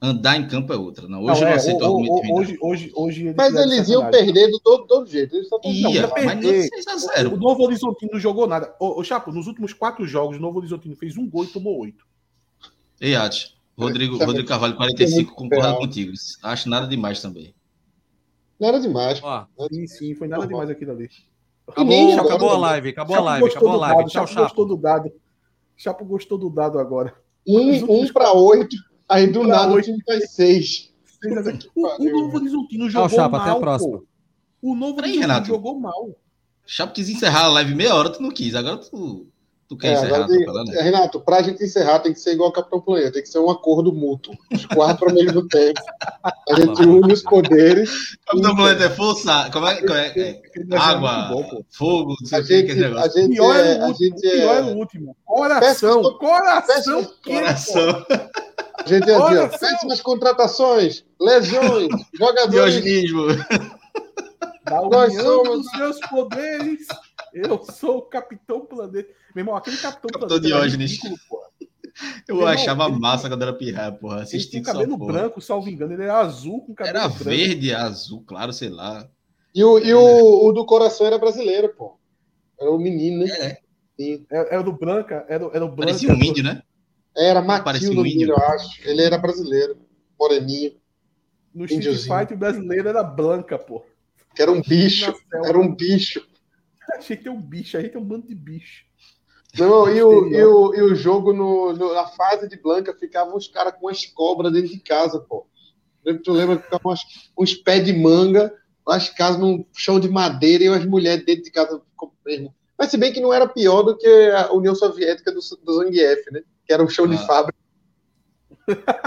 Andar em campo é outra. Não, Não, hoje eu é, não aceito o- argumento o- hoje, hoje, hoje eles Mas eles iam perder do todo, todo jeito. Eles só Ia, Não, ia mas não perder. 6 a 0. O Novo Horizontino não jogou nada. Ô, ô Chapo, nos últimos quatro jogos, o Novo Horizontino fez um gol e tomou oito. Ei, Ati. Rodrigo, é Rodrigo Carvalho, isso é 45, muito concorda real. contigo. Acho nada demais também. Não era demais. Ó, Sim, sim, foi nada demais aquilo ali. Acabou, jogador acabou a live, acabou a Chapo live, gostou acabou a do live. Tchau, Chapo gostou do dado. Chapo gostou do dado agora. Um, um para oito. Aí do Pra nada o time faz seis. O, o Novo Horizontino jogou Chapo, mal, até a próxima. pô. O Novo Peraí, Horizontino Renato. jogou mal. Chapo quis encerrar a live meia hora, tu não quis. Agora tu Tu quer É, encerrar, tem- tô falando? é, Renato, pra gente encerrar, tem que ser igual ao Capitão Planeta, tem que ser um acordo mútuo. Os quatro ao mesmo tempo. A gente une os poderes. Capitão Planeta é força. Como é? Como é? é água, fogo, não sei A o que, aquele gente, negócio. a gente Pior é, é o a último. gente Pior é é, o último. Coração. Coração. que, Coração. A gente é assim, ó, Coração. péssimas contratações, lesões, jogadores. Diogenismo. Da Nós somos- dos seus poderes. Eu sou o Capitão Planeta. Meu irmão, aquele Capitão, Capitão Planeta. Diógenes. ridículo, pô. Eu irmão, achava ele- massa quando era pirraia, porra. Ele Assisti tinha cabelo porra. branco, salvo engano. Ele era azul com cabelo Era branco. verde, azul, claro, sei lá. E, o, e o, o do coração era brasileiro, pô. Era o menino, né? É, Sim. Era, era do Branca. Era, era o Branca. parecia um índio, né? Era Matildo, um eu acho. Ele era brasileiro, moreninho, No Street Índiozinho. Fighter brasileiro era Blanca, pô. que era um bicho. Era um bicho. Achei que tem um bicho. A gente é um bando de bicho. Não, e o, e o, e o jogo no, no- na fase de Blanca ficavam os caras com as cobras dentro de casa, pô. Tu lembra que ficavam uns pés de manga, as casas num chão de madeira e as mulheres dentro de casa. Mas se bem que não era pior do que a União Soviética do, do Zangief, né? Que era um chão de Ah. fábrica.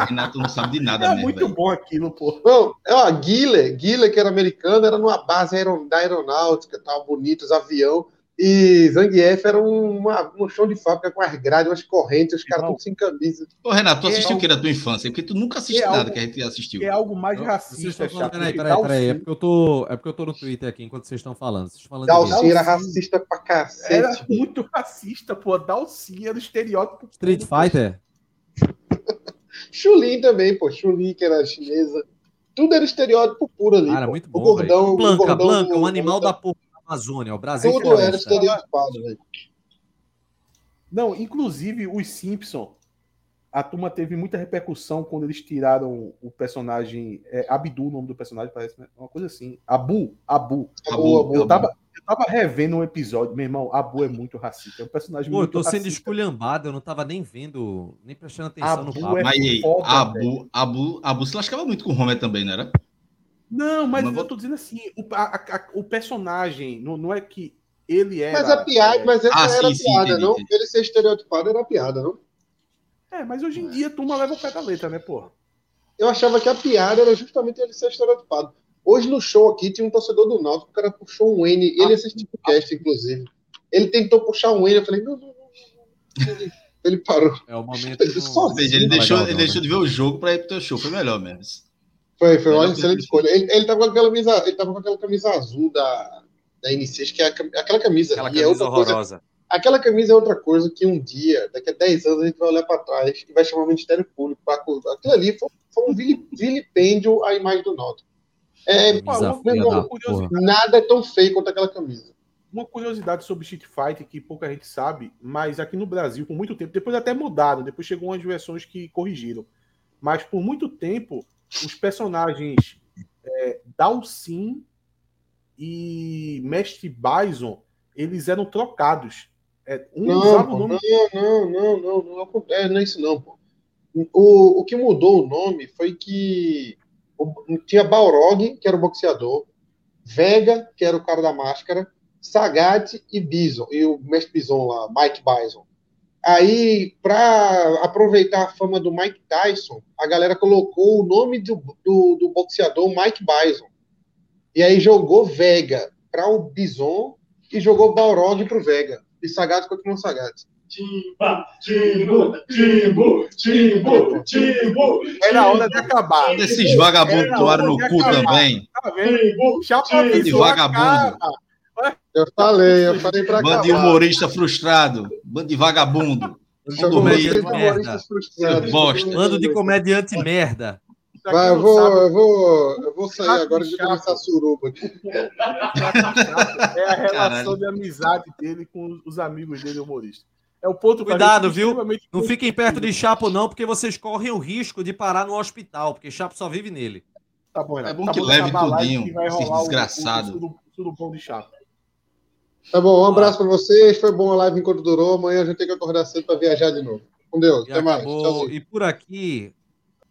Renato não sabe de nada É mesmo. muito velho. bom aquilo, pô. Não, é, ó, Guile, Guile, que era americano, era numa base aeron- da aeronáutica, tal, bonitos, avião. E Zangief era um, uma, um chão de fábrica com as grades, umas correntes, os caras todos sem camisa. Ô, Renato, tu É assistiu o que da tua infância? Porque tu nunca assiste É nada algo- que a gente assistiu. É algo mais racista, falando, peraí, peraí, o peraí. É porque, eu tô, é porque eu tô no Twitter aqui enquanto vocês estão falando. Vocês falando era racista pra cacete. Era muito racista, pô. Dalcy era o estereótipo. Street Fighter? Chulin também, pô. Chulin, que era chinesa. Tudo era estereótipo puro ali. Cara, pô. muito o bom, gordão, velho. o Blanca, gordão Blanca, do- um animal da porra da Amazônia. O Brasil Tudo floresta. era estereotipado, velho. Não, inclusive os Simpson, a turma teve muita repercussão quando eles tiraram o personagem é, Abdu, o nome do personagem parece né? uma coisa assim. Abu, Abu. Abu, Abu, eu tava, eu tava revendo um episódio, meu irmão, Abu é muito racista, é um personagem Pô, eu muito tô sendo racista. esculhambado, eu não tava nem vendo, nem prestando atenção no Abu papo. é Mas aí, foda, Abu, Abu, Abu se lascava muito com o Homer também, não era? Não, mas Mas eu tô dizendo assim, o, a- a- o personagem não, não é que ele era. Mas a piada, é, mas essa Ah, era sim, sim, piada, entendi, não? entendi. Ele ser estereotipado era piada, não? é, mas hoje em dia a turma leva o pé da letra, né, porra? Eu achava que a piada era justamente ele ser estereotipado. Hoje no show aqui tinha um torcedor do Náutico, o cara puxou um N, ele assistiu o cast, inclusive. Ele tentou puxar um N, eu falei, não, não, não, não. Ele, ele parou. É o momento. Ele do- só Ou seja, ele Não deixou, legal, ele não, deixou né? de ver o jogo pra ir pro teu show. Foi melhor mesmo. Foi, foi uma excelente escolha. Ele, ele tava com aquela camisa, ele tava com aquela camisa azul da, da NC, que é a aquela camisa. Aquela é camisa outra coisa horrorosa. Aquela camisa é outra coisa que um dia, daqui a 10 anos, a gente vai olhar para trás e vai chamar o Ministério Público para acusar. Aquilo ali foi, foi um vili- vilipêndio à imagem do Náutico. É, porra. nada é tão feio quanto aquela camisa. Uma curiosidade sobre Street Fighter que pouca gente sabe, mas aqui no Brasil, por muito tempo, depois até mudaram, depois chegou umas versões que corrigiram. Mas por muito tempo, os personagens é, Dalsin e Mestre Bison, eles eram trocados. É, um Não, usava o nome. não, não, não, não, não, é, não é isso não, pô. O, o que mudou o nome foi que tinha Balrog, que era o boxeador, Vega, que era o cara da máscara, Sagat e Bison, e o mestre Bison lá, Mike Bison. Aí, para aproveitar a fama do Mike Tyson, a galera colocou o nome do, do, do boxeador Mike Bison. E aí jogou Vega para o Bison e jogou Balrog para o Vega. E Sagat continuou Sagat. Timba, timbo, timbo, timbo, timbo. Era hora de acabar. Esses vagabundos toaram no cu acabar. também. Tá vendo? Chapa de vagabundo. acaba. Eu falei, eu falei para Bando de humorista frustrado. Bando de vagabundo. Vocês de merda. bosta. Bando de comediante merda. Pra Vai, eu vou, sabe, eu vou, eu vou sair agora de começar a suruba aqui. É a relação Caralho. de amizade dele com os amigos dele humoristas. É o ponto Cuidado, viu? Não fiquem perto de Chapo, não, porque vocês correm o risco de parar no hospital, porque Chapo só vive nele. Tá bom, Renato. É bom Tá que de leve tudinho, que vai esses rolar o- desgraçados. O, o, o surubom de chato. Tá bom, um abraço para vocês. Foi bom a live enquanto durou. Amanhã a gente tem que acordar cedo para viajar de novo. Com Deus. E, Até mais. acabou, Tchauzinho. e por aqui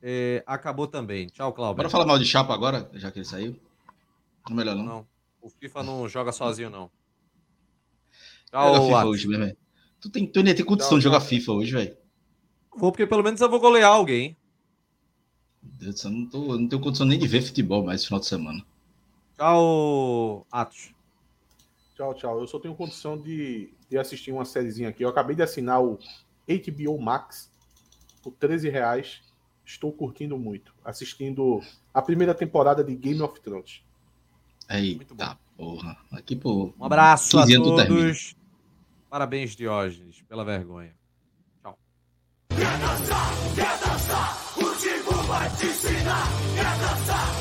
é, acabou também. Tchau, Cláudio. Bora falar mal de Chapa agora, já que ele saiu? Não melhor não. Não. O FIFA não joga sozinho, não. Tchau, FIFA Atos. hoje mesmo. é. Tu, tem, tu nem tem condição Tchau, de jogar tchau. FIFA hoje, velho. Vou, porque pelo menos eu vou golear alguém. Meu Deus do céu, eu não, tô, eu não tenho condição nem de ver futebol mais esse final de semana. Tchau, Atos. Tchau, tchau. Eu só tenho condição de, de assistir uma sériezinha aqui. Eu acabei de assinar o HBO Max por 13 reais. Estou curtindo muito. Assistindo a primeira temporada de Game of Thrones. Eita, porra. Aqui, pô. Um abraço a 15 anos tu termina. todos. Parabéns, Diógenes, pela vergonha. Quer dançar, quer dançar, o Tigo vai te ensinar. Quer dançar.